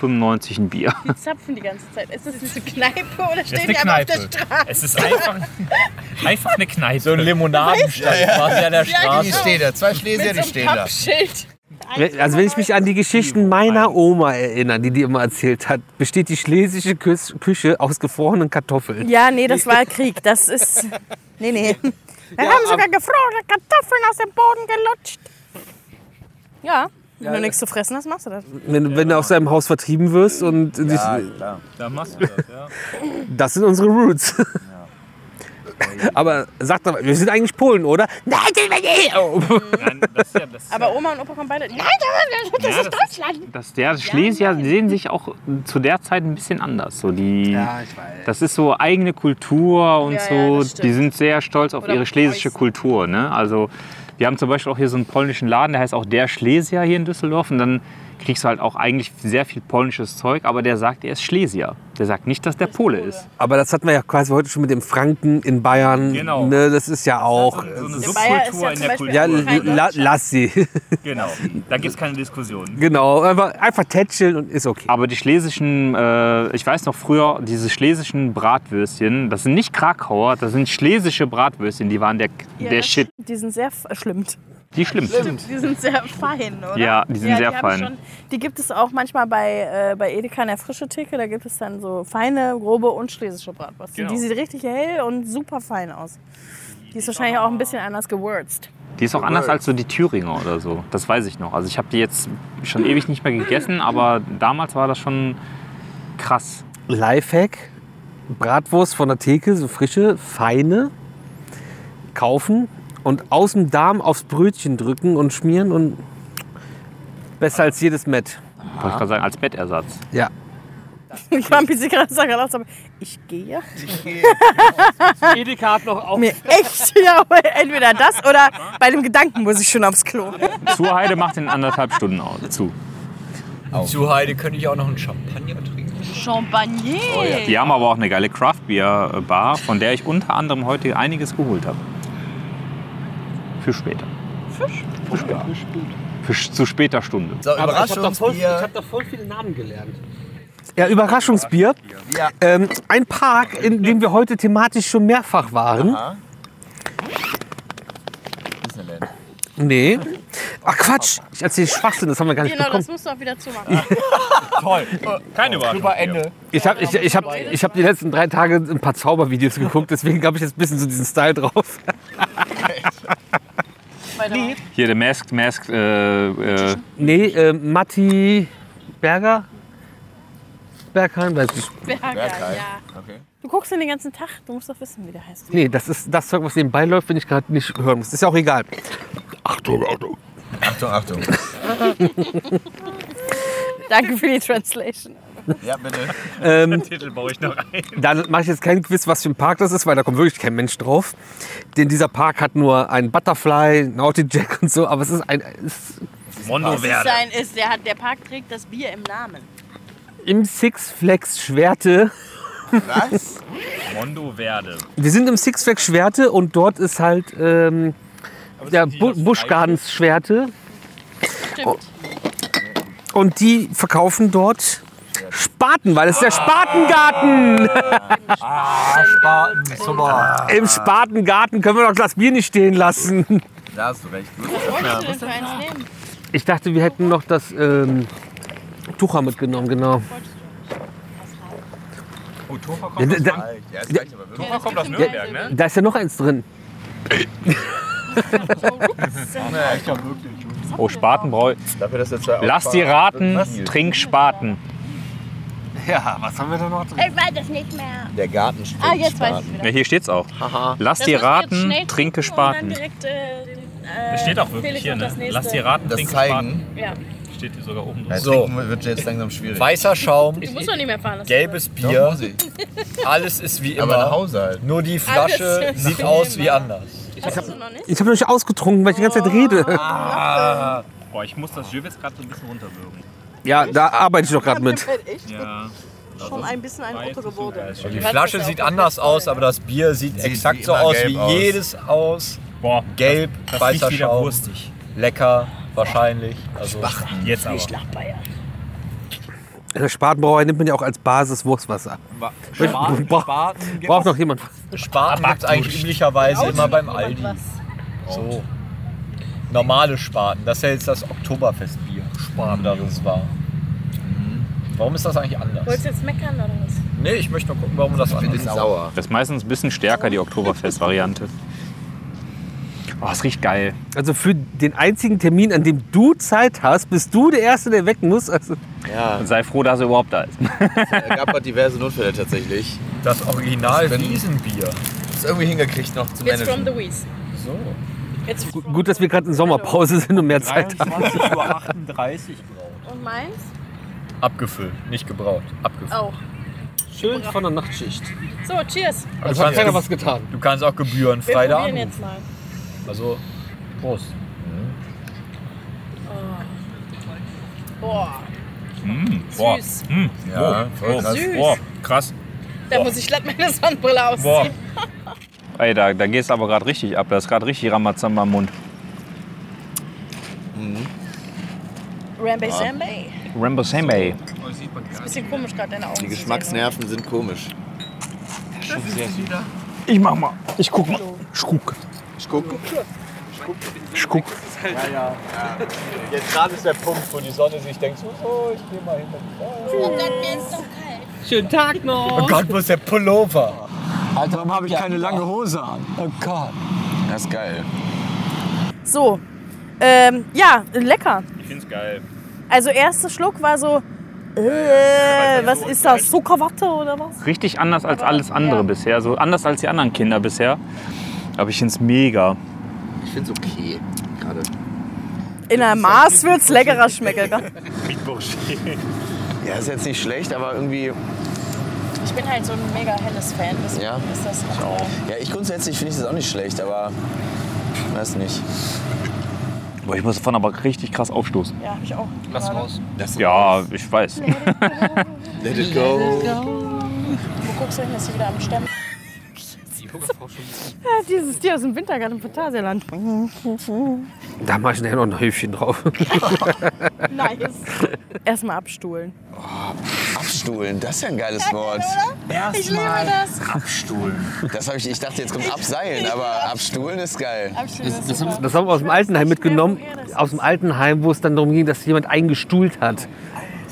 ein Bier. Die zapfen die ganze Zeit. Ist das eine Kneipe oder stehen eine die einfach auf der Kneipe. Straße? Es ist einfach, einfach eine Kneipe. So ein Limonadenstand quasi an der Die Straße. stehen da, zwei Schlesier, Mit die stehen da. Pappschild. Also wenn ich mich an die Geschichten meiner Oma erinnere, die die immer erzählt hat, besteht die schlesische Kü- Küche aus gefrorenen Kartoffeln. Ja, nee, das war Krieg. Das ist. Nee, nee. Wir haben sogar gefrorene Kartoffeln aus dem Boden gelutscht. Ja, wenn du nichts zu fressen hast, machst du das. Wenn, wenn du aus deinem Haus vertrieben wirst und dich, Ja, klar. Da machst du das, ja. das sind unsere Roots. Aber sag doch mal, wir sind eigentlich Polen, oder? Nein, sind wir nicht. Nein, das ist ja, das ist ja, Aber Oma und Opa kommen beide. Nein, das Ja, ist das Deutschland. Das, der Schlesier sehen sich auch zu der Zeit ein bisschen anders. So die, ich weiß. Das ist so eigene Kultur und Ja, ja, so. die sind sehr stolz auf Oder ihre schlesische Preußen. Kultur. Ne? Also wir haben zum Beispiel auch hier so einen polnischen Laden, der heißt auch der Schlesier hier in Düsseldorf. Und dann kriegst du halt auch eigentlich sehr viel polnisches Zeug, aber der sagt, er ist Schlesier. Der sagt nicht, dass der Pole ist. Aber das hatten wir ja quasi heute schon mit dem Franken in Bayern. Genau. Ne, das ist ja auch. so eine In ist Subkultur ja in der Kultur. Ja, la, lass sie. Genau, da gibt es keine Diskussion. genau, einfach, einfach tätscheln und ist okay. Aber die schlesischen, äh, ich weiß noch früher, diese schlesischen Bratwürstchen, das sind nicht Krakauer, das sind schlesische Bratwürstchen, die waren der, Ja, der Shit. Die sind sehr f- schlimm. Die schlimm. Die sind sehr fein, oder? Ja, die sind sehr haben fein. Schon, die gibt es auch manchmal bei, äh, bei Edeka in der frische Theke. Da gibt es dann so feine, grobe und schlesische Bratwurst. Genau. Die sieht richtig hell und super fein aus. Die ist wahrscheinlich auch ein bisschen anders gewürzt. Die ist auch anders als so die Thüringer oder so. Das weiß ich noch. Also ich habe die jetzt schon ewig nicht mehr gegessen, aber damals war das schon krass. Lifehack: Bratwurst von der Theke, so frische, feine, kaufen und aus dem Darm aufs Brötchen drücken und schmieren und besser als jedes Met. Wollte ich gerade sagen, als Bettersatz. Ja. Ich war ein bisschen gerade sagen, aber ich gehe. Edeka hat noch auch. Mir echt, ja, entweder das oder bei dem Gedanken muss ich schon aufs Klo. Zurheide macht in anderthalb Stunden aus, zu. Zu Heide könnte ich auch noch einen Champagner trinken. Champagner. Die haben aber auch eine geile Craft Beer Bar, von der ich unter anderem heute einiges geholt habe. Für später. Fisch? Für später. Für, zu später Stunde. So, Überraschungsbier. da voll viele Namen gelernt. Ja, Überraschungsbier. Ja. Ähm, ein Park, in dem wir heute thematisch schon mehrfach waren. Aha. Disneyland. Nee. Ach Quatsch, ich erzähle Schwachsinn, das haben wir gar nicht Genau, das bekommen. musst du auch wieder zumachen. Toll. Keine Überraschung. Super Ende. Ich habe ich, ich hab, ich hab die letzten drei Tage ein paar Zaubervideos geguckt, deswegen habe ich jetzt ein bisschen so diesen Style drauf. Weiter. Hier der Masked Masked. Äh, äh, Nee, äh, Matti Berger? Bergheim, weiß ich. Berger, Bergheim. ja. Okay. Du guckst ihn den ganzen Tag, du musst doch wissen, wie der heißt. Nee, das ist das Zeug, was nebenbei läuft, wenn ich gerade nicht hören muss. Ist ja auch egal. Achtung, Achtung. Achtung, Achtung. Danke für die Translation. Ja, bitte. Ähm, Titel baue ich noch ein. Dann mache ich jetzt keinen Quiz, was für ein Park das ist, weil da kommt wirklich kein Mensch drauf. Denn dieser Park hat nur einen Butterfly, Naughty Jack und so, aber es ist ein es Mondo Verde. sein, ist, der, hat, der Park trägt das Bier im Namen. im Six Flags Schwerte. Was? Mondo Verde. Wir sind im Six Flags Schwerte und dort ist halt ähm, der Bu das Busch Gardens Schwerte Stimmt. und die verkaufen dort Spaten, weil es ist der Spatengarten. Ah, Spaten, super. Im Spatengarten können wir doch das Bier nicht stehen lassen. Da hast du recht. Ich dachte, wir hätten noch das ähm, Tucher mitgenommen, genau. Oh, Ja, kommt, da, aus, da, Ja, aber wirklich. Tofa kommt aus Nürnberg, ne? da ist ja noch eins drin. oh, Spatenbräu. Dafür, dass Lass die raten, trink Spaten. Ja, was haben wir da noch drin? Ich weiß es nicht mehr. Der Garten steht. Ah, jetzt weiß ich wieder. Ja, hier steht's auch. Haha. Lass Das dir müssen wir jetzt raten, schnell trinke trinken und dann Spaten. direkt, äh, äh, Das steht auch wirklich Felix hier, macht ne? das nächste. Lass dir raten, Das trinke zeigen. Spaten. Ja. Steht hier sogar oben drauf. So. wird jetzt langsam schwierig. Weißer Schaum, Du musst doch nicht mehr fahren lassen. gelbes Doch, Bier, muss ich. alles ist wie Aber nach immer. Hause halt. Nur die Flasche Alles sieht aus wie immer. anders. Hast du noch nicht? Ich habe noch nicht ausgetrunken, weil ich die ganze Zeit rede. Ah. Boah, ich muss das Jürgens gerade so ein bisschen runterwürgen. Ja, da arbeite ich doch gerade mit. Echt? Ja. Schon ein bisschen ein Otto geworden. Die Flasche sieht anders aus, aber das Bier sieht Sieht exakt wie so immer aus gelb wie aus. jedes aus. Boah, Gelb, das weißer riecht wieder Schaum. wurstig. Lecker, wahrscheinlich. Also Jetzt aber. In der Spatenbrauerei nimmt man ja auch als Basis Wurstwasser. Spaten, Bra- Spaten Braucht noch jemand? Spaten gibt es eigentlich üblicherweise immer beim Aldi. So. Normale Spaten. Das ist ja jetzt das Oktoberfestbier. Spaten, das es war. Warum ist das eigentlich anders? Wolltest du jetzt meckern oder was? Nee, ich möchte nur gucken, warum das anders ist. Sauer. Das ist meistens ein bisschen stärker, die Oktoberfest-Variante. Oh, es riecht geil. Also für den einzigen Termin, an dem du Zeit hast, bist du der Erste, der weg muss. Also Ja, Und sei froh, dass er überhaupt da ist. es gab halt diverse Notfälle tatsächlich. Das Original Wiesenbier. Das irgendwie hingekriegt noch zu Jetzt from managen. the Wies. So. Jetzt gut, dass wir gerade in Sommerpause sind und mehr Zeit haben. 23.38 Uhr braut. und meins? Abgefüllt, nicht gebraut. Abgefüllt. Auch. Schön von der Nachtschicht. So, cheers. Du Also hat kannst, keiner was getan. du kannst auch gebührenfrei Wir da probieren anrufen. jetzt mal. Also, Prost. Boah, Boah. süß. Hm. Ja, voll oh, krass. Süß. Boah, krass. Da muss ich glatt meine Sonnenbrille ausziehen. Ey, da, da gehst du aber gerade richtig ab. Da ist gerade richtig Ramazamba im Mund. Rambe Ah. Sambe. Rambo Sambay. Ist ein bisschen komisch gerade deine Augen. Die Geschmacksnerven sind komisch. Ich mach mal. Ich guck mal. Ich guck. Ich guck. Ich guck. Jetzt gerade ist der Punkt, wo die Sonne sich denkt, so, oh, ich geh mal hin. Oh Gott, mir ist so kalt. Schönen Tag Oh noch. Gott, wo ist der Pullover? Alter, warum habe ich keine lange Hose an? Oh Gott. Das ist geil. So, ähm, ja, lecker. Ich find's geil. Also erster Schluck war so, äh, was ist das, Zuckerwatte oder was? Richtig anders als alles andere Ja. bisher. So anders als die anderen Kinder bisher. Aber ich find's mega. Ich find's okay. Gerade. In einem Maß wird's leckerer schmecken. gell? Ja, ist jetzt nicht schlecht, aber irgendwie. Ich bin halt so ein mega helles Fan, deswegen Ja. ist das Ich auch. Ja, ich grundsätzlich finde ich das auch nicht schlecht, aber. Weiß nicht. Boah, ich muss davon aber richtig krass aufstoßen. Ja, ich auch. Lass raus. Das Ja, ich weiß. Let it go. Wo guckst du hin, ist sie wieder am Stemmen? Ja, dieses Tier aus dem Wintergarten im Phantasialand. Da mache ich nachher noch ein Häufchen drauf. nice. Erstmal abstuhlen. Abstuhlen, das ist ja ein geiles Wort. Ich liebe das. Abstuhlen. Das habe ich, ich dachte, jetzt kommt abseilen, aber abstuhlen ist geil. Abstuhlen ist Das, super. das haben wir aus dem Altenheim mitgenommen. Aus dem Altenheim, wo es dann darum ging, dass jemand eingestuhlt hat.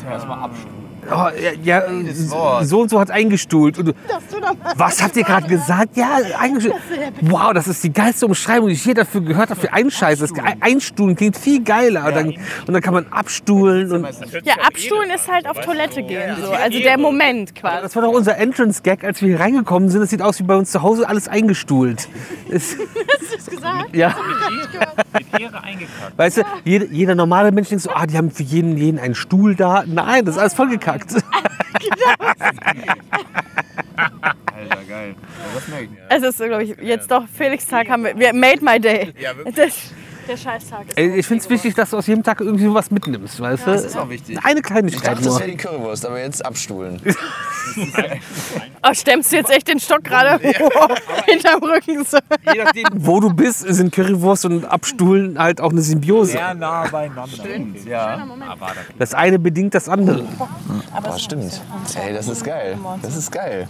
Erstmal abstuhlen. Oh, ja, ja, so und so hat eingestuhlt. Und du, was habt ihr gerade gesagt? Ja, eingestuhlt. Wow, das ist die geilste Umschreibung, die ich je dafür gehört habe für einen Scheiß. Das Ge- Einstuhlen klingt viel geiler. Und dann, und dann kann man abstuhlen. Und Ja, abstuhlen ist halt auf Toilette gehen. So. Also der Moment quasi. das war doch unser Entrance-Gag, als wir hier reingekommen sind. Das sieht aus wie bei uns zu Hause alles eingestuhlt. Es, Hast du das gesagt? ja. Mit Ehre eingekackt. Weißt du, jeder, jeder normale Mensch denkt so, ah, die haben für jeden, jeden einen Stuhl da. Nein, das ist alles vollgekackt. Alter, geil. Das merke ich mir. Es ist, glaube ich, jetzt doch Felix-Tag haben wir. Wir made my day. Ja, wirklich. Das, der Scheißtag ist. Ich finde es wichtig, dass du aus jedem Tag irgendwie was mitnimmst, weißt du? Das ist auch wichtig. Eine Ich Kleinigkeit dachte, das nur. wäre die Currywurst, aber jetzt abstuhlen. Oh, stemmst du jetzt echt den Stock gerade hinterm Rücken? So. Je nachdem, wo du bist, sind Currywurst und Abstuhlen halt auch eine Symbiose. Sehr nah beieinander. Stimmt, ja. Das eine bedingt das andere. Boah, stimmt. Ey, das ist geil. Das ist geil.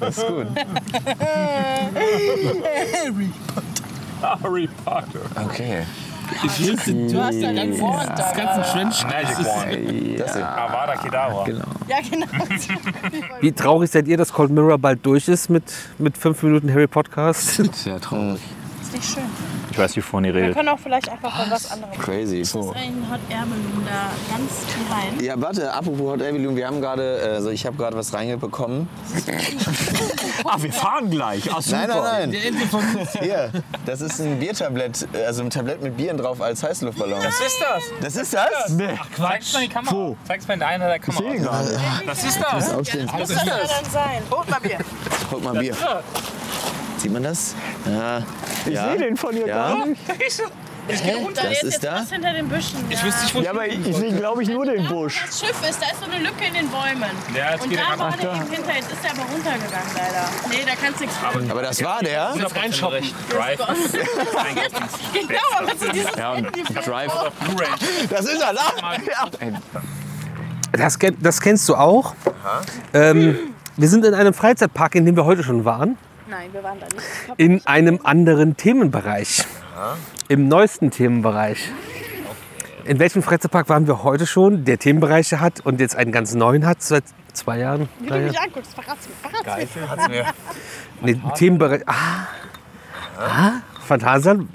Das ist gut. Harry Potter. Okay. Du hast ja den Wort da. ganzen Trench. Magic Wand. Das hier. Avada Kedavra. Ja, genau. Wie traurig seid ihr, dass Cold Mirror bald durch ist mit, mit fünf Minuten Harry Podcast? Sehr traurig. Ist nicht schön. Ich weiß, wie vorhin ihr Wir redet. können auch vielleicht einfach bei was anderem. Crazy. Das ist ein Hot Air Balloon da ganz behind. Ja, warte, apropos Hot Air Balloon, wir haben gerade, äh, also ich habe gerade was reingebekommen. Ah, wir fahren gleich. Ach, super. Nein, nein, nein. Hier, das ist ein Biertablett, äh, also ein Tablett mit Bieren drauf als Heißluftballon. Was ist das? Das ist das? Nee. Zeig's mal in die Kamera. Zeig's mal in der einen der Kamera. sehe gerade. Was ist das? Aufstehen. Was soll das dann sein? Holt mal Bier. Holt mal Bier. Sieht man das? Ja. Ich ja. sehe den von hier Ja. gar nicht. Da Das ist ist jetzt da? was hinter den Büschen. Ich wüsste nicht, wo Ja, aber ich sehe, glaube ich, nur den Busch. Das Schiff ist, da ist so eine Lücke in den Bäumen. Ja, jetzt Und geht da war der eben hinter, jetzt ist er aber runtergegangen leider. Nee, da kannst du nichts tun. Aber das war der? Auf reinshoppen. Drive. Genau, aber so dieses Ja, Drive. Blu-ray. Das ist er, da! Das, kenn- das kennst du auch. Ähm, wir sind in einem Freizeitpark, in dem wir heute schon waren. Nein, wir waren da nicht. In einem anderen Themenbereich. Im neuesten Themenbereich. In welchem Freizeitpark waren wir heute schon, der Themenbereiche hat und jetzt einen ganz neuen hat, seit zwei Jahren? Wie du mich anguckst, verrat's mir. Verrat's mir. Hat's mir. Nee, Themenbereich. Ah, ah Phantasialand,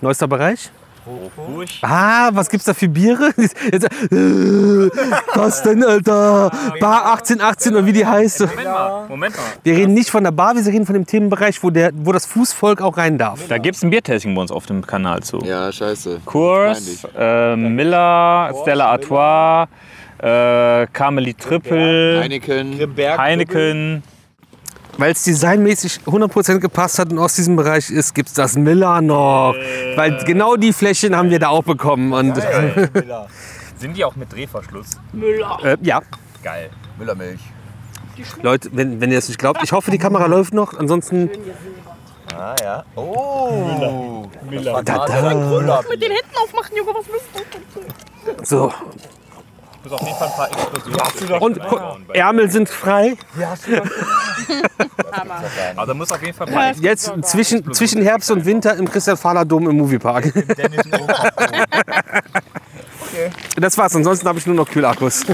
neuester Bereich. Ruhig. Ah, was gibt's da für Biere? Jetzt, äh, was denn, Alter? Bar 1818 oder wie die heißt. Moment mal. Moment mal. Wir reden nicht von der Bar, wir reden von dem Themenbereich, wo, der, wo das Fußvolk auch rein darf. Da gibt es ein Biertasting bei uns auf dem Kanal zu. Ja, scheiße. Kurs, äh, Miller, Stella Artois, äh, Carmeli Triple, Heineken. Heineken. Weil es designmäßig 100% gepasst hat und aus diesem Bereich ist, gibt es das Miller noch. Weil genau die Flächen haben wir da auch bekommen. Und, Sind die auch mit Drehverschluss? äh, ja, Geil. Müllermilch. Leute, wenn, wenn ihr es nicht glaubt, ich hoffe, die Kamera läuft noch. Ansonsten, Ah ja. Oh. Miller. da, da. Mit den Händen aufmachen, Junge, was bist du? So. Muss auf jeden Fall ein paar Explosionen. Und gu- Ärmel sind frei. Aber da muss auf jeden Fall ein paar Jetzt zwischen, zwischen Herbst und Winter im Christian Fahler Dom im Moviepark. Dennis Opa. Das war's, ansonsten habe ich nur noch Kühlakkus.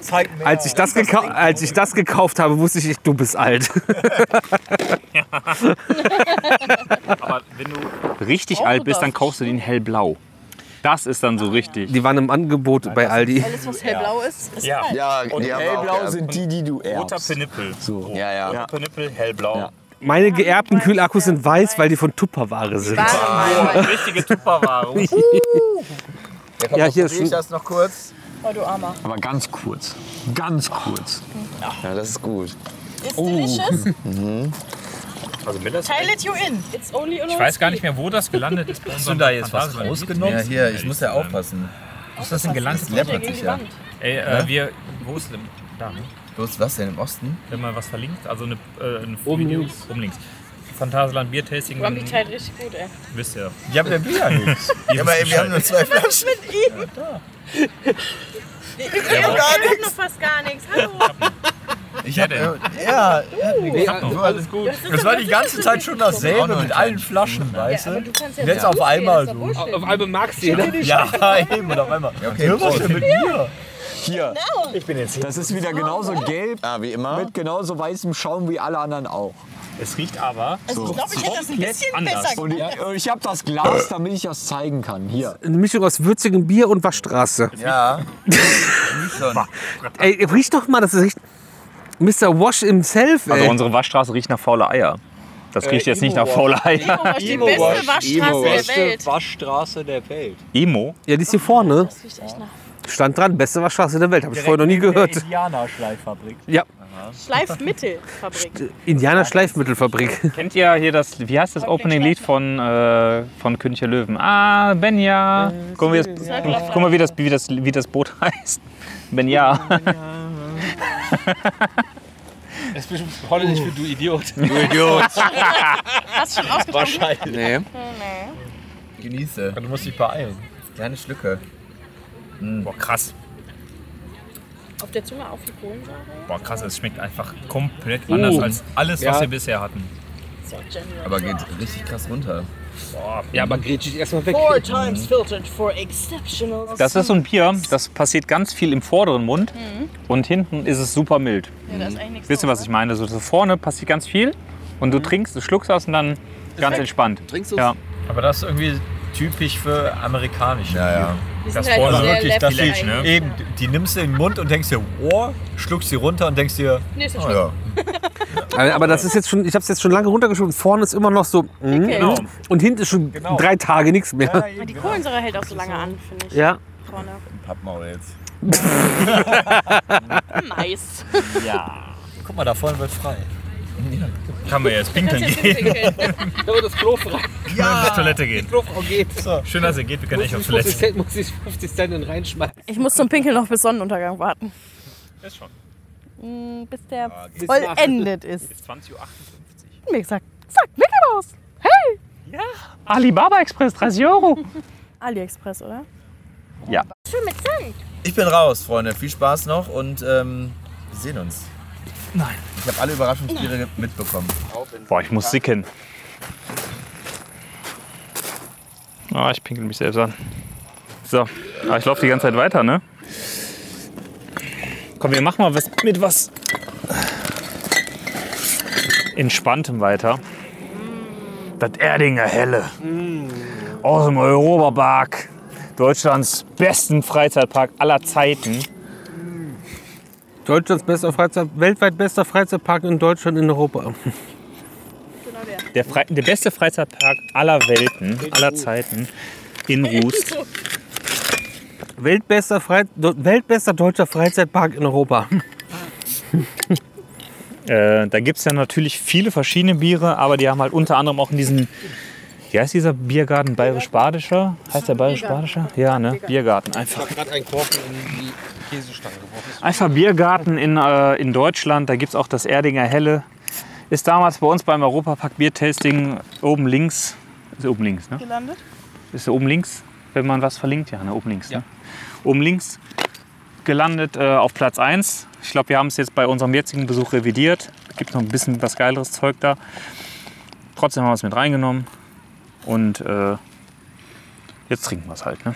Zeig mir. Als ich, das als ich das gekauft habe, wusste ich, du bist alt. Aber wenn du Richtig alt bist, dann kaufst du den hellblau. Das ist dann so richtig. Die waren im Angebot bei Aldi. Alles, was hellblau ist, ist Ja. Ja, Und die Hellblau sind die, die du roter erbst. Penippel. So. Ja, ja. Roter Penippel, hellblau. Meine geerbten Kühlakkus sind weiß, weil die von Tupperware sind. Oh, richtige Tupperware. Ja, Ja, ja, hier ist das noch kurz. Oh, du Armer. Aber ganz kurz. Ganz kurz. Ja, das ist gut. It's delicious. Also Miller ist Tile it you in. It's only Ich weiß gar nicht mehr, wo das gelandet ist. Hast du da jetzt was rausgenommen? Ja, hier, ich muss ja aufpassen. Wo ist das denn gelandet? Das läppert sich ja. Ey, äh, wir. Wo ist denn. Da, ne? Los, was denn im Osten? Wenn man was verlinkt, also eine, äh, ein Oben Video. links. Oben links. Phantasialand Biertasting, Robbie teilt richtig gut, ey. wisst ihr. Ja, aber der will ja nichts. Ja, aber ey, wir haben nur zwei Flaschen. Ich hab noch fast gar nichts. Hallo. Ich denn? äh, ja, noch. alles gut. Das war die ganze Zeit schon dasselbe mit allen Flaschen, weißt du? du kannst ja jetzt auf einmal so. Auf einmal magst du ihn. Ja, eben, und auf einmal. Ja, okay, was denn mit mir? Hier, Ich bin jetzt hier. das ist wieder genauso gelb Ah, wie immer. mit genauso weißem Schaum wie alle anderen auch. Es riecht aber. Also ich glaube, ich hätte das ein bisschen anders. besser Und gemacht. ich, und ich habe das Glas, damit ich das zeigen kann. Hier. Eine Mischung aus würzigem Bier und Waschstraße. Ja. Ey, riech doch mal, das riecht. Mr. Wash himself, ey. Also unsere Waschstraße riecht nach faule Eier. Das riecht jetzt nicht nach faule Eier. Imo, die beste Waschstraße der Welt. Waschstraße der Welt. Emo? ja, die ist hier vorne. Das riecht echt nach Stand dran, beste Waschstraße der Welt. Habe ich vorher noch nie gehört. Indianerschleiffabrik. Ja, Schleifmittelfabrik. Indianer Schleifmittelfabrik. Kennt ihr hier das, wie heißt das Opening-Lied von, äh, von König der Löwen? Ah, Benja. Guck mal, wie das, guck mal wie, das, wie, das, wie das Boot heißt. Benja. Das ist bestimmt holländisch für du Idiot. Hast du schon ausgetrunken? Wahrscheinlich. Nee, Nee. genieße. Du musst dich beeilen. Kleine Schlücke. Boah, krass. Auf der Zunge auf die Kohlensäure. Boah, krass. Es schmeckt einfach komplett anders als alles, was Ja. wir bisher hatten. So. Aber geht richtig krass runter. Boah, Ja, aber grätsch ich erstmal weg. Four times filtered for exceptional. Das ist so ein Bier, das passiert ganz viel im vorderen Mund und hinten ist es super mild. Ja, da ist eigentlich nichts Wisst ihr, was ich meine? So, so vorne passiert ganz viel und du trinkst, du schluckst das und dann Ganz entspannt. Trinkst du's? Ja. Aber das ist irgendwie typisch für amerikanische Ja, ja. Das halt vorne wirklich, das die, eye. eben, die nimmst du in den Mund und denkst dir, oh, schluckst sie runter und denkst dir, Nee, ist ja oh schon. ja. Aber das ist jetzt schon, ich habe es jetzt schon lange runtergeschoben. Vorne ist immer noch so. mm, Genau. Und hinten ist schon Genau. drei Tage nichts mehr. Aber die Kohlensäure hält auch so lange an, finde ich. Ja. Vorne. Pappmaul jetzt. Nice. Guck mal, da vorne wird frei. Kann man jetzt pinkeln gehen. Da wird das Klo frei. Ja. Auf die Toilette gehen. Klofrau geht. Schön, dass ihr geht. Wir können echt auf Toilette. ich 50 muss ich 50 Cent reinschmeißen. Ich muss zum Pinkeln noch bis Sonnenuntergang warten. Ist schon. Mm, Bis der geht's. vollendet ist. Bis 20.58 Uhr. Mir gesagt, zack, Mickey Mouse. Hey! Alibaba Express, 30 Euro. AliExpress, oder? Ja. Schön mit Sand. Ich bin raus, Freunde. Viel Spaß noch und ähm, wir sehen uns. Nein. Ich habe alle Überraschungsbiere mitbekommen. Boah, ich muss sicken. Ah, ich pinkel mich selbst an. So, aber ich laufe die ganze Zeit weiter, ne? Komm, wir machen mal was mit was Entspanntem weiter. Das Erdinger Helle. Aus dem Europapark. Deutschlands besten Freizeitpark aller Zeiten. Deutschlands bester Freizeit, weltweit bester Freizeitpark in Deutschland in Europa. Der, Fre der beste Freizeitpark aller Welten, aller Zeiten in Rust. Weltbester, weltbester deutscher Freizeitpark in Europa. Äh, da gibt es ja natürlich viele verschiedene Biere, aber die haben halt unter anderem auch in diesen, wie heißt dieser Biergarten? Bayerisch-Badischer? Heißt der Bayerisch-Badischer? Ja, ne? Biergarten. Einfach, gerade einen Korken in die Käsestange geworfen. einfach Biergarten in, äh, in Deutschland. Da gibt es auch das Erdinger Helle. Ist damals bei uns beim Europapark Biertasting oben links. Ist oben links, ne? Gelandet? Ist oben links, wenn man was verlinkt? Ja, ne? oben links. Ne? Oben links gelandet äh, auf Platz 1. Ich glaube, wir haben es jetzt bei unserem jetzigen Besuch revidiert. Gibt noch ein bisschen was geileres Zeug da. Trotzdem haben wir es mit reingenommen. Und äh, jetzt trinken wir es halt. Ne?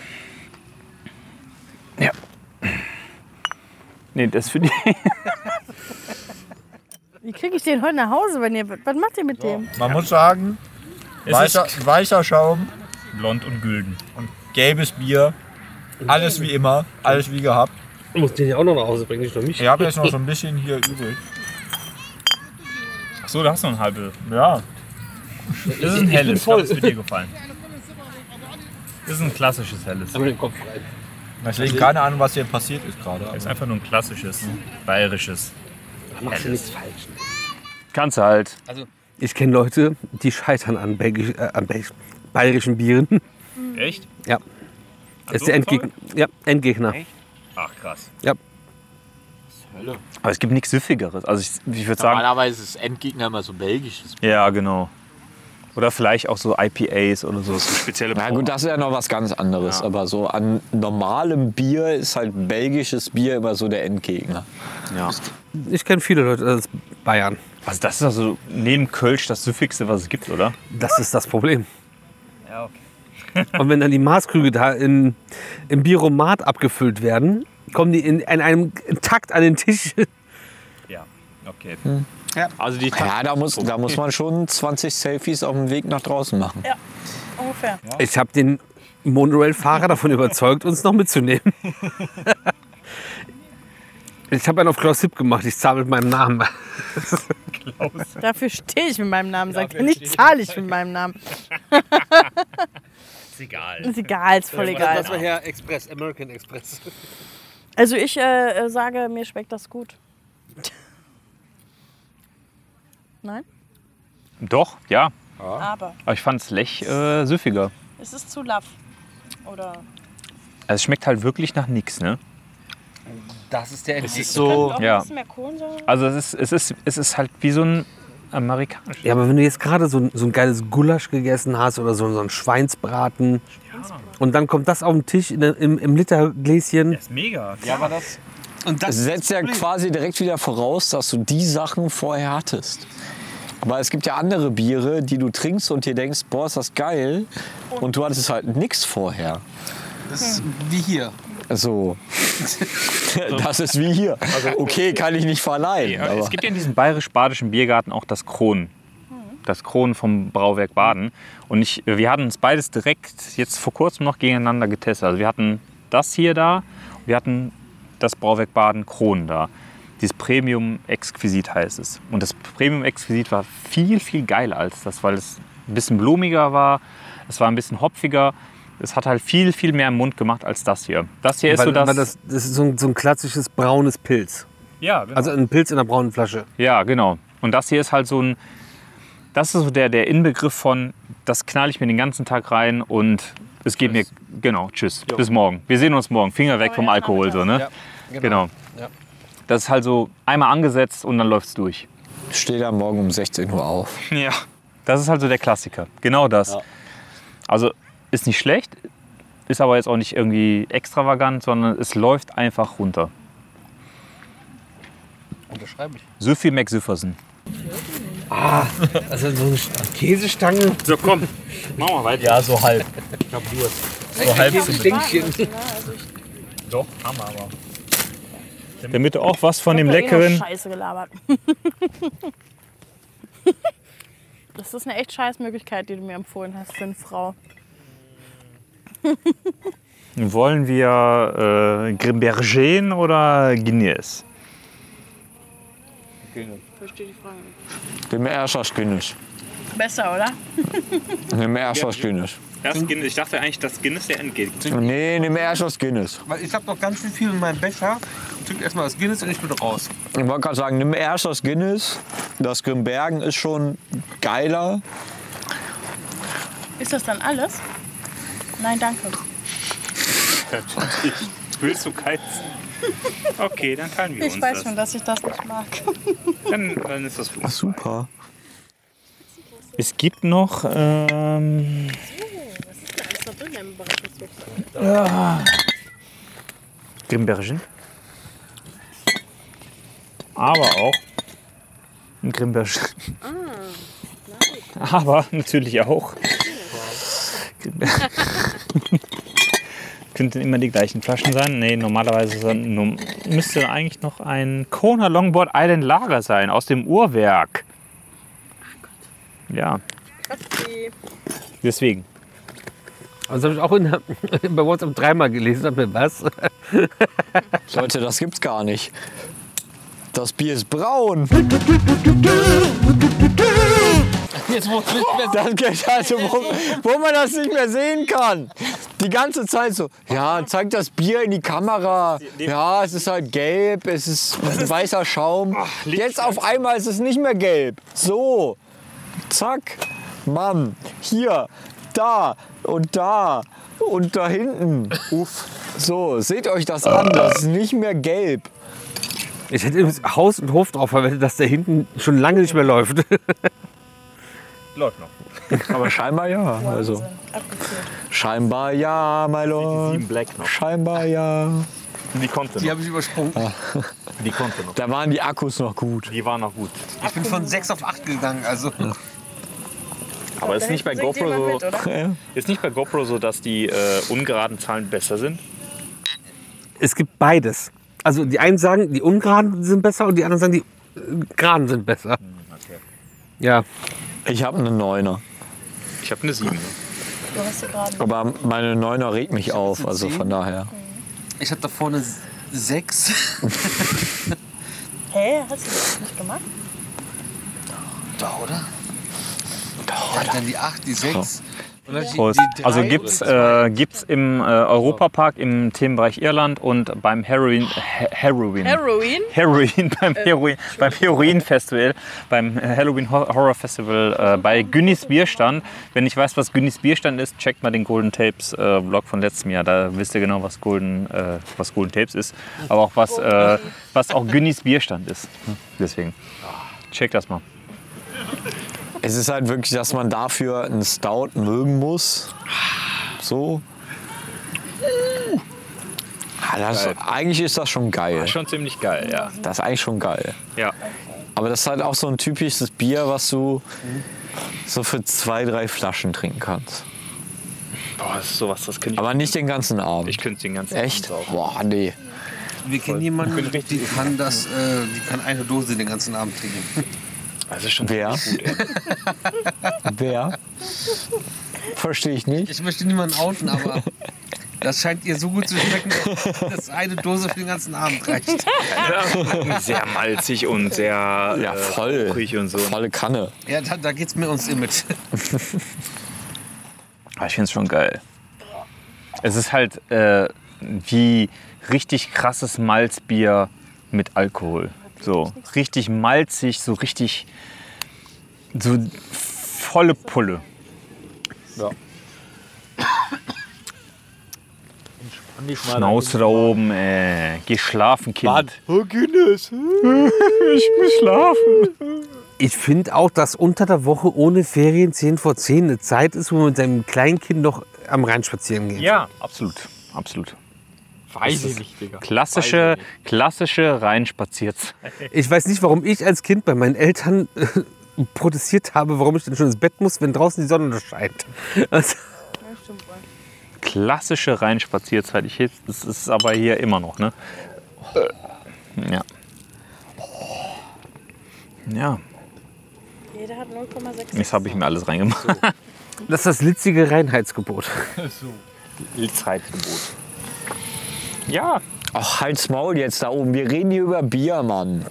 Ja. Nee, das für die. Wie kriege ich den heute nach Hause, wenn ihr. Was macht ihr mit dem? Man muss sagen, weicher, ist weicher Schaum, blond und gülden. gelbes Bier, alles wie immer, alles wie gehabt. Du musst den ja auch noch nach Hause bringen, nicht nur mich. Ich habe jetzt noch so ein bisschen hier übrig. Achso, da hast du noch ein halbe. Ja, Das ist ein helles. Ich glaube, das wird dir gefallen. Das ist ein klassisches helles. Aber den Kopf rein. deswegen keine Ahnung, was hier passiert ist gerade. Ist einfach nur ein klassisches, bayerisches. Da machst du nichts falsch. Kannst du halt. Ich kenne Leute, die scheitern an, Belgisch, äh, an Belgisch, bayerischen Bieren. Echt? Ja. Das ist der Endgegner. Ja, Endgegner. Ach krass. Ja. Aber es gibt nichts Süffigeres. Also ich, ich würde sagen. Normalerweise ist Endgegner immer so belgisches. Ja, genau. Oder vielleicht auch so IPAs oder so, so spezielle Na gut, das ist ja noch was ganz anderes. Aber so an normalem Bier ist halt belgisches Bier immer so der Endgegner. Ja. Ich kenne viele Leute aus Bayern. Also das ist also neben Kölsch das Süffigste, was es gibt, oder? Das ist das Problem. Ja, okay. Und wenn dann die Maßkrüge da in, im Bieromat abgefüllt werden, kommen die in, in einem Takt an den Tisch. Ja, okay. Also die Ja, da muss, da muss man schon 20 Selfies auf dem Weg nach draußen machen. Ungefähr. Ich habe den Monorail-Fahrer davon überzeugt, uns noch mitzunehmen. Ich habe einen auf Klaus Hipp gemacht. Ich zahle mit meinem Namen. Dafür stehe ich mit meinem Namen. Sagt er nicht, zahle ich mit meinem Namen. Ist egal. Ist egal, ist voll egal. war Herr Express, American Express. Also ich äh, äh, sage, mir schmeckt das gut. Nein? Doch, ja. Aber Aber ich fand es Lech äh, süffiger. es ist zu laff. Oder Also es schmeckt halt wirklich nach nichts, ne? Das ist der Es ist so, auch Ja. ein bisschen mehr Kohlensäure? Also es ist, es ist, es ist halt wie so ein amerikanisches. Ja, aber wenn du jetzt gerade so, ein- so ein geiles Gulasch gegessen hast oder so, so ein Schweinsbraten und dann kommt das auf den Tisch in, im, im Litergläschen. Das ist mega. Ja, aber das. Und Das setzt ja quasi direkt wieder voraus, dass du die Sachen vorher hattest. Aber es gibt ja andere Biere, die du trinkst und dir denkst, boah, ist das geil. Und du hattest halt nichts vorher. Das ist wie hier. So. Das ist wie hier. Okay, kann ich nicht verleihen. Aber es gibt ja in diesem bayerisch-badischen Biergarten auch das Kronen. das Kronen vom Brauwerk Baden. Und ich, wir hatten es beides direkt jetzt vor kurzem noch gegeneinander getestet. Also wir hatten das hier da, wir hatten das Brauwerk Baden Kronen da. Dieses Premium Exquisit heißt es. Und das Premium Exquisit war viel, viel geiler als das, weil es ein bisschen blumiger war, es war ein bisschen hopfiger. Es hat halt viel, viel mehr im Mund gemacht als das hier. Das hier ist weil, so das. das, das ist so ein, so ein klassisches braunes Pilz. Ja, genau. Also ein Pilz in einer braunen Flasche. Ja, genau. Und das hier ist halt so ein, das ist so der, der Inbegriff von, das knall ich mir den ganzen Tag rein und es geht mir, genau, tschüss, bis morgen. Wir sehen uns morgen, Finger weg vom Alkohol, so, ne? Ja, genau. Ja. Das ist halt so einmal angesetzt und dann läuft's durch. Steht am Morgen um 16 Uhr auf. Ja. Das ist halt so der Klassiker. Genau das. Ja. Also ist nicht schlecht, ist aber jetzt auch nicht irgendwie extravagant, sondern es läuft einfach runter. Unterschreibe ich. Süffi McSüffersen. Ah, also so eine Käsestange. So, komm, machen wir weiter. Ja, so halb. Ich hab Durst. So halb Käsestänkchen. Doch, haben wir aber. Damit du auch was von dem eh leckeren. Scheiße gelabert. Das ist eine echt scheiß Möglichkeit, die du mir empfohlen hast für eine Frau. Wollen wir äh, Grimbergen oder Guinness? Verstehe die Frage nicht. Erschers Guinness. Besser, oder? Erschers Guinness. Das Guinness. Ich dachte eigentlich, dass Guinness der Endgegner Nee, dem Erschers Guinness. Weil ich habe noch ganz schön viel in meinem Becher. Trink erstmal das Guinness und ich bin raus. Ich wollte gerade sagen, nimm erst das Guinness. Das Grimbergen ist schon geiler. Ist das dann alles? Nein, danke. Willst du keizen? Okay, dann teilen wir Ich uns weiß das. schon, dass ich das nicht mag. Dann, dann ist das gut. Super. Es gibt noch. Ähm, ja, Grimbergen. Aber auch ein Grimbergen. Aber natürlich auch. Könnten immer die gleichen Flaschen sein. Nee, normalerweise num- müsste eigentlich noch ein Kona Longboard Island Lager sein aus dem Uhrwerk. Ja, deswegen. Das habe ich auch in, bei WhatsApp dreimal gelesen. Hab mir was? Leute, das gibt's gar nicht. Das Bier ist braun. Jetzt muss ich Das geht also, wo, wo man das nicht mehr sehen kann. Die ganze Zeit so, ja, zeig das Bier in die Kamera. Ja, es ist halt gelb, es ist weißer Schaum. Jetzt auf einmal ist es nicht mehr gelb. So, zack, Mann, hier, da und da und da hinten. Uff. So, seht euch das an, das ist nicht mehr gelb. Ich hätte übrigens Haus und Hof drauf verwendet, dass der hinten schon lange nicht mehr läuft. Läuft noch. Aber scheinbar ja. Also, scheinbar ja, my lord. Sieben Black noch. Scheinbar ja. Die konnte Die noch. habe ich übersprungen. Die konnte noch. Da waren die Akkus noch gut. Die war noch gut. Ich bin von 6 auf 8 gegangen. Also. Aber ist nicht bei GoPro so, mit, ist nicht bei GoPro so, dass die äh, ungeraden Zahlen besser sind? Es gibt beides. Also die einen sagen, die ungeraden sind besser und die anderen sagen, die äh, geraden sind besser. Ja. Ich habe eine Neuner. Ich habe eine 7. Du hast sie gerade. Aber meine Neuner regt mich auf, also von daher. Ich habe da vorne 6. Hä? Hast du das nicht gemacht? Da, oder? Da, Dann die 8, die 6. Prost. Also gibt's, äh, gibt's im äh, Europapark im Themenbereich Irland und beim Heroin, He- Heroin, Heroin? Heroin beim Heroin, beim Heroin Festival, beim Halloween Hor- Horror Festival äh, bei Günnis Bierstand. Wenn ich weiß, was Günnis Bierstand ist, checkt mal den Golden Tapes äh, Vlog von letztem Jahr. Da wisst ihr genau, was Golden, äh, was Golden Tapes ist, aber auch was, äh, was auch Günnis Bierstand ist. Deswegen checkt das mal. Es ist halt wirklich, dass man dafür einen Stout mögen muss. So. Ah, das, eigentlich ist das schon geil. Schon ziemlich geil, ja. Das ist eigentlich schon geil. Ja. Aber das ist halt auch so ein typisches Bier, was du so für zwei, drei Flaschen trinken kannst. Boah, das ist sowas, das könnte ich. Aber nicht den ganzen Abend. Ich könnte den ganzen Echt? Abend saufen. Boah, nee. Wir kennen jemanden, die kann, das, äh, die kann eine Dose den ganzen Abend trinken. Ist schon Wer? gut. Wer? Verstehe ich nicht. Ich möchte niemanden outen, aber das scheint ihr so gut zu schmecken, dass eine Dose für den ganzen Abend reicht. Sehr malzig und sehr Ja, äh, voll. rauchig und so. Volle Kanne. Ja, da, da geht's mir ums Image. Aber ich finde es schon geil. Es ist halt äh, wie richtig krasses Malzbier mit Alkohol. So richtig malzig, so richtig so volle Pulle. Ja. Schnauze da oben, ey. Geh schlafen, Kind. Oh, Guinness. Ich muss schlafen. Ich finde auch, dass unter der Woche ohne Ferien 10 vor 10 eine Zeit ist, wo man mit seinem Kleinkind noch am Rhein spazieren geht. Ja, absolut. Absolut. Weiß ich nicht, Digga. Klassische, klassische Reinspazierzeit. Ich weiß nicht, warum ich als Kind bei meinen Eltern äh, protestiert habe, warum ich denn schon ins Bett muss, wenn draußen die Sonne scheint. Also, Klassische Reinspazierzeit. Ich, das ist aber hier immer noch, ne? Äh, Ja. Ja, Jeder hat 0,6. jetzt habe ich mir alles reingemacht. das ist das litzige Reinheitsgebot. Zeitgebot. Ja, Ach, halt's Maul jetzt da oben. Wir reden hier über Bier, Mann.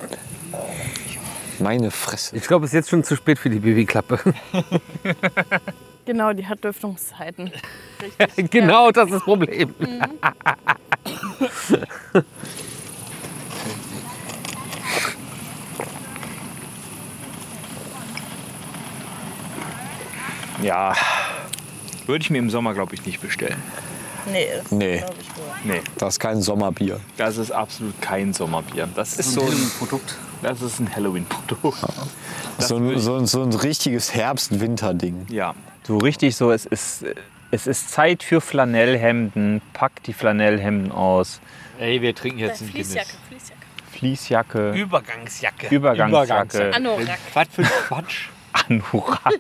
Meine Fresse. Ich glaube, es ist jetzt schon zu spät für die Babyklappe. Genau, die hat Lüftungszeiten. genau, das ist das Problem. ja. Würde ich mir im Sommer, glaube ich, nicht bestellen. Nee, das Nee. ich wohl. Nee, Das ist kein Sommerbier. das ist absolut kein Sommerbier. Das ist so ein Produkt. Das ist ein Halloween-Produkt. So ein, so, ein, so ein richtiges Herbst-Winter-Ding. Ja, so richtig so, es ist, es ist Zeit für Flanellhemden. Pack die Flanellhemden aus. Ey, wir trinken jetzt ein Guinness. Fließjacke, Fließjacke. Fließjacke, Übergangsjacke. Übergangsjacke, Anorak. Was für ein Quatsch. Anorak.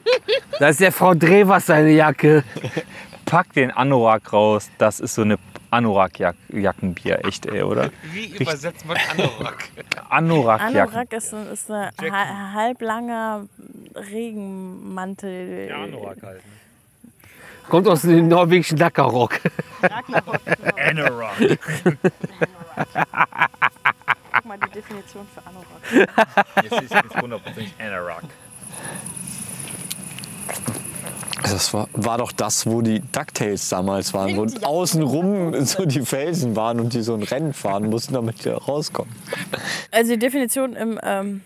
Da ist der Frau Drehwas seine Jacke. Pack den Anorak raus. Das ist so eine Anorak-Jackenbier, echt, ey, oder? Wie übersetzt man Anorak? Anorak-Jacken. Anorak ist, ein- ist ein ha halblanger Regenmantel. halt. Kommt aus dem norwegischen Dackerrock. Anorak. Guck mal die Definition für Anorak. Jetzt ist jetzt hundertprozentig Anorak. Das war, war doch das, wo die DuckTales damals waren, wo außenrum so die Felsen waren und die so ein Rennen fahren mussten, damit die rauskommen. Also die Definition im ähm,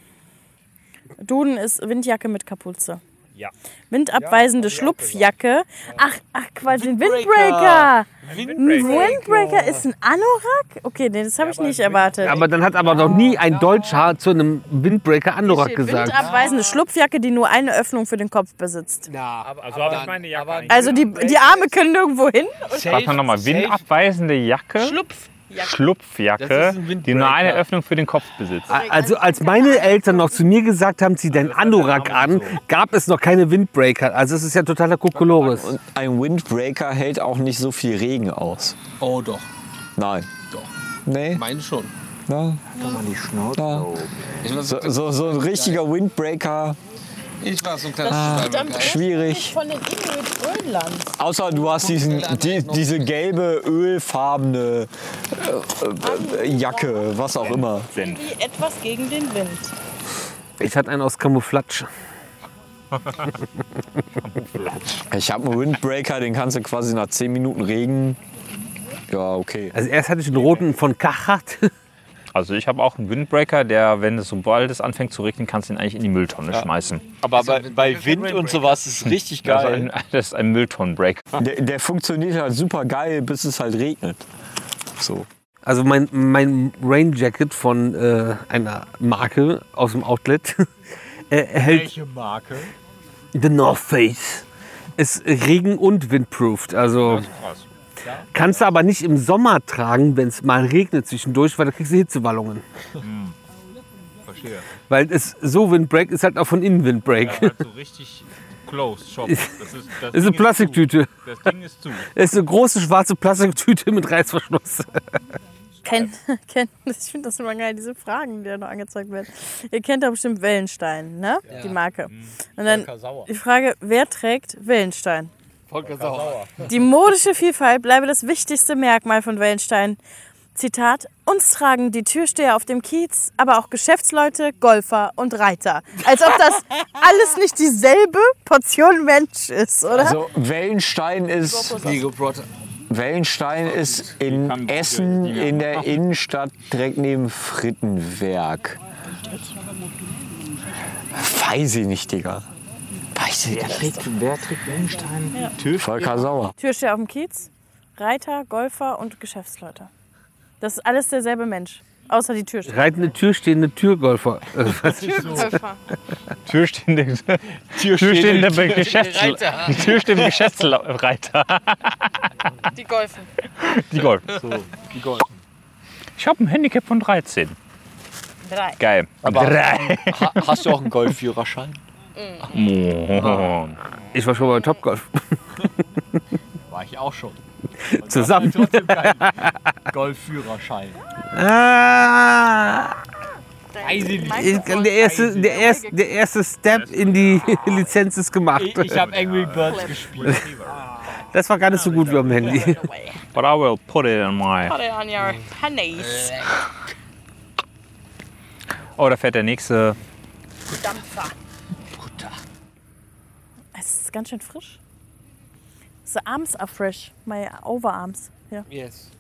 Duden ist Windjacke mit Kapuze. Ja. Windabweisende Schlupfjacke. Ach, ach Quatsch, ein Windbreaker. Ein Windbreaker ist ein Anorak? Okay, nee, das habe ich nicht erwartet. Aber dann hat aber noch nie ein Deutscher zu einem Windbreaker Anorak gesagt. Windabweisende Schlupfjacke, die nur eine Öffnung für den Kopf besitzt. Also habe ich meine Jacke. Also die, die Arme können nirgendwo hin. Warte mal nochmal, windabweisende Jacke, Schlupfjacke. Schlupfjacke, die nur eine. Öffnung für den Kopf besitzt. Also als meine Eltern noch zu mir gesagt haben, zieh deinen Anorak an, gab es noch keine Windbreaker. Also es ist ja totaler Kokolores. Und ein Windbreaker hält auch nicht so viel Regen aus. Oh doch, Nein. Doch. Nee? meine schon. Na, Doch mal die Schnauze. So, so, so ein richtiger Windbreaker, ich war so ein kleines schwierig. Von den Inuit Grönland. Außer du hast diesen, die, diese gelbe, ölfarbene äh, äh, Jacke, was auch immer. Wie etwas gegen den Wind. Ich hatte einen aus Camouflage. Ich habe einen Windbreaker, den kannst du quasi nach 10 Minuten Regen. Ja, okay. Also erst hatte ich einen roten von Kachat. Also ich habe auch einen Windbreaker, der, wenn es sobald es anfängt zu regnen, kannst du ihn eigentlich in die Mülltonne schmeißen. Aber bei, bei Wind und sowas ist es richtig Das ist geil. ein, das ist ein Mülltonnenbreaker. Der, der funktioniert halt super geil, bis es halt regnet. So. Also mein, mein Rain Jacket von äh, einer Marke aus dem Outlet äh, hält Marke? The North Face. Ist regen- und windproofed. Also kannst du aber nicht im Sommer tragen, wenn es mal regnet zwischendurch, weil da kriegst du Hitzewallungen. Verstehe. Weil es so Windbreak ist halt auch von innen Windbreak. Ja, halt so richtig closed shop. Das ist, das ist eine Plastiktüte. Zu. Das Ding ist zu. Es ist eine große schwarze Plastiktüte mit Reißverschluss. Kennt, kennt, ich finde das immer geil, diese Fragen, die da noch angezeigt werden. Ihr kennt doch bestimmt Wellenstein, ne? Die Marke. Und dann die Frage, wer trägt Wellenstein? Volker Sauer. Die modische Vielfalt bleibe das wichtigste Merkmal von Wellenstein. Zitat, uns tragen die Türsteher auf dem Kiez, aber auch Geschäftsleute, Golfer und Reiter. Als ob das alles nicht dieselbe Portion Mensch ist, oder? Also Wellenstein ist, Wellenstein ist in Essen in der Innenstadt direkt neben Frittenwerk. Weiß ich nicht, Digga. Ich nicht. wer trägt Wellenstein? Ja. Volker Sauer. Türsteher auf dem Kiez, Reiter, Golfer und Geschäftsleute. Das ist alles derselbe Mensch, außer die Türsteher. Reitende Türstehende Türgolfer. Äh, was? Türgolfer. Türstehende, Türstehende Geschäfts Reiter. Türstehende Geschäftsreiter. Die Golfen. Die Golf. die Golfen. Ich habe ein Handicap von 13. Drei. Geil. Aber Drei. ha, hast du auch einen Golfführerschein? Oh. Ich war schon bei Topgolf. War ich auch schon. Zusammen. Aber trotzdem keinen Golfführerschein. Ah. Weiß ich nicht. Ich, der, erste, der, erste, der erste Step in die Lizenz ist gemacht. Ich, ich habe Angry Birds gespielt. Das war gar nicht so gut wie am Handy. But I will put it in my. Put it on your honeys. Oh, da fährt der nächste. Dampfer. Ist ganz schön frisch. The arms are fresh. My overarms. Ja. Yes.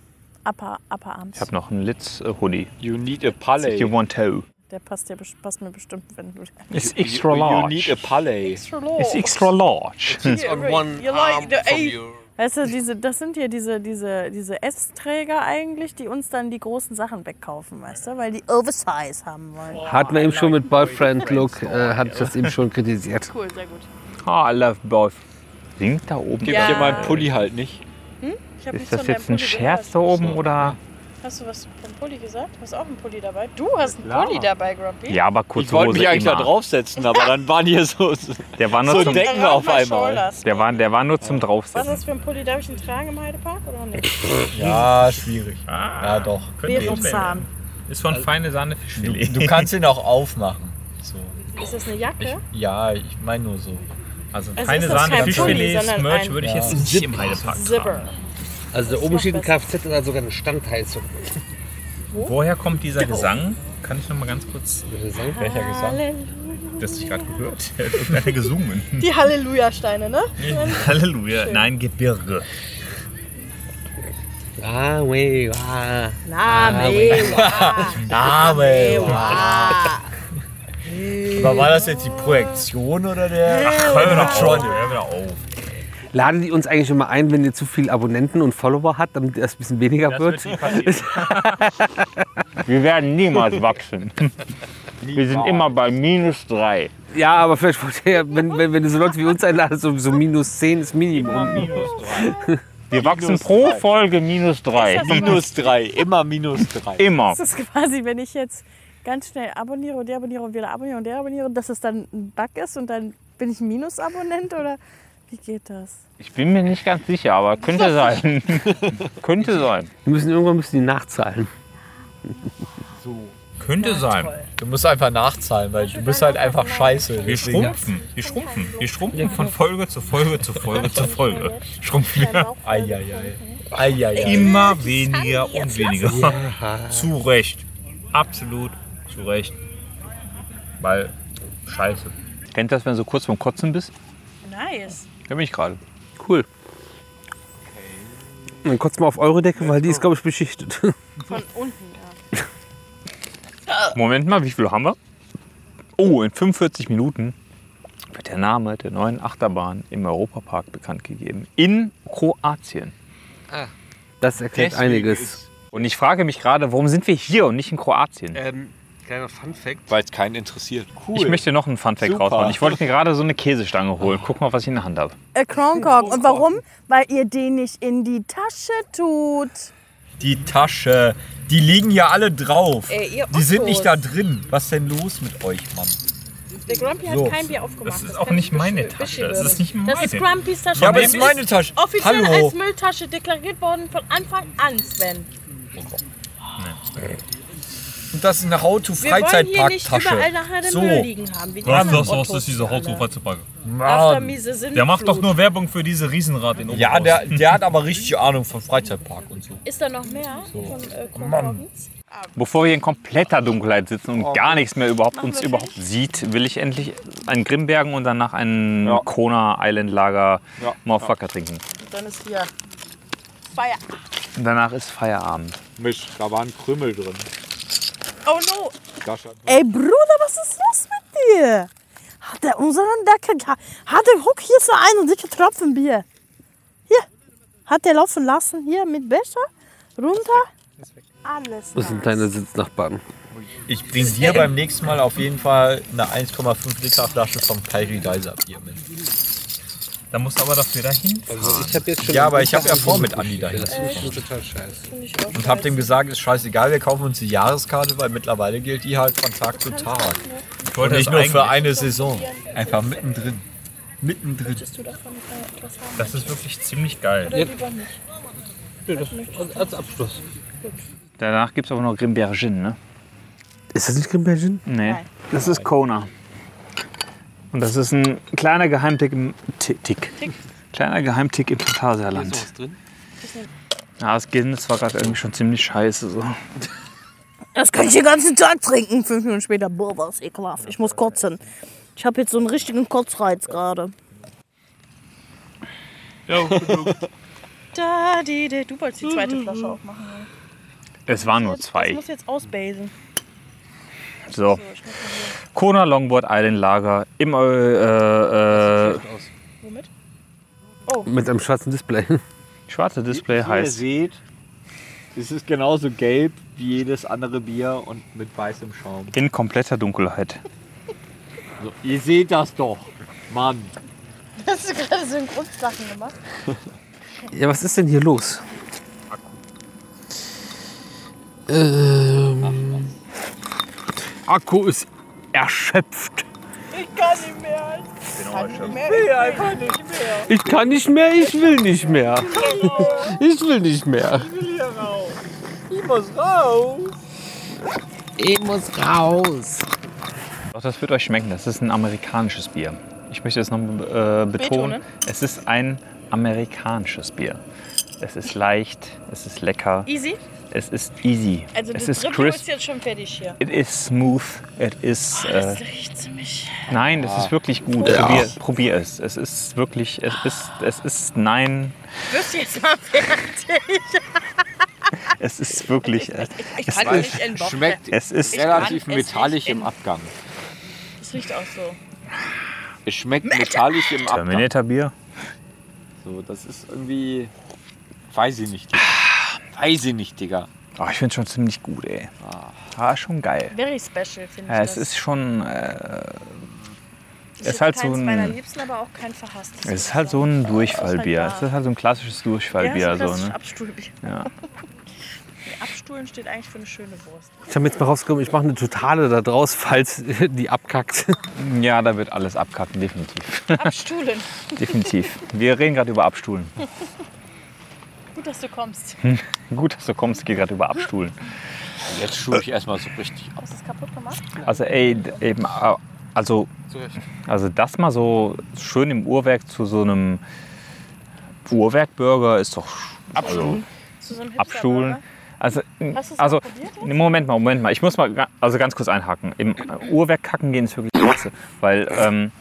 Upper, upper arms. Ich habe noch einen Litz-Hoodie. You need a pallet. If you want to. Der passt, dir, passt mir bestimmt, wenn du. It's extra You large. need a pallet. Extra large. It's extra large. You like the eight- Weißt du, diese, das sind hier diese, diese, diese Essträger eigentlich, die uns dann die großen Sachen wegkaufen, weißt du? Weil die Oversize haben wollen. Hatten wir eben schon mit Boyfriend-Look, äh, hatte ich das eben schon kritisiert. Cool, sehr gut. Ah, I love both. Singt da oben. Gib Ja. dir meinen Pulli halt nicht. Hm? Ich hab Ist das jetzt ein Scherz da oben oder? Hast du was vom Pulli gesagt? Du hast auch einen Pulli dabei. Du hast einen Klar. Pulli dabei, Grumpy. Ja, aber kurz Ich wollte mich eigentlich da draufsetzen, aber dann waren hier so, Der war nur so zum, Decken auf einmal. der war, der war nur zum Was Draufsetzen. ist das für ein Pulli? Darf ich ihn tragen im Heidepark oder nicht? Ja, schwierig. Ja, doch. Bärenzahn. Ist von feine Sahne Fischfilet. Du kannst ihn auch aufmachen. So. Ist das eine Jacke? Ja, ich meine nur so. Also Also ist das Sahne kein Fischfilet Merch würde ich Ja. jetzt nicht im Heidepark Zipper. tragen. Also steht ein Kfz und hat sogar eine Standheizung. Woher kommt dieser Gesang? Kann ich noch mal ganz kurz. Welcher Gesang? Das hast du gerade gehört. Er hat irgendeiner gesungen. Die Halleluja-Steine, ne? Halleluja. Nein, Gebirge. Ah, weh, ah. Name. Aber war das jetzt die Projektion oder der? Ach, hör doch schon. Hör wieder auf. Laden die uns eigentlich immer ein, wenn ihr zu viele Abonnenten und Follower hat, damit das ein bisschen weniger Das wird? wird passieren. Wir werden niemals wachsen. Wir sind immer bei minus drei. Ja, aber vielleicht, wollt ihr ja, wenn, wenn, wenn du so Leute wie uns einladest, so, so minus 10 ist Minimum. Wir wachsen pro Folge minus drei. Minus drei, immer minus drei. Immer. Das ist quasi, wenn ich jetzt ganz schnell abonniere und deabonniere und wieder abonniere und deabonniere, dass es dann ein Bug ist und dann bin ich ein Minusabonnent oder wie geht das? Ich bin mir nicht ganz sicher, aber könnte sein. könnte sein. Wir müssen irgendwann müssen die nachzahlen. Könnte sein. Du musst einfach nachzahlen, weil du bist halt einfach scheiße. Wir schrumpfen. Wir schrumpfen. Wir schrumpfen von Folge zu Folge zu Folge zu Folge. Schrumpfen wir. Eieiei. Eieiei. Immer weniger und weniger. Zu Recht. Absolut zu Recht. Weil, scheiße. Kennt das, wenn du so kurz vorm Kotzen bist? Nice. Da bin ich gerade. Cool. Und dann kotzt mal auf eure Decke, weil die ist, glaube ich, beschichtet. Von unten, ja. Moment mal, wie viel haben wir? Oh, in 45 Minuten wird der Name der neuen Achterbahn im Europapark bekannt gegeben. In Kroatien. Das erklärt Deswegen einiges. Und ich frage mich gerade, warum sind wir hier und nicht in Kroatien? Ähm, kleiner Fun-Fact. Weil es keinen interessiert. Cool. Ich möchte noch einen Funfact Super. raushauen. Ich wollte mir gerade so eine Käsestange holen. Guck mal, was ich in der Hand habe. A Kronkork. Und warum? Weil ihr den nicht in die Tasche tut. Die Tasche. Die liegen ja alle drauf. Ey, ihr die sind nicht da drin. Was denn los mit euch, Mann? Der Grumpy So. hat kein Bier aufgemacht. Das ist Das auch nicht ich meine Tasche. Das ist nicht Das ist meine. Grumpys Tasche. Ja, aber das ist meine Tasche. Offiziell Hallo. als Mülltasche deklariert worden von Anfang an, Sven. Und das ist eine Wir wollen hier nicht überall nachher den So. Müll liegen haben. Wie die Was, das, was Ottos ist. Haushochheitspark? After miese Sinnflut. Der macht doch nur Werbung für diese Riesenrad in Ja, der, der hat aber richtig Ahnung vom Freizeitpark und so. Ist da noch mehr von äh? Mann. Bevor wir in kompletter Dunkelheit sitzen und Oh. gar nichts mehr überhaupt uns überhaupt sieht, will ich endlich einen Grimbergen und danach einen Kona Island Lager Ja. Motherfucker trinken. Und dann ist hier Feier. Und danach ist Feierabend. Misch, da waren Krümel drin. Oh no. Ey Bruder, was ist los mit dir? Hat er unseren Deckel gehabt? Hat er, guck, hier ist noch ein dicke Tropfen Bier. Hier. Hat er laufen lassen, hier mit Becher, runter. Alles. Das sind deine Sitznachbarn. Ich bring dir beim nächsten Mal auf jeden Fall eine 1,5 Liter Flasche vom Paradise Bier mit. Da musst du aber dafür dahin. Also ich habe jetzt schon Ja, aber ich habe ja vor, mit Andi dahin Das ist total scheiße. Und hab dem gesagt, ist scheißegal, wir kaufen uns die Jahreskarte, weil mittlerweile gilt die halt von Tag zu Tag. Ich Und wollte nicht nur für eine Saison. Einfach mittendrin. Mittendrin. Möchtest du davon äh, etwas haben? Das ist wirklich ziemlich geil. Oder lieber nicht? Ja, das, als Abschluss. Danach gibt es aber noch Grimbergen, ne? Ist das nicht Grimbergen? Nee, Nein. das ist Kona. Und das ist ein kleiner Geheimtick im Tick. Tick. Kleiner Geheimtick im Phantasialand. Ist was drin? Ja, das Guinness war gerade irgendwie schon ziemlich scheiße. So. Das kann ich den ganzen Tag trinken. Fünf Minuten später, boah, was ekelhaft. Ich muss kotzen. Ich habe jetzt so einen richtigen Kotzreiz gerade. Da, die, die. Du wolltest die zweite Flasche aufmachen. ne? Es waren nur Ich zwei. muss jetzt ausbasen. So. Kona Longboard Island Lager im äh, äh, Womit? Mit einem schwarzen Display. schwarze Display Wie ihr heißt. seht, es ist genauso gelb wie jedes andere Bier und mit weißem Schaum. In kompletter Dunkelheit. So, ihr seht das doch. Mann. Hast du gerade Synchronsachen gemacht? Ja, was ist denn hier los? Ähm, Akku ist erschöpft. Ich kann nicht mehr. Ich kann nicht mehr. will einfach nicht mehr. Ich kann nicht mehr, ich will nicht mehr. Ich will nicht mehr. Ich muss raus. Ich muss raus. Doch, das wird euch schmecken. Das ist ein amerikanisches Bier. Ich möchte es noch äh, betonen. Betonen? Es ist ein amerikanisches Bier. Es ist leicht, es ist lecker, Easy? Es ist easy, Also es ist Dribbling ist crisp, jetzt schon fertig hier. it is smooth, it is. Oh, das Äh, riecht ziemlich. nein, das ist wirklich gut. Ja. Probier, probier es. Es ist wirklich, es ist, es ist nein, Wirst du jetzt mal fertig? es ist wirklich. Es, Ich es kann ist, nicht. Schmeckt es ist Ich relativ es metallisch im Abgang. Das riecht auch so. Es schmeckt metallisch im Abgang. Terminator Bier. So, das ist irgendwie. Weiß ich nicht. Weiß ich nicht, Digga. Oh, ich finde es schon ziemlich gut, ey. Ah, schon geil. Very special, finde ich Ja, das. es ist schon. Äh, Es ist halt so keins meiner ein. Liebsten, aber auch kein verhasstes. Es ist halt so ein Durchfallbier. Aus Es ist halt so ein klassisches Durchfallbier. ja, so ne? Abstuhlbier. ja. Abstuhlen steht eigentlich für eine schöne Wurst. Ich habe jetzt mal rausgekommen, ich mache eine totale da draus, falls die abkackt. ja, da wird alles abkacken, definitiv. Abstuhlen. definitiv. Wir reden gerade über Abstuhlen. Gut, dass du kommst. Gut, dass du kommst, geht gerade über Abstuhlen. Jetzt schule ich erstmal so richtig ab. Hast du es kaputt gemacht? Also, ey, eben, also, also das mal so schön im Uhrwerk zu so einem Uhrwerkburger ist doch. Also, Zu so einem Abstuhlen. Also, also Moment mal, Moment mal. Ich muss mal also ganz kurz einhaken. Im Uhrwerk kacken gehen ist wirklich klasse. Weil ähm,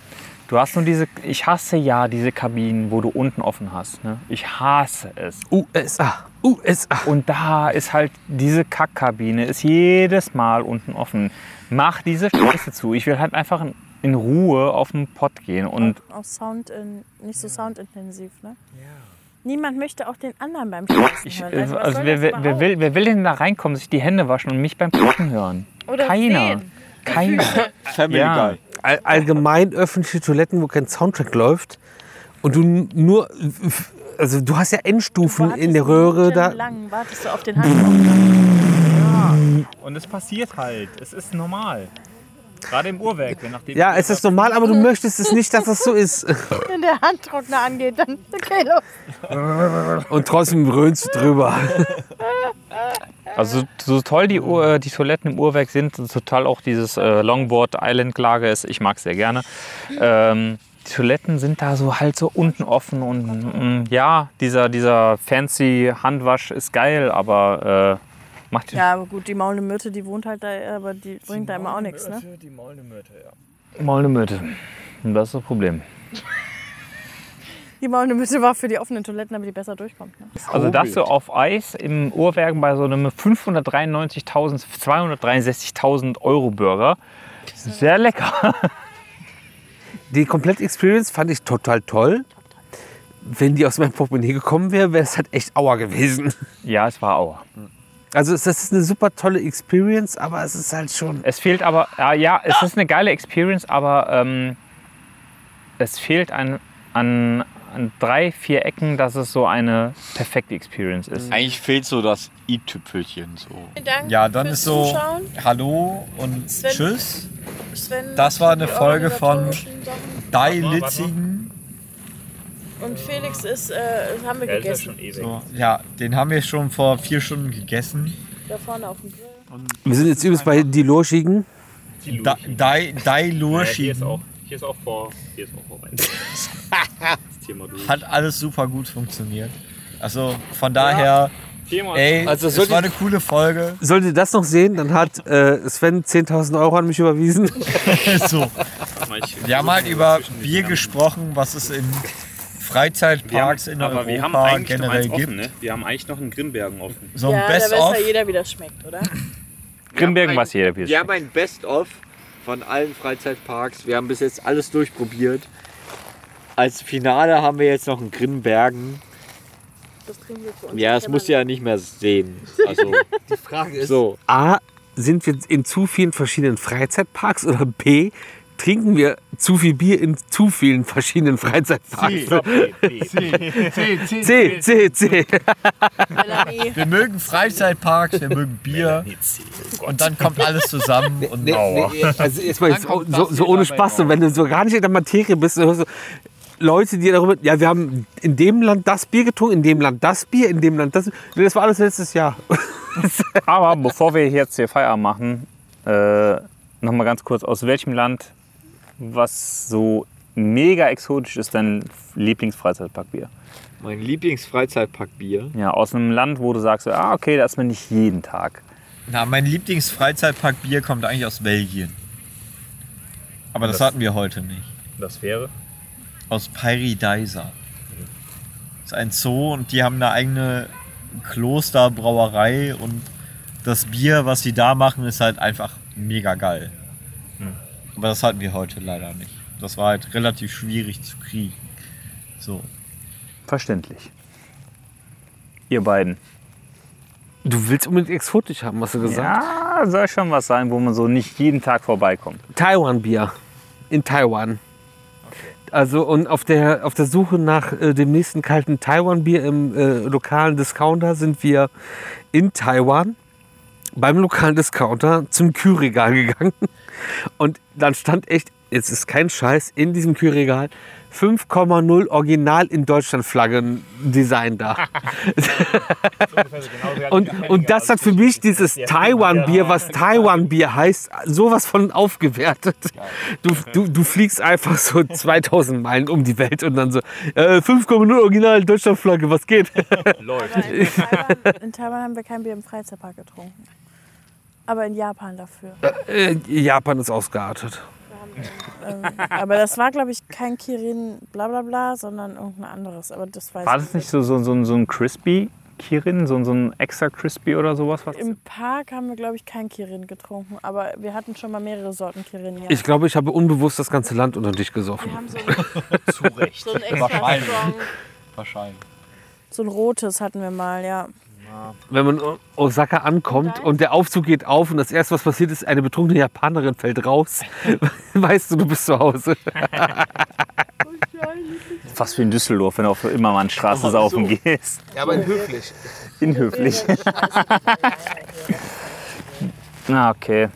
du hast nur diese, ich hasse ja diese Kabinen, wo du unten offen hast. Ne? Ich hasse es. USA, USA. Und da ist halt diese Kackkabine, ist jedes Mal unten offen. Mach diese Scheiße zu. Ich will halt einfach in- in Ruhe auf den Pott gehen. Und Auch Sound in, nicht so soundintensiv, ne? Niemand möchte auch den anderen beim Scheißen hören. äh, Also, also wer, wer, will, wer will denn da reinkommen, sich die Hände waschen und mich beim Kacken hören? Oder Keiner. sehen. Keiner. Family Ja. Guy. All, allgemein öffentliche Toiletten, wo kein Soundtrack läuft und du nur, also du hast ja Endstufen in der Röhre da. Lang wartest du auf den Handlung. Und es passiert halt. Es ist normal. Gerade im Uhrwerk, wenn nachdem. Ja, es ist normal, aber du möchtest es nicht, dass es so ist. Wenn der Handtrockner angeht, dann okay, los. Und trotzdem dröhnst du drüber. Also so toll die, Ur, die Toiletten im Uhrwerk sind, so total auch dieses äh, Longboard Island Lager ist, ich mag es sehr gerne. Ähm, die Toiletten sind da so halt so unten offen und mm, ja, dieser, dieser fancy Handwasch ist geil, aber äh, macht Ja, aber gut, die maulende Myrte, die wohnt halt da, aber die bringt da immer auch nichts, ne? Die maulende Myrte, ja. Möte. Und das ist das Problem. Die maulende Myrte war für die offenen Toiletten, damit die besser durchkommt. Ne? Also das so auf Eis im Uhrwerk bei so einem 593.000, 263.000 Euro Burger. Sehr lecker. Die komplette Experience fand ich total toll. Wenn die aus meinem Portemonnaie gekommen wäre, wäre es halt echt Auer gewesen. Ja, es war Auer. Also es- das ist eine super tolle Experience, aber es ist halt schon... Es fehlt aber, ja, ja es ist eine geile Experience, aber ähm, es fehlt an, an, an drei, vier Ecken, dass es so eine perfekte Experience ist. Eigentlich fehlt so das i-Tüpfelchen. So. Dank Ja, dann ist so Zuschauen. Hallo und Sven- Tschüss. Sven, Das war eine Folge von. Dai Litzigen. Und Felix ist, äh, haben wir Der ist ja gegessen. schon ewig. So, ja, den haben wir schon vor vier Stunden gegessen. Da vorne auf dem Grill. Wir sind jetzt übrigens bei die Lorschigen. Da, Dai, Dai Ja, hier, ist Lurschigen. auch, hier ist auch vor. Hier ist auch vorbei. Hat alles super gut funktioniert. Also von daher, Thema. ey, Also es war eine coole Folge. Solltet ihr das noch sehen, dann hat äh, Sven 10.000 Euro an mich überwiesen. so. Wir haben halt über Bier gesprochen, was es in Freizeitparks in aber wir haben Europa eigentlich noch generell eins gibt. offen, ne? Wir haben eigentlich noch einen Grimbergen offen. So ein Ja, da weiß Best-of. ja jeder, wie das schmeckt, oder? Grimbergen weiß jeder, wie es Wir haben ein Best-of von allen Freizeitparks. Wir haben bis jetzt alles durchprobiert. Als Finale haben wir jetzt noch einen Grimbergen. Das kriegen wir für uns. Ja, das musst du ja nicht mehr sehen. Also, Die Frage ist, so. A, sind wir in zu vielen verschiedenen Freizeitparks oder B, trinken wir zu viel Bier in zu vielen verschiedenen Freizeitparks? C, C, C. Melanie. Wir mögen Freizeitparks, wir mögen Bier. Und dann kommt alles zusammen und Nee, nee, also jetzt mal Dann jetzt, kommt so, so ohne Spaß, so, wenn du so gar nicht in der Materie bist, du hörst so Leute, die darüber, ja, wir haben in dem Land das Bier getrunken, in dem Land das Bier, in dem Land das. Nee, das war alles letztes Jahr. Aber bevor wir jetzt hier Feierabend machen, äh, noch mal ganz kurz, aus welchem Land, was so mega exotisch ist, dein Lieblingsfreizeitparkbier? Mein Lieblingsfreizeitparkbier. Ja, aus einem Land, wo du sagst, ah, okay, da ist man nicht jeden Tag. Na, mein Lieblingsfreizeitparkbier kommt eigentlich aus Belgien. Aber das, Das- hatten wir heute nicht. Das wäre. Aus Pairidaisa. Das ist ein Zoo und die haben eine eigene Klosterbrauerei und das Bier, was sie da machen, ist halt einfach mega geil. Aber das hatten wir heute leider nicht. Das war halt relativ schwierig zu kriegen. So. Verständlich. Ihr beiden. Du willst unbedingt exotisch haben, hast du gesagt? Ja, soll schon was sein, wo man so nicht jeden Tag vorbeikommt. Taiwan-Bier. In Taiwan. Also und auf der, auf der Suche nach äh, dem nächsten kalten Taiwan-Bier im äh, lokalen Discounter sind wir in Taiwan beim lokalen Discounter zum Kühlregal gegangen. Und dann stand echt, jetzt ist kein Scheiß, in diesem Kühlregal 5,0 Original in Deutschland Flaggen Design da. und, und das hat für mich dieses Taiwan-Bier, was Taiwan-Bier heißt, sowas von aufgewertet. Du, du, du fliegst einfach so 2000 Meilen um die Welt und dann so, äh, 5,0 Original Deutschland-Flagge, was geht? Läuft. In Taiwan, in Taiwan haben wir kein Bier im Freizeitpark getrunken. Aber in Japan dafür. Äh, Japan ist ausgeartet. Ähm, aber das war, glaube ich, kein Kirin bla bla bla, sondern irgendein anderes. Aber das weiß War ich das nicht so, so, so, so ein Crispy Kirin, so, so ein extra Crispy oder sowas? Was? Im Park haben wir, glaube ich, kein Kirin getrunken. Aber wir hatten schon mal mehrere Sorten Kirin. Ja. Ich glaube, ich habe unbewusst das ganze Land unter dich gesoffen. wir haben so ein, Zu Recht. so ein extra Wahrscheinlich. Wahrscheinlich. so ein rotes hatten wir mal, ja. Wenn man in Osaka ankommt und der Aufzug geht auf und das erste, was passiert ist, eine betrunkene Japanerin fällt raus, weißt du, du bist zu Hause. Fast wie in Düsseldorf, wenn du auf immer mal an Straße saufen gehst. Ja, aber höflich. Inhöflich. Na, okay.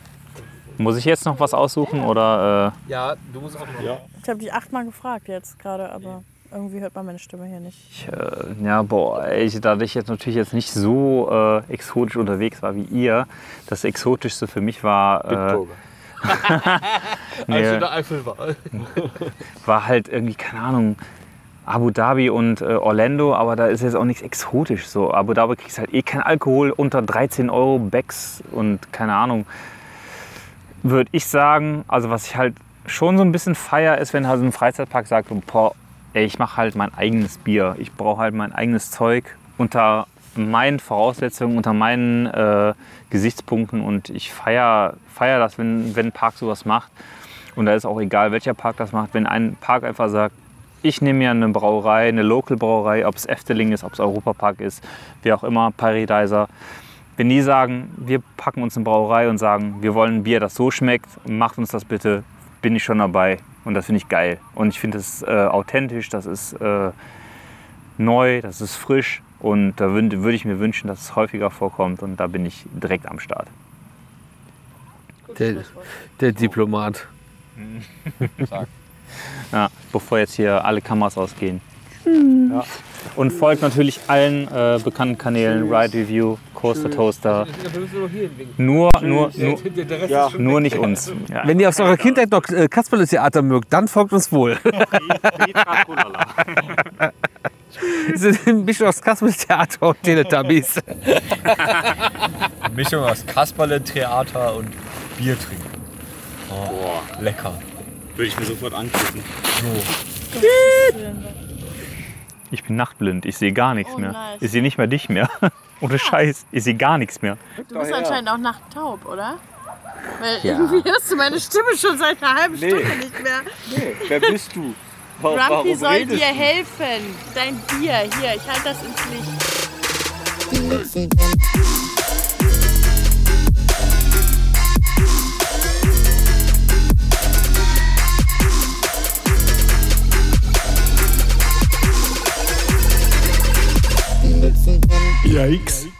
Muss ich jetzt noch was aussuchen oder? Äh, Ja, du musst auch noch. Ja. Ich habe dich achtmal gefragt jetzt gerade, aber Irgendwie hört man meine Stimme hier nicht. Ich, äh, ja, boah, ich, da ich jetzt natürlich jetzt nicht so äh, exotisch unterwegs war wie ihr, das Exotischste für mich war. Äh, nee, Als du der Eifel war. war halt irgendwie, keine Ahnung, Abu Dhabi und äh, Orlando, aber da ist jetzt auch nichts exotisch. So, Abu Dhabi kriegst halt eh kein Alkohol unter 13 Euro Becks und keine Ahnung. Würde ich sagen, also was ich halt schon so ein bisschen feier ist, wenn halt so ein Freizeitpark sagt, boah, ey, ich mache halt mein eigenes Bier. Ich brauche halt mein eigenes Zeug unter meinen Voraussetzungen, unter meinen äh, Gesichtspunkten und ich feier, feier das, wenn, wenn ein Park sowas macht. Und da ist auch egal, welcher Park das macht. Wenn ein Park einfach sagt, ich nehme mir eine Brauerei, eine Local-Brauerei, ob es Efteling ist, ob es Europapark ist, wie auch immer, Paradiser. Wenn die sagen, wir packen uns eine Brauerei und sagen, wir wollen ein Bier, das so schmeckt, macht uns das bitte, bin ich schon dabei. Und das finde ich geil. Und ich finde es äh, authentisch, das ist äh, neu, das ist frisch. Und da würde würd ich mir wünschen, dass es häufiger vorkommt. Und da bin ich direkt am Start. Der, der Diplomat. Ja, bevor jetzt hier alle Kameras ausgehen. Hm. Ja. Und folgt natürlich allen äh, bekannten Kanälen, Ride Review, Coaster Toaster. Nur, nur, nur, Ja. nur nicht uns. Ja. Wenn ihr aus eurer Kindheit noch äh, Kasperle-Theater mögt, dann folgt uns wohl. Wir sind eine Mischung aus Kasperle-Theater und Teletubbies. Mischung aus Kasperle, Theater und Bier trinken. Oh, lecker. Würde ich mir sofort angucken. Ich bin nachtblind, ich sehe gar nichts Oh, mehr. nice. Ich sehe nicht mehr dich mehr. Ohne Scheiß, ich sehe gar nichts mehr. Du bist anscheinend auch nachttaub, oder? Weil Ja. irgendwie hörst du meine Stimme schon seit einer halben Nee. Stunde nicht mehr. Nee, wer bist du? Warum, Grumpy warum soll redest dir du? helfen. Dein Bier. Hier, ich halte das ins Licht. Yikes.